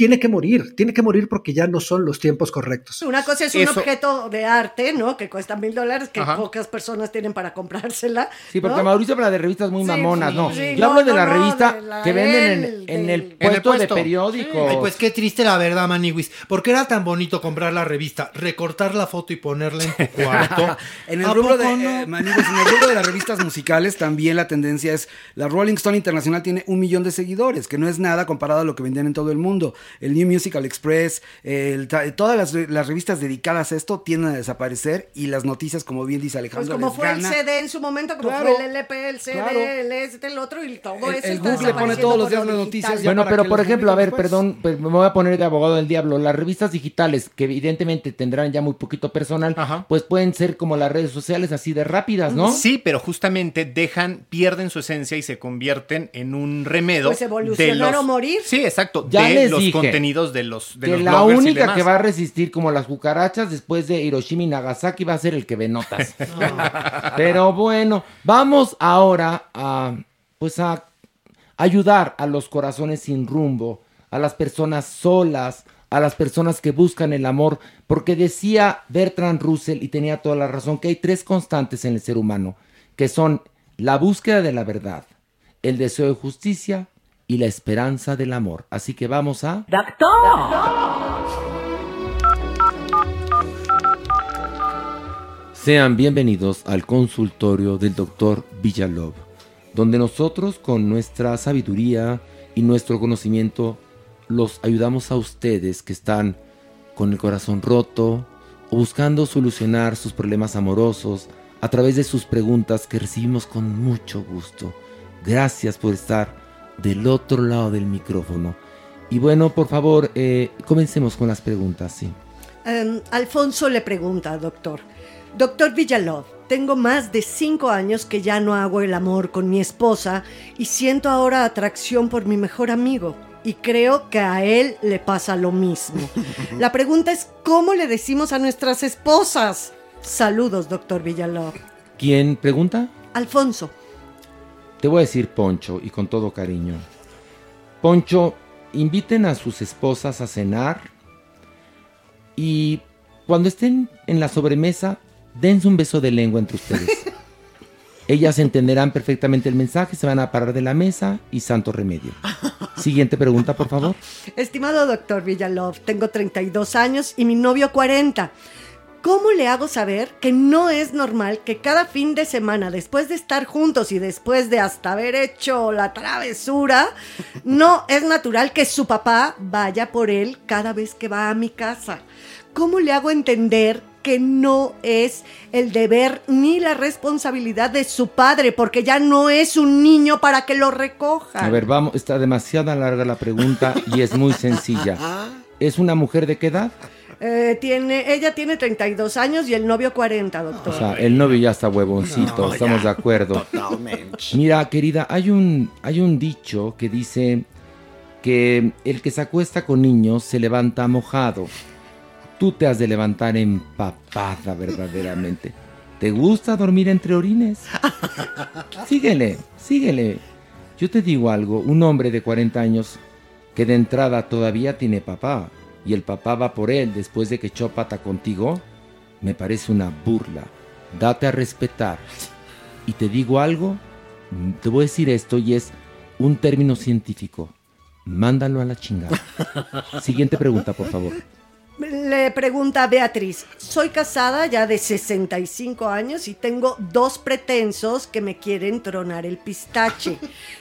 tiene que morir, tiene que morir porque ya no son los tiempos correctos. Una cosa es un Eso- objeto de arte, ¿no? Que cuesta mil dólares, que Ajá. pocas personas tienen para comprársela. Sí, porque ¿no? Mauricio habla de revistas muy Sí, mamonas, sí, ¿no? sí, Yo no, hablo de no, la no, revista de la que venden en, del- en el puesto de periódico. Ay, pues qué triste la verdad, Maniwis. Porque era tan bonito comprar la revista, recortar la foto y ponerla en tu cuarto. En el ¿A rubro de eh, Maniguis, en el rubro de las revistas musicales también la tendencia es la Rolling Stone Internacional tiene un millón de seguidores, que no es nada comparado a lo que vendían en todo el mundo. El New Musical Express, el todas las, las revistas dedicadas a esto tienden a desaparecer y las noticias, como bien dice Pues Alejandro, como les fue el. CD en su momento, como Claro, fue el LP, el CD, claro. el este, el otro y todo El- eso. el está Google pone todos los días las noticias, Bueno, pero por ejemplo, a ver, perdón, pues me voy a poner de abogado del diablo. Las revistas digitales, que evidentemente tendrán ya muy poquito personal, pues pueden ser como las redes sociales así de rápidas, ¿no? Sí, pero justamente dejan, pierden su esencia y se convierten en un remedo. Pues evolucionar de los- o morir. Sí, exacto. Ya de les los dije contenidos de los, de que los la y única demás. que va a resistir como las cucarachas después de Hiroshima y Nagasaki va a ser el que ve notas. Pero bueno, vamos ahora a pues a ayudar a los corazones sin rumbo, a las personas solas, a las personas que buscan el amor, porque decía Bertrand Russell y tenía toda la razón que hay tres constantes en el ser humano, que son la búsqueda de la verdad, el deseo de justicia y la esperanza del amor. Así que vamos a Sean bienvenidos al consultorio del doctor Villalov, donde nosotros con nuestra sabiduría y nuestro conocimiento los ayudamos a ustedes que están con el corazón roto o buscando solucionar sus problemas amorosos a través de sus preguntas que recibimos con mucho gusto. Gracias por estar del otro lado del micrófono. Y bueno, por favor, eh, comencemos con las preguntas, sí. Em, Alfonso le pregunta, doctor. Doctor Villalov, tengo más de cinco años que ya no hago el amor con mi esposa y siento ahora atracción por mi mejor amigo. Y creo que a él le pasa lo mismo. La pregunta es, ¿cómo le decimos a nuestras esposas? Saludos, doctor Villalobos. ¿Quién pregunta? Alfonso. Te voy a decir Poncho y con todo cariño. Poncho, inviten a sus esposas a cenar y cuando estén en la sobremesa, dense un beso de lengua entre ustedes. Ellas entenderán perfectamente el mensaje, se van a parar de la mesa y santo remedio. Siguiente pregunta, por favor. Estimado doctor Villalov, tengo 32 años y mi novio 40. ¿Cómo le hago saber que no es normal que cada fin de semana, después de estar juntos y después de hasta haber hecho la travesura, no es natural que su papá vaya por él cada vez que va a mi casa? ¿Cómo le hago entender que no es el deber ni la responsabilidad de su padre, porque ya no es un niño para que lo recoja? A ver, vamos, está demasiado larga la pregunta y es muy sencilla. ¿Es una mujer de qué edad? Eh, tiene, ella tiene 32 años y el novio 40, doctor. O sea, el novio ya está huevoncito, No, estamos ya, de acuerdo. Mira, querida, hay un, hay un dicho que dice que el que se acuesta con niños se levanta mojado. Tú te has de levantar empapada verdaderamente. ¿Te gusta dormir entre orines? Síguele, síguele. Yo te digo algo, un hombre de 40 años que de entrada todavía tiene papá y el papá va por él después de que echó contigo, me parece una burla. Date a respetar. Y te digo algo, te voy a decir esto y es un término científico. Mándalo a la chingada. Siguiente pregunta, por favor. Le pregunta Beatriz, soy casada ya de 65 años y tengo dos pretensos que me quieren tronar el pistache.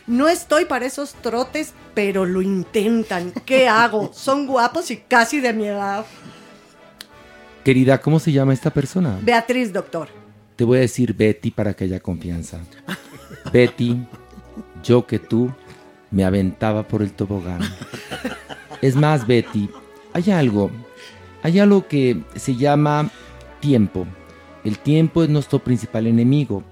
No estoy para esos trotes, pero lo intentan. ¿Qué hago? Son guapos y casi de mi edad. Querida, ¿cómo se llama esta persona? Beatriz, doctor. Te voy a decir Betty para que haya confianza. Betty, yo que tú me aventaba por el tobogán. Es más, Betty, hay algo, hay algo que se llama tiempo. El tiempo es nuestro principal enemigo.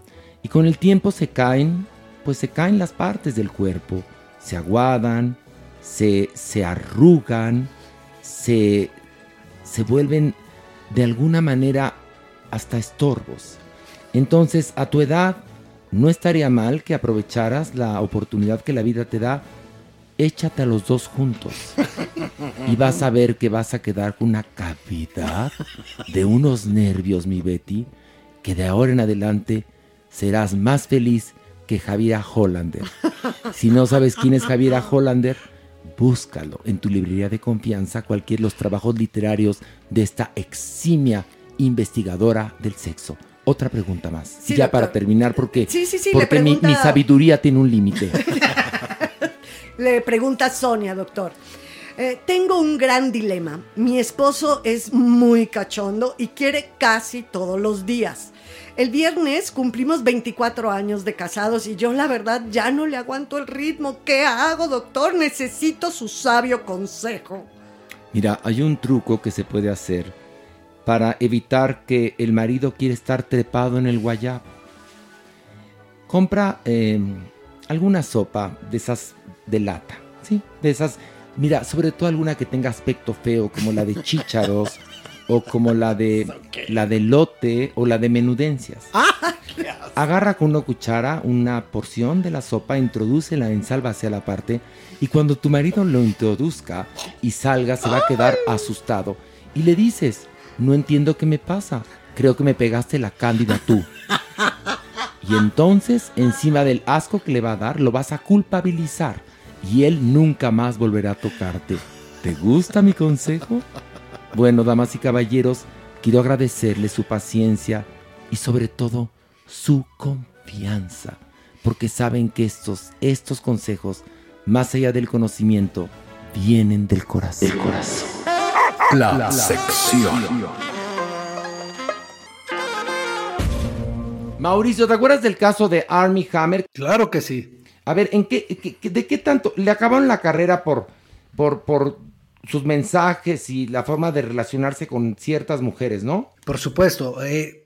Y con el tiempo se caen, pues se caen las partes del cuerpo. Se aguadan, se, se arrugan, se, se vuelven de alguna manera hasta estorbos. Entonces, a tu edad, no estaría mal que aprovecharas la oportunidad que la vida te da. Échate a los dos juntos. Y vas a ver que vas a quedar con una cavidad de unos nervios, mi Betty, que de ahora en adelante serás más feliz que Javiera Hollander. Si no sabes quién es Javiera Hollander, búscalo en tu librería de confianza, cualquier los trabajos literarios de esta eximia investigadora del sexo. Otra pregunta más. Sí, ya doctor. para terminar, porque, Sí, sí, porque mi- sabiduría tiene un límite. Le pregunta Sonia, doctor. Eh, tengo un gran dilema. Mi esposo es muy cachondo y quiere casi todos los días. El viernes cumplimos 24 años de casados y yo la verdad ya no le aguanto el ritmo. ¿Qué hago, doctor? Necesito su sabio consejo. Mira, hay un truco que se puede hacer para evitar que el marido quiera estar trepado en el guayabo. Compra eh, alguna sopa de esas de lata, ¿sí? De esas, mira, sobre todo alguna que tenga aspecto feo, como la de chícharos, o como la de la de lote, o la de menudencias. Agarra con una cuchara una porción de la sopa, introdúcela en salva hacia la parte y cuando tu marido lo introduzca y salga se va a quedar asustado y le dices, no entiendo qué me pasa, creo que me pegaste la cándida tú. Y entonces, encima del asco que le va a dar, lo vas a culpabilizar y él nunca más volverá a tocarte. ¿Te gusta mi consejo? Bueno, damas y caballeros, quiero agradecerle su paciencia y sobre todo su confianza, porque saben que estos, estos consejos, más allá del conocimiento, vienen del corazón. Del corazón. La sección. Mauricio, ¿te acuerdas del caso de Army Hammer? Claro que sí. A ver, ¿en qué, de qué tanto? Le acabaron la carrera por, por, por sus mensajes y la forma de relacionarse con ciertas mujeres, ¿no? Por supuesto. eh,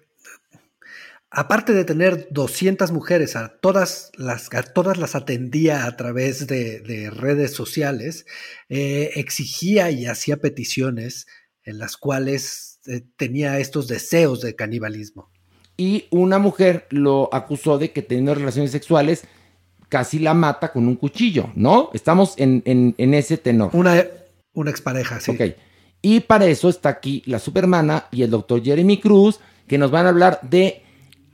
aparte de tener 200 mujeres, a todas las, a todas las atendía a través de, de redes sociales, eh, exigía y hacía peticiones en las cuales eh, tenía estos deseos de canibalismo. Y una mujer lo acusó de que teniendo relaciones sexuales casi la mata con un cuchillo, ¿no? Estamos en, en- en ese tenor. Una, una expareja, sí. Ok. Y para eso está aquí la supermana y el doctor Jeremy Cruz, que nos van a hablar de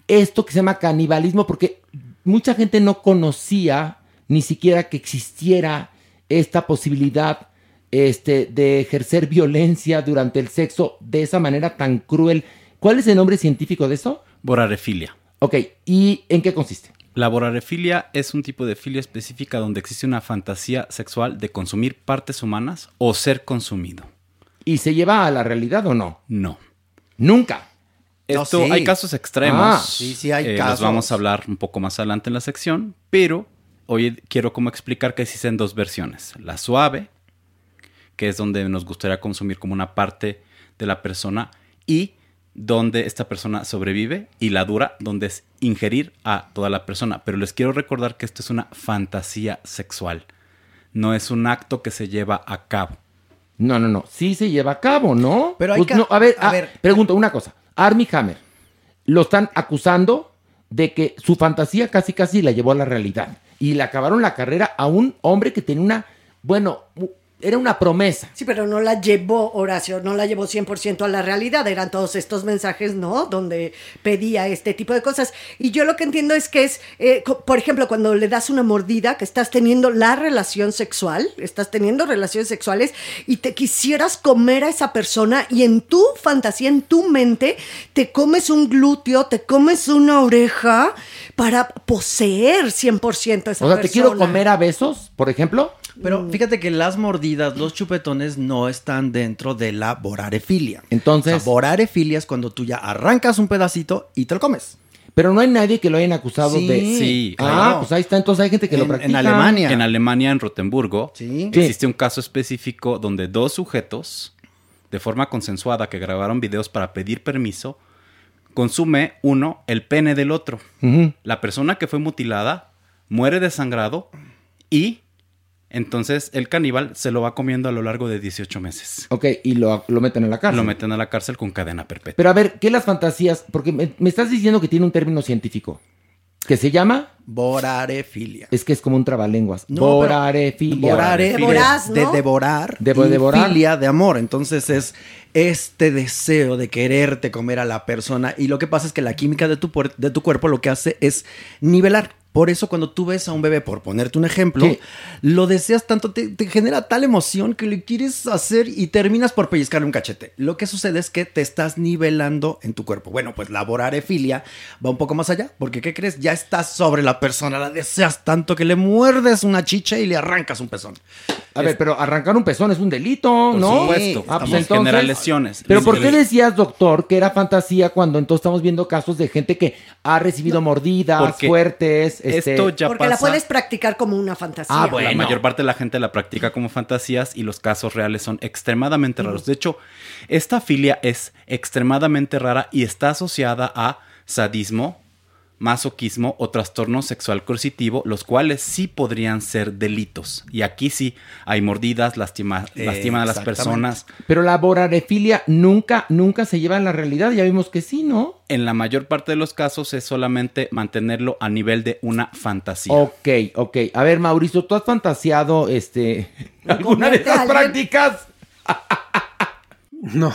esto que se llama canibalismo, porque mucha gente no conocía ni siquiera que existiera esta posibilidad este, de ejercer violencia durante el sexo de esa manera tan cruel. ¿Cuál es el nombre científico de eso? Borarefilia. Ok, ¿y en qué consiste? La borarefilia es un tipo de filia específica donde existe una fantasía sexual de consumir partes humanas o ser consumido. ¿Y se lleva a la realidad o no? No. Nunca. Esto, No, sí. hay casos extremos. Ah. Sí, sí, hay Eh, casos. Los vamos a hablar un poco más adelante en la sección, pero hoy quiero como explicar que existen dos versiones. La suave, que es donde nos gustaría consumir como una parte de la persona y donde esta persona sobrevive y la dura, donde es ingerir a toda la persona. Pero les quiero recordar que esto es una fantasía sexual. No es un acto que se lleva a cabo. No, no, no. Sí se lleva a cabo, ¿no? Pero hay Pues que- no, a ver, a ah, ver. pregunto una cosa. Armie Hammer lo están acusando de que su fantasía casi casi la llevó a la realidad y le acabaron la carrera a un hombre que tenía una, bueno, era una promesa. Sí, pero no la llevó Horacio, no la llevó 100% a la realidad. Eran todos estos mensajes, ¿no? Donde pedía este tipo de cosas. Y yo lo que entiendo es que es, eh, por ejemplo, cuando le das una mordida, que estás teniendo la relación sexual, estás teniendo relaciones sexuales y te quisieras comer a esa persona y en tu fantasía, en tu mente, te comes un glúteo, te comes una oreja para poseer 100% a esa O sea, te quiero persona. comer a besos, por ejemplo. Pero fíjate que las mordidas, los chupetones no están dentro de la borarefilia. Entonces. O sea, es cuando tú ya arrancas un pedacito y te lo comes. Pero no hay nadie que lo hayan acusado Sí, de. Sí, Ah, claro. pues ahí está. Entonces hay gente que lo practica. En Alemania, en Rotemburgo, existe un caso específico donde dos sujetos, de forma consensuada, que grabaron videos para pedir permiso, consume uno el pene del otro. La persona que fue mutilada muere desangrado y entonces el caníbal se lo va comiendo a lo largo de 18 meses. Ok, y lo, lo meten en la cárcel. Lo meten a la cárcel con cadena perpetua. Pero a ver, ¿qué las fantasías? Porque me, me estás diciendo que tiene un término científico. ¿Que se llama? Borarefilia. Es que es como un trabalenguas. No, Borarefilia. Borare voraz, de ¿no? devorar. De y devorar. filia de amor. Entonces es este deseo de quererte comer a la persona. Y lo que pasa es que la química de tu, de tu cuerpo lo que hace es nivelar. Por eso cuando tú ves a un bebé, por ponerte un ejemplo, lo deseas tanto, te, te genera tal emoción que le quieres hacer y terminas por pellizcarle un cachete. Lo que sucede es que te estás nivelando en tu cuerpo. Bueno, pues la borarefilia va un poco más allá, porque ¿qué crees? Ya estás sobre la persona, la deseas tanto que le muerdes una chicha y le arrancas un pezón. A ver, pero arrancar un pezón es un delito, Por ¿no? supuesto, Ah, pues entonces- generar lesiones. Pero ¿por qué decías, doctor, que era fantasía cuando entonces estamos viendo casos de gente que ha recibido mordidas fuertes? Este... esto ya Porque la puedes practicar como una fantasía. Ah, La mayor parte de la gente la practica como fantasías y los casos reales son extremadamente raros. De hecho, esta filia es extremadamente rara y está asociada a sadismo, masoquismo o trastorno sexual coercitivo, los cuales sí podrían ser delitos. Y aquí sí hay mordidas, lastima, lastiman a las personas. Pero la borarefilia nunca, nunca se lleva a la realidad. Ya vimos que sí, ¿no? En la mayor parte de los casos es solamente mantenerlo a nivel de una fantasía. Ok, ok. A ver, Mauricio, ¿tú has fantaseado este alguna de estas prácticas? No.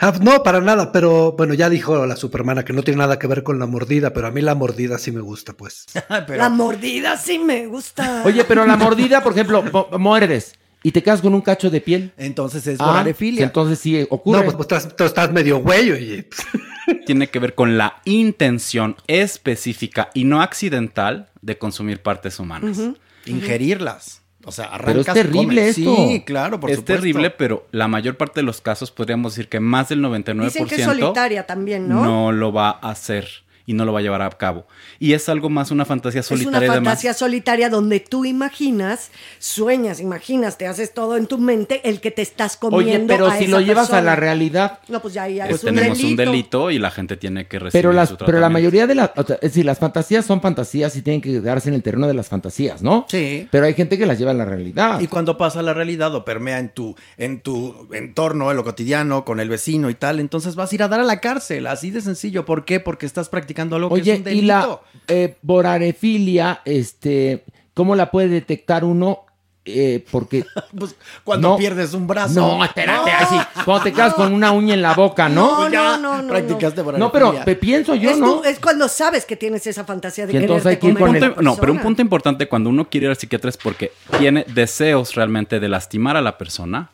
Ah, no, para nada, pero bueno, ya dijo la supermana que no tiene nada que ver con la mordida, pero a mí la mordida sí me gusta, pues. La mordida sí me gusta. Oye, pero la mordida, por ejemplo, muerdes y te quedas con un cacho de piel. Entonces es Ah. Entonces sí ocurre. No, pues, pues, estás, tú estás medio güey y tiene que ver con la intención específica y no accidental de consumir partes humanas. Ingerirlas. O sea, Pero arrancas es terrible esto. Sí, claro, por es supuesto. terrible, pero la mayor parte de los casos podríamos decir que más del 99% Dicen que es solitaria también, ¿no? no lo va a hacer. Y no lo va a llevar a cabo. Y es algo más una fantasía Es una solitaria y demás. fantasía solitaria donde tú imaginas, sueñas, imaginas, te haces todo en tu mente el que te estás comiendo. Oye, pero a si esa lo llevas a la realidad. No, pues ya, ya Pues es un tenemos delito. un delito y la gente tiene que recibir Pero, las, su pero la mayoría de las, o sea, es decir, las fantasías son fantasías y tienen que quedarse en el terreno de las fantasías, ¿no? Sí. Pero hay gente que las lleva a la realidad. Y cuando pasa a la realidad o permea en tu, en tu entorno, en lo cotidiano, con el vecino y tal, entonces vas a ir a dar a la cárcel, así de sencillo. ¿Por qué? Porque estás practicando algo que es Oye, y la eh, borarefilia, este, ¿cómo la puede detectar uno? Eh, porque Pues cuando No. pierdes un brazo. no, espérate, así, cuando te quedas con una uña en la boca, ¿no? No, no, no, no. Practicaste no. No, pero pe- pienso yo, es, ¿no? tú- es cuando sabes que tienes esa fantasía de Y entonces hay que ir con a el- No, pero un punto importante cuando uno quiere ir al psiquiatra es porque tiene deseos realmente de lastimar a la persona,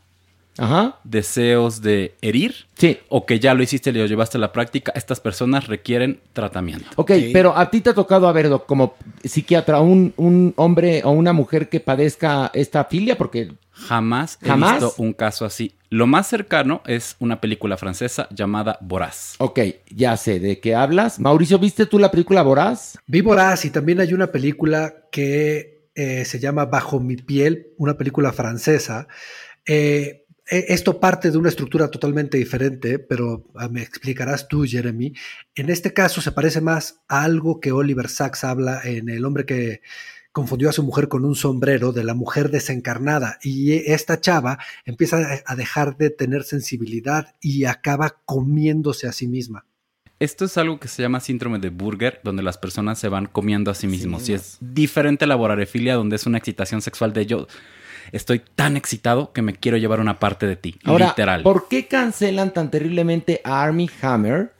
Ajá. deseos de herir, Sí. o que ya lo hiciste y lo llevaste a la práctica, estas personas requieren tratamiento. Ok, pero a ti te ha tocado, a ver, doc, como psiquiatra, un, un hombre o una mujer que padezca esta filia, porque Jamás he ¿Jamás? visto un caso así. Lo más cercano es una película francesa llamada Voraz. Ok, ya sé de qué hablas. Mauricio, ¿viste tú la película Voraz? Vi Voraz y también hay una película que eh, se llama Bajo mi piel, una película francesa. Eh, esto parte de una estructura totalmente diferente, pero ah, me explicarás tú, Jeremy. En este caso se parece más a algo que Oliver Sacks habla en El hombre que confundió a su mujer con un sombrero de la mujer desencarnada y esta chava empieza a- dejar de tener sensibilidad y acaba comiéndose a sí misma. Esto es algo que se llama síndrome de Burger, donde las personas se van comiendo a sí mismos. y es diferente a la vorarefilia, donde es una excitación sexual de yo. Estoy tan excitado que me quiero llevar una parte de ti. Ahora, literal. ¿por qué cancelan tan terriblemente a Army Hammer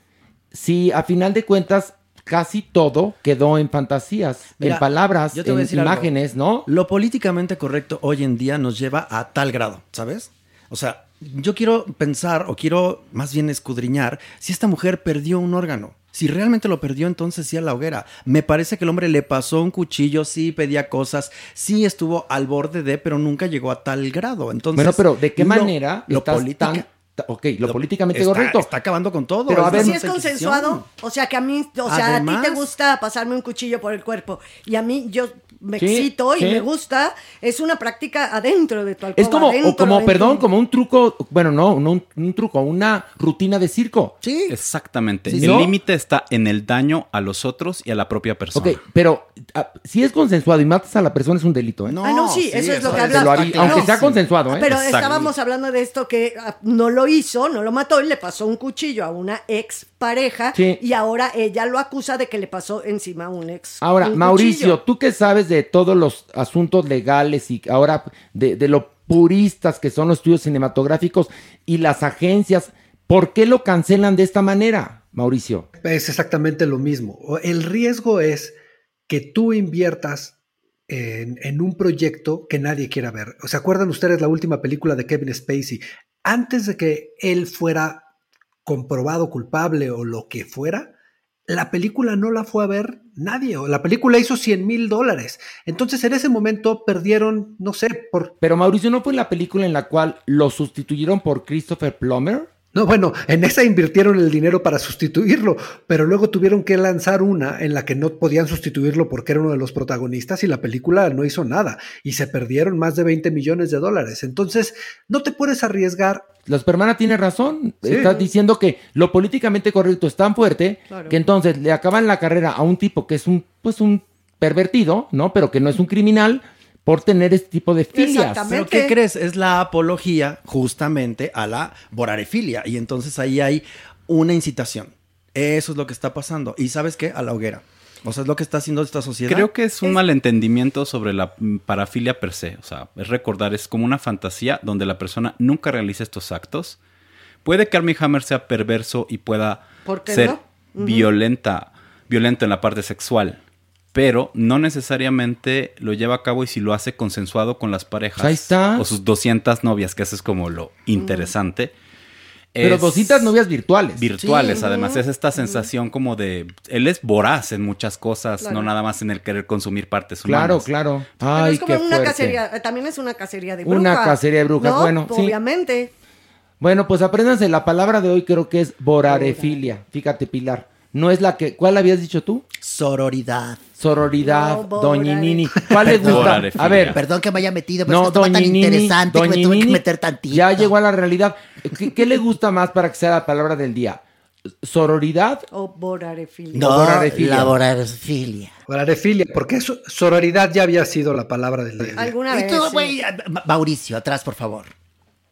si a final de cuentas casi todo quedó en fantasías, Mira, en palabras, en algo. imágenes, ¿no? Lo políticamente correcto hoy en día nos lleva a tal grado, ¿sabes? O sea, yo quiero pensar o quiero más bien escudriñar si esta mujer perdió un órgano. Si realmente lo perdió, entonces sí a la hoguera. Me parece que el hombre le pasó un cuchillo, sí pedía cosas, sí estuvo al borde de, pero nunca llegó a tal grado. Entonces, bueno, pero ¿de qué lo- manera lo estás política- tan- ta- ok, lo, políticamente está- correcto. Está acabando con todo. Pero a ver, si es consensuado, o sea que a mí, o sea, a ti te gusta pasarme un cuchillo por el cuerpo y a mí yo me Sí, excito y sí. me gusta, es una práctica adentro de tu alcoba. Es como, adentro, o como, adentro. perdón, como un truco, bueno, no, no un, un truco, una rutina de circo. Sí. Exactamente. Sí, el ¿no? límite está en el daño a los otros y a la propia persona. Ok, pero ah, si es consensuado y matas a la persona es un delito, ¿eh? Ah, no, sí, eso es lo que hablamos. aunque sea consensuado, ¿eh? Pero Exacto. estábamos hablando de esto que ah, no lo hizo, no lo mató y le pasó un cuchillo a una ex pareja Sí. y ahora ella lo acusa de que le pasó encima a un ex. Ahora, un Mauricio, cuchillo. tú que sabes de todos los asuntos legales y ahora de, lo puristas que son los estudios cinematográficos y las agencias, ¿por qué lo cancelan de esta manera, Mauricio? Es exactamente lo mismo. El riesgo es que tú inviertas en, en un proyecto que nadie quiera ver. ¿Se acuerdan ustedes la última película de Kevin Spacey? Antes de que él fuera comprobado culpable o lo que fuera, la película no la fue a ver nadie. La película hizo 100 mil dólares. Entonces en ese momento perdieron, no sé, por... Pero Mauricio, ¿no fue la película en la cual lo sustituyeron por Christopher Plummer? No, bueno, en esa invirtieron el dinero para sustituirlo, pero luego tuvieron que lanzar una en la que no podían sustituirlo porque era uno de los protagonistas y la película no hizo nada y se perdieron más de 20 millones de dólares. Entonces, no te puedes arriesgar. Los Permana tiene razón. Sí. Estás diciendo que lo políticamente correcto es tan fuerte Claro. que entonces le acaban la carrera a un tipo que es un, pues un pervertido, ¿no? Pero que no es un criminal por tener este tipo de filias. ¿Pero qué crees? Es la apología justamente a la borarefilia. Y entonces ahí hay una incitación. Eso es lo que está pasando. ¿Y sabes qué? A la hoguera. O sea, es lo que está haciendo esta sociedad. Creo que es un malentendimiento sobre la parafilia per se. O sea, es recordar, es como una fantasía donde la persona nunca realiza estos actos. Puede que Armie Hammer sea perverso y pueda ¿Por qué ser no? Violenta, violento en la parte sexual. Pero no necesariamente lo lleva a cabo y si lo hace consensuado con las parejas. Ahí está. O sus 200 novias, que eso es como lo interesante. Pero Es- 200 novias virtuales. virtuales. Sí. Además, es esta sensación como de. Él es voraz en muchas cosas, Claro. no nada más en el querer consumir partes humanas. Claro, claro. Pero Ay, es como qué una fuerte. cacería, eh, también es una cacería de brujas. Una cacería de brujas, ¿no? bueno, sí. Obviamente. Bueno, pues apréndanse la palabra de hoy, creo que es borarefilia. Fíjate, Pilar. No es la que. ¿Cuál habías dicho tú? Sororidad. Sororidad, No, Doñinini. ¿Cuál le gusta? A ver. Perdón que me haya metido, pero No, es que estaba tan interesante que me tuve que Doñinini meter tantito. Ya llegó a la realidad. ¿Qué, qué le gusta más para que sea la palabra del día? ¿Sororidad? O borarefilia. No, borarefilia. la borarefilia. Borarefilia, porque eso, sororidad ya había sido la palabra del día. Alguna vez. Sí. Ma- Mauricio, atrás, por favor.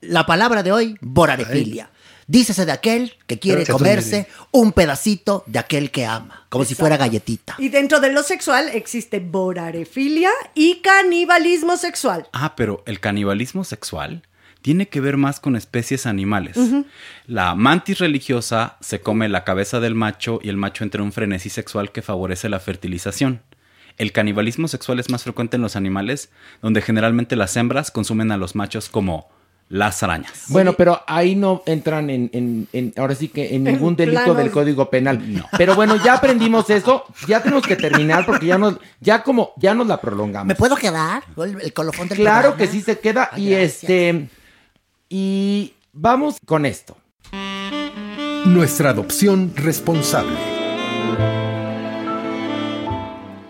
La palabra de hoy, borarefilia. Dícese de aquel que quiere comerse un pedacito de aquel que ama, como si fuera galletita. Y dentro de lo sexual existe borarefilia y canibalismo sexual. Ah, pero el canibalismo sexual tiene que ver más con especies animales. La mantis religiosa se come la cabeza del macho y el macho entra en un frenesí sexual que favorece la fertilización. El canibalismo sexual es más frecuente en los animales, donde generalmente las hembras consumen a los machos como las arañas. Bueno, pero ahí no entran en, en- en- ahora sí que en ningún En delito planos- del Código Penal. Pero bueno, ya aprendimos eso, ya tenemos que terminar porque ya nos, ya como, ya nos la prolongamos. ¿Me puedo quedar? El, el colofón del Claro programa. que sí se queda y este, y vamos con esto. Nuestra adopción responsable.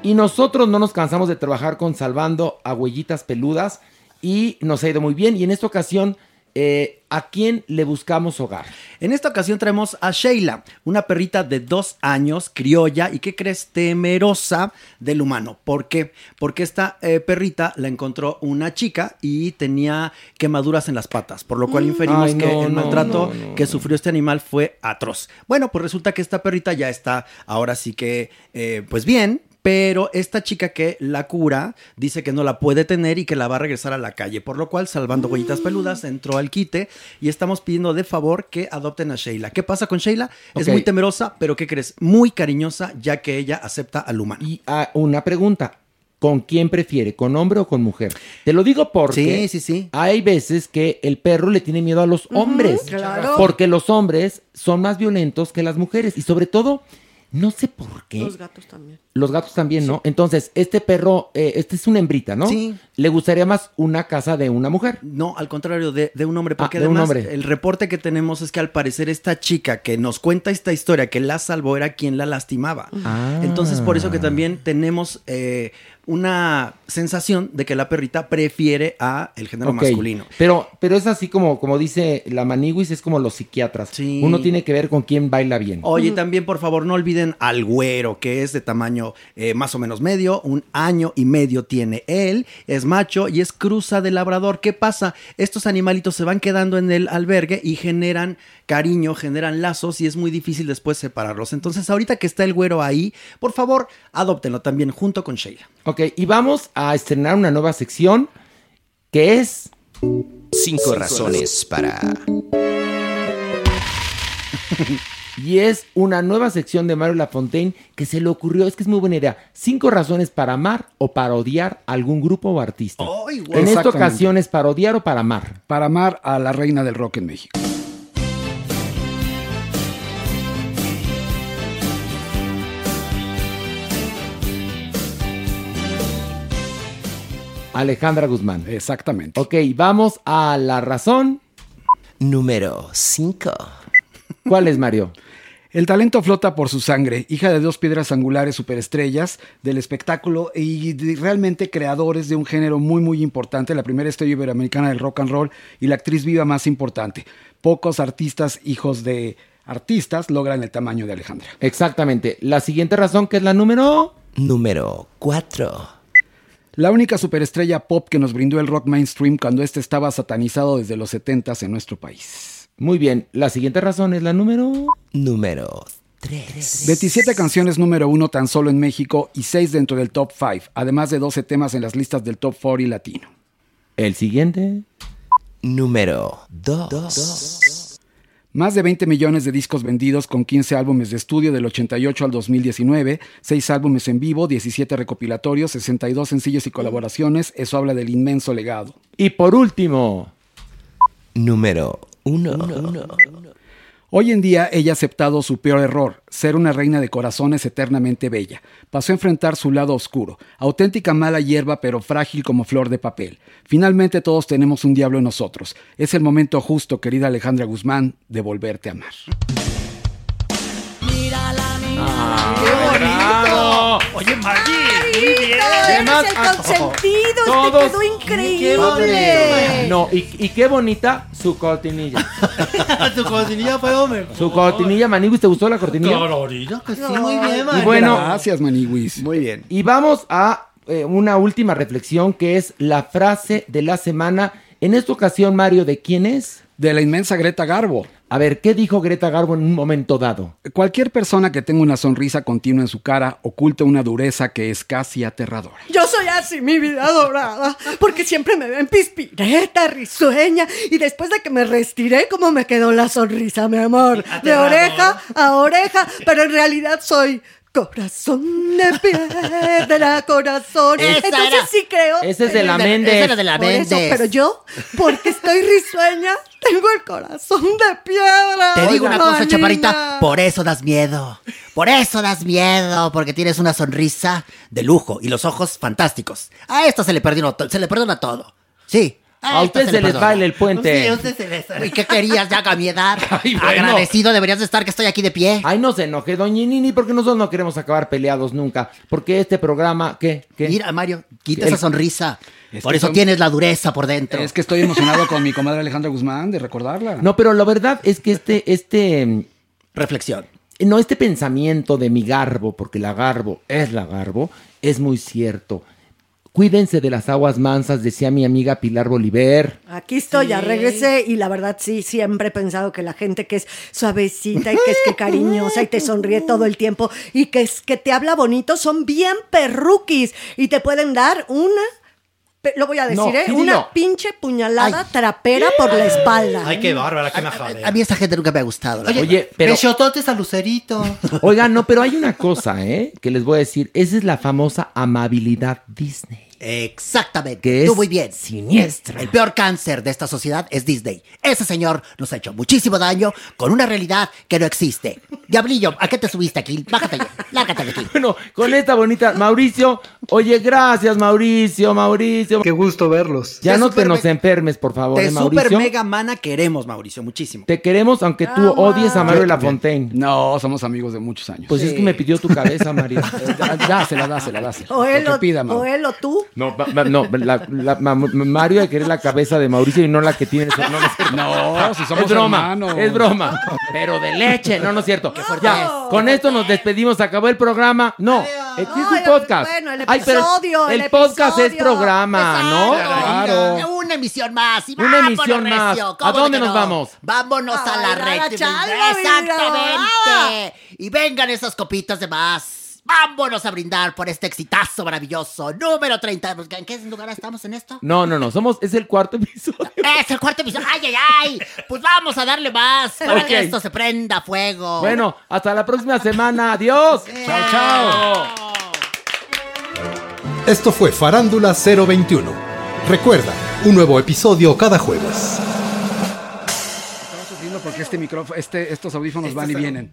Y nosotros no nos cansamos de trabajar con Salvando a Huellitas Peludas y nos ha ido muy bien. Y en esta ocasión, eh, ¿a quién le buscamos hogar? En esta ocasión traemos a Sheila, una perrita de dos años, criolla y que crees temerosa del humano. ¿Por qué? Porque esta eh, perrita la encontró una chica y tenía quemaduras en las patas, por lo cual Mm. inferimos Ay, que el no, maltrato no, que sufrió este animal fue atroz. Bueno, pues resulta que esta perrita ya está ahora sí que, eh, pues bien. Pero esta chica que la cura dice que no la puede tener y que la va a regresar a la calle, por lo cual, salvando huellitas peludas, entró al quite y estamos pidiendo de favor que adopten a Sheila. ¿Qué pasa con Sheila? Es muy temerosa, pero ¿qué crees? Muy cariñosa, ya que ella acepta al humano. Y ah, una pregunta. ¿Con quién prefiere? ¿Con hombre o con mujer? Te lo digo porque Sí, sí, sí. hay veces que el perro le tiene miedo a los hombres. claro. Porque los hombres son más violentos que las mujeres. Y sobre todo, no sé por qué. Los gatos también. Los gatos también, ¿no? Entonces, este perro, eh, este es una hembrita, ¿no? Sí. Le gustaría más una casa de una mujer. No, al contrario, de, de un hombre, porque Ah, de un además hombre. el reporte que tenemos es que al parecer esta chica que nos cuenta esta historia, que la salvó, era quien la lastimaba. Ah. Entonces, por eso que también tenemos eh, una sensación de que la perrita prefiere a el género Ok, masculino. Pero, pero es así como, como dice la maniguis, es como los psiquiatras. Uno tiene que ver con quién baila bien. Oye, también por favor no olviden al güero, que es de tamaño eh, más o menos medio, un año y medio tiene él, es macho y es cruza de labrador. ¿Qué pasa? Estos animalitos se van quedando en el albergue y generan cariño, generan lazos y es muy difícil después separarlos. Entonces, ahorita que está el güero ahí, por favor, adóptenlo también junto con Sheila. Ok, y vamos a estrenar una nueva sección que es... Cinco razones para... Y es una nueva sección de Mario Lafontaine que se le ocurrió, es que es muy buena idea, cinco razones para amar o para odiar a algún grupo o artista. en esta ocasión es para odiar o para amar. Para amar a la reina del rock en México. Alejandra Guzmán. Exactamente. Ok, vamos a la razón. Número 5. ¿Cuál es, Mario? El talento flota por su sangre, hija de dos piedras angulares superestrellas del espectáculo y de- realmente creadores de un género muy muy importante, la primera estrella iberoamericana del rock and roll y la actriz viva más importante. Pocos artistas hijos de artistas logran el tamaño de Alejandra. Exactamente. La siguiente razón, que es la número... Número 4. La única superestrella pop que nos brindó el rock mainstream cuando este estaba satanizado desde los 70s en nuestro país. Muy bien. La siguiente razón es la número... Número 3. 27 canciones número uno tan solo en México y 6 dentro del top 5, además de 12 temas en las listas del top 40 latino. El siguiente... Número 2. Más de 20 millones de discos vendidos con 15 álbumes de estudio del 88 al 2019, 6 álbumes en vivo, 17 recopilatorios, 62 sencillos y colaboraciones, eso habla del inmenso legado. Y por último... Número 1. Hoy en día ella ha aceptado su peor error, ser una reina de corazones eternamente bella. Pasó a enfrentar su lado oscuro, auténtica mala hierba pero frágil como flor de papel. Finalmente todos tenemos un diablo en nosotros. Es el momento justo, querida Alejandra Guzmán, de volverte a amar. Oye, Maggie, muy bien. Además, el ah, consentido, todos- te quedó increíble. No, y, y qué bonita su cortinilla. tu cortinilla fue Homer. Su cortinilla, Maniwis, ¿te gustó la cortinilla? Colorida, que sí, muy bien, Maggie. bueno, Gracias, Maniwis. Muy bien. y vamos a eh, una última reflexión que es la frase de la semana. En esta ocasión, Mario, ¿de quién es? De la inmensa Greta Garbo. A ver, ¿qué dijo Greta Garbo en un momento dado? Cualquier persona que tenga una sonrisa continua en su cara oculta una dureza que es casi aterradora. Yo soy así, mi vida dorada, porque siempre me ven pispireta, risueña, y después de que me restiré, ¿cómo me quedó la sonrisa, mi amor? De oreja a oreja, pero en realidad soy corazón de piedra, corazón. Esa Entonces era- sí creo. Ese es de la Méndez. Esa era de la eso, Méndez. pero yo, porque estoy risueña, tengo el corazón de piedra. Te digo una cosa, chaparita, por eso das miedo. Por eso das miedo, porque tienes una sonrisa de lujo y los ojos fantásticos. A esto se le perdona, se le perdona todo. Sí. A esto usted se les perdona. baila el puente. Sí, a usted se les- ¿Y qué querías ya a mi edad? Ay, bueno. Agradecido deberías de estar que estoy aquí de pie. Ay, no se enoje, doña Nini, porque nosotros no queremos acabar peleados nunca. Porque este programa, ¿qué? ¿Qué? Mira, Mario, quita El- esa sonrisa. Es Por eso son- tienes la dureza por dentro. Es que estoy emocionado con mi comadre Alejandra Guzmán de recordarla. No, pero la verdad es que este, este, Reflexión. no, este pensamiento de mi garbo, porque la garbo es la garbo, es muy cierto. Cuídense de las aguas mansas, decía mi amiga Pilar Bolívar. Aquí estoy, ya regresé y la verdad sí, siempre he pensado que la gente que es suavecita y que es que cariñosa y te sonríe todo el tiempo y que es que te habla bonito son bien perruquis y te pueden dar una, lo voy a decir, No, ¿eh? Una pinche puñalada trapera por la espalda. Ay, qué bárbara, qué majadera. A mí esta gente nunca me ha gustado. la Oye, verdad. pero- Besototes a Lucerito. Oigan, no, pero hay una cosa, ¿eh? Que les voy a decir. Esa es la famosa amabilidad Disney. Exactamente. Que es Tú muy bien. siniestra. El peor cáncer de esta sociedad es Disney. Ese señor nos ha hecho muchísimo daño con una realidad que no existe. Diablillo, ¿a qué te subiste aquí? Bájate ya. Lárgate de aquí. Bueno, con esta bonita. Mauricio, oye, gracias, Mauricio, Mauricio. Qué gusto verlos. Ya Te no te nos me- enfermes, por favor, Te ¿eh, super mega mana queremos, Mauricio, muchísimo. Te queremos aunque tú odies a Mario de la Fontaine. No, somos amigos de muchos años. Pues es que me pidió tu cabeza, Mario. dásela, dásela, dásela. O él o, pida, o él o tú. No, ma- ma- no la- la- ma- Mario de querer la cabeza de Mauricio y no la que tiene. No, no es cierto. No, si somos es broma, hermanos. es broma. Pero de leche, no, no es cierto. fuerte Ya, es. con esto nos despedimos, acabó el programa. No, es que es un podcast. bueno, el Ay, pero episodio, el, el podcast es programa, ¿no? Exacto. Una emisión más. Y Una emisión más. ¿A ¿Cómo de dónde nos no? vamos? Vámonos a la red. Exactamente. Y vengan esas copitas de más. Vámonos a brindar por este exitazo maravilloso. Número 30. ¿En qué lugar estamos en esto? No, no, no, somos, es el cuarto episodio. Es el cuarto episodio. ¡Ay, ay, ay! Pues vamos a darle más para que esto se prenda a fuego. Bueno, hasta la próxima semana. Adiós. Chao, chao. Esto fue Farándula 021. Recuerda, un nuevo episodio cada jueves. Estaba sufriendo porque este micrófono, este, estos audífonos van y vienen.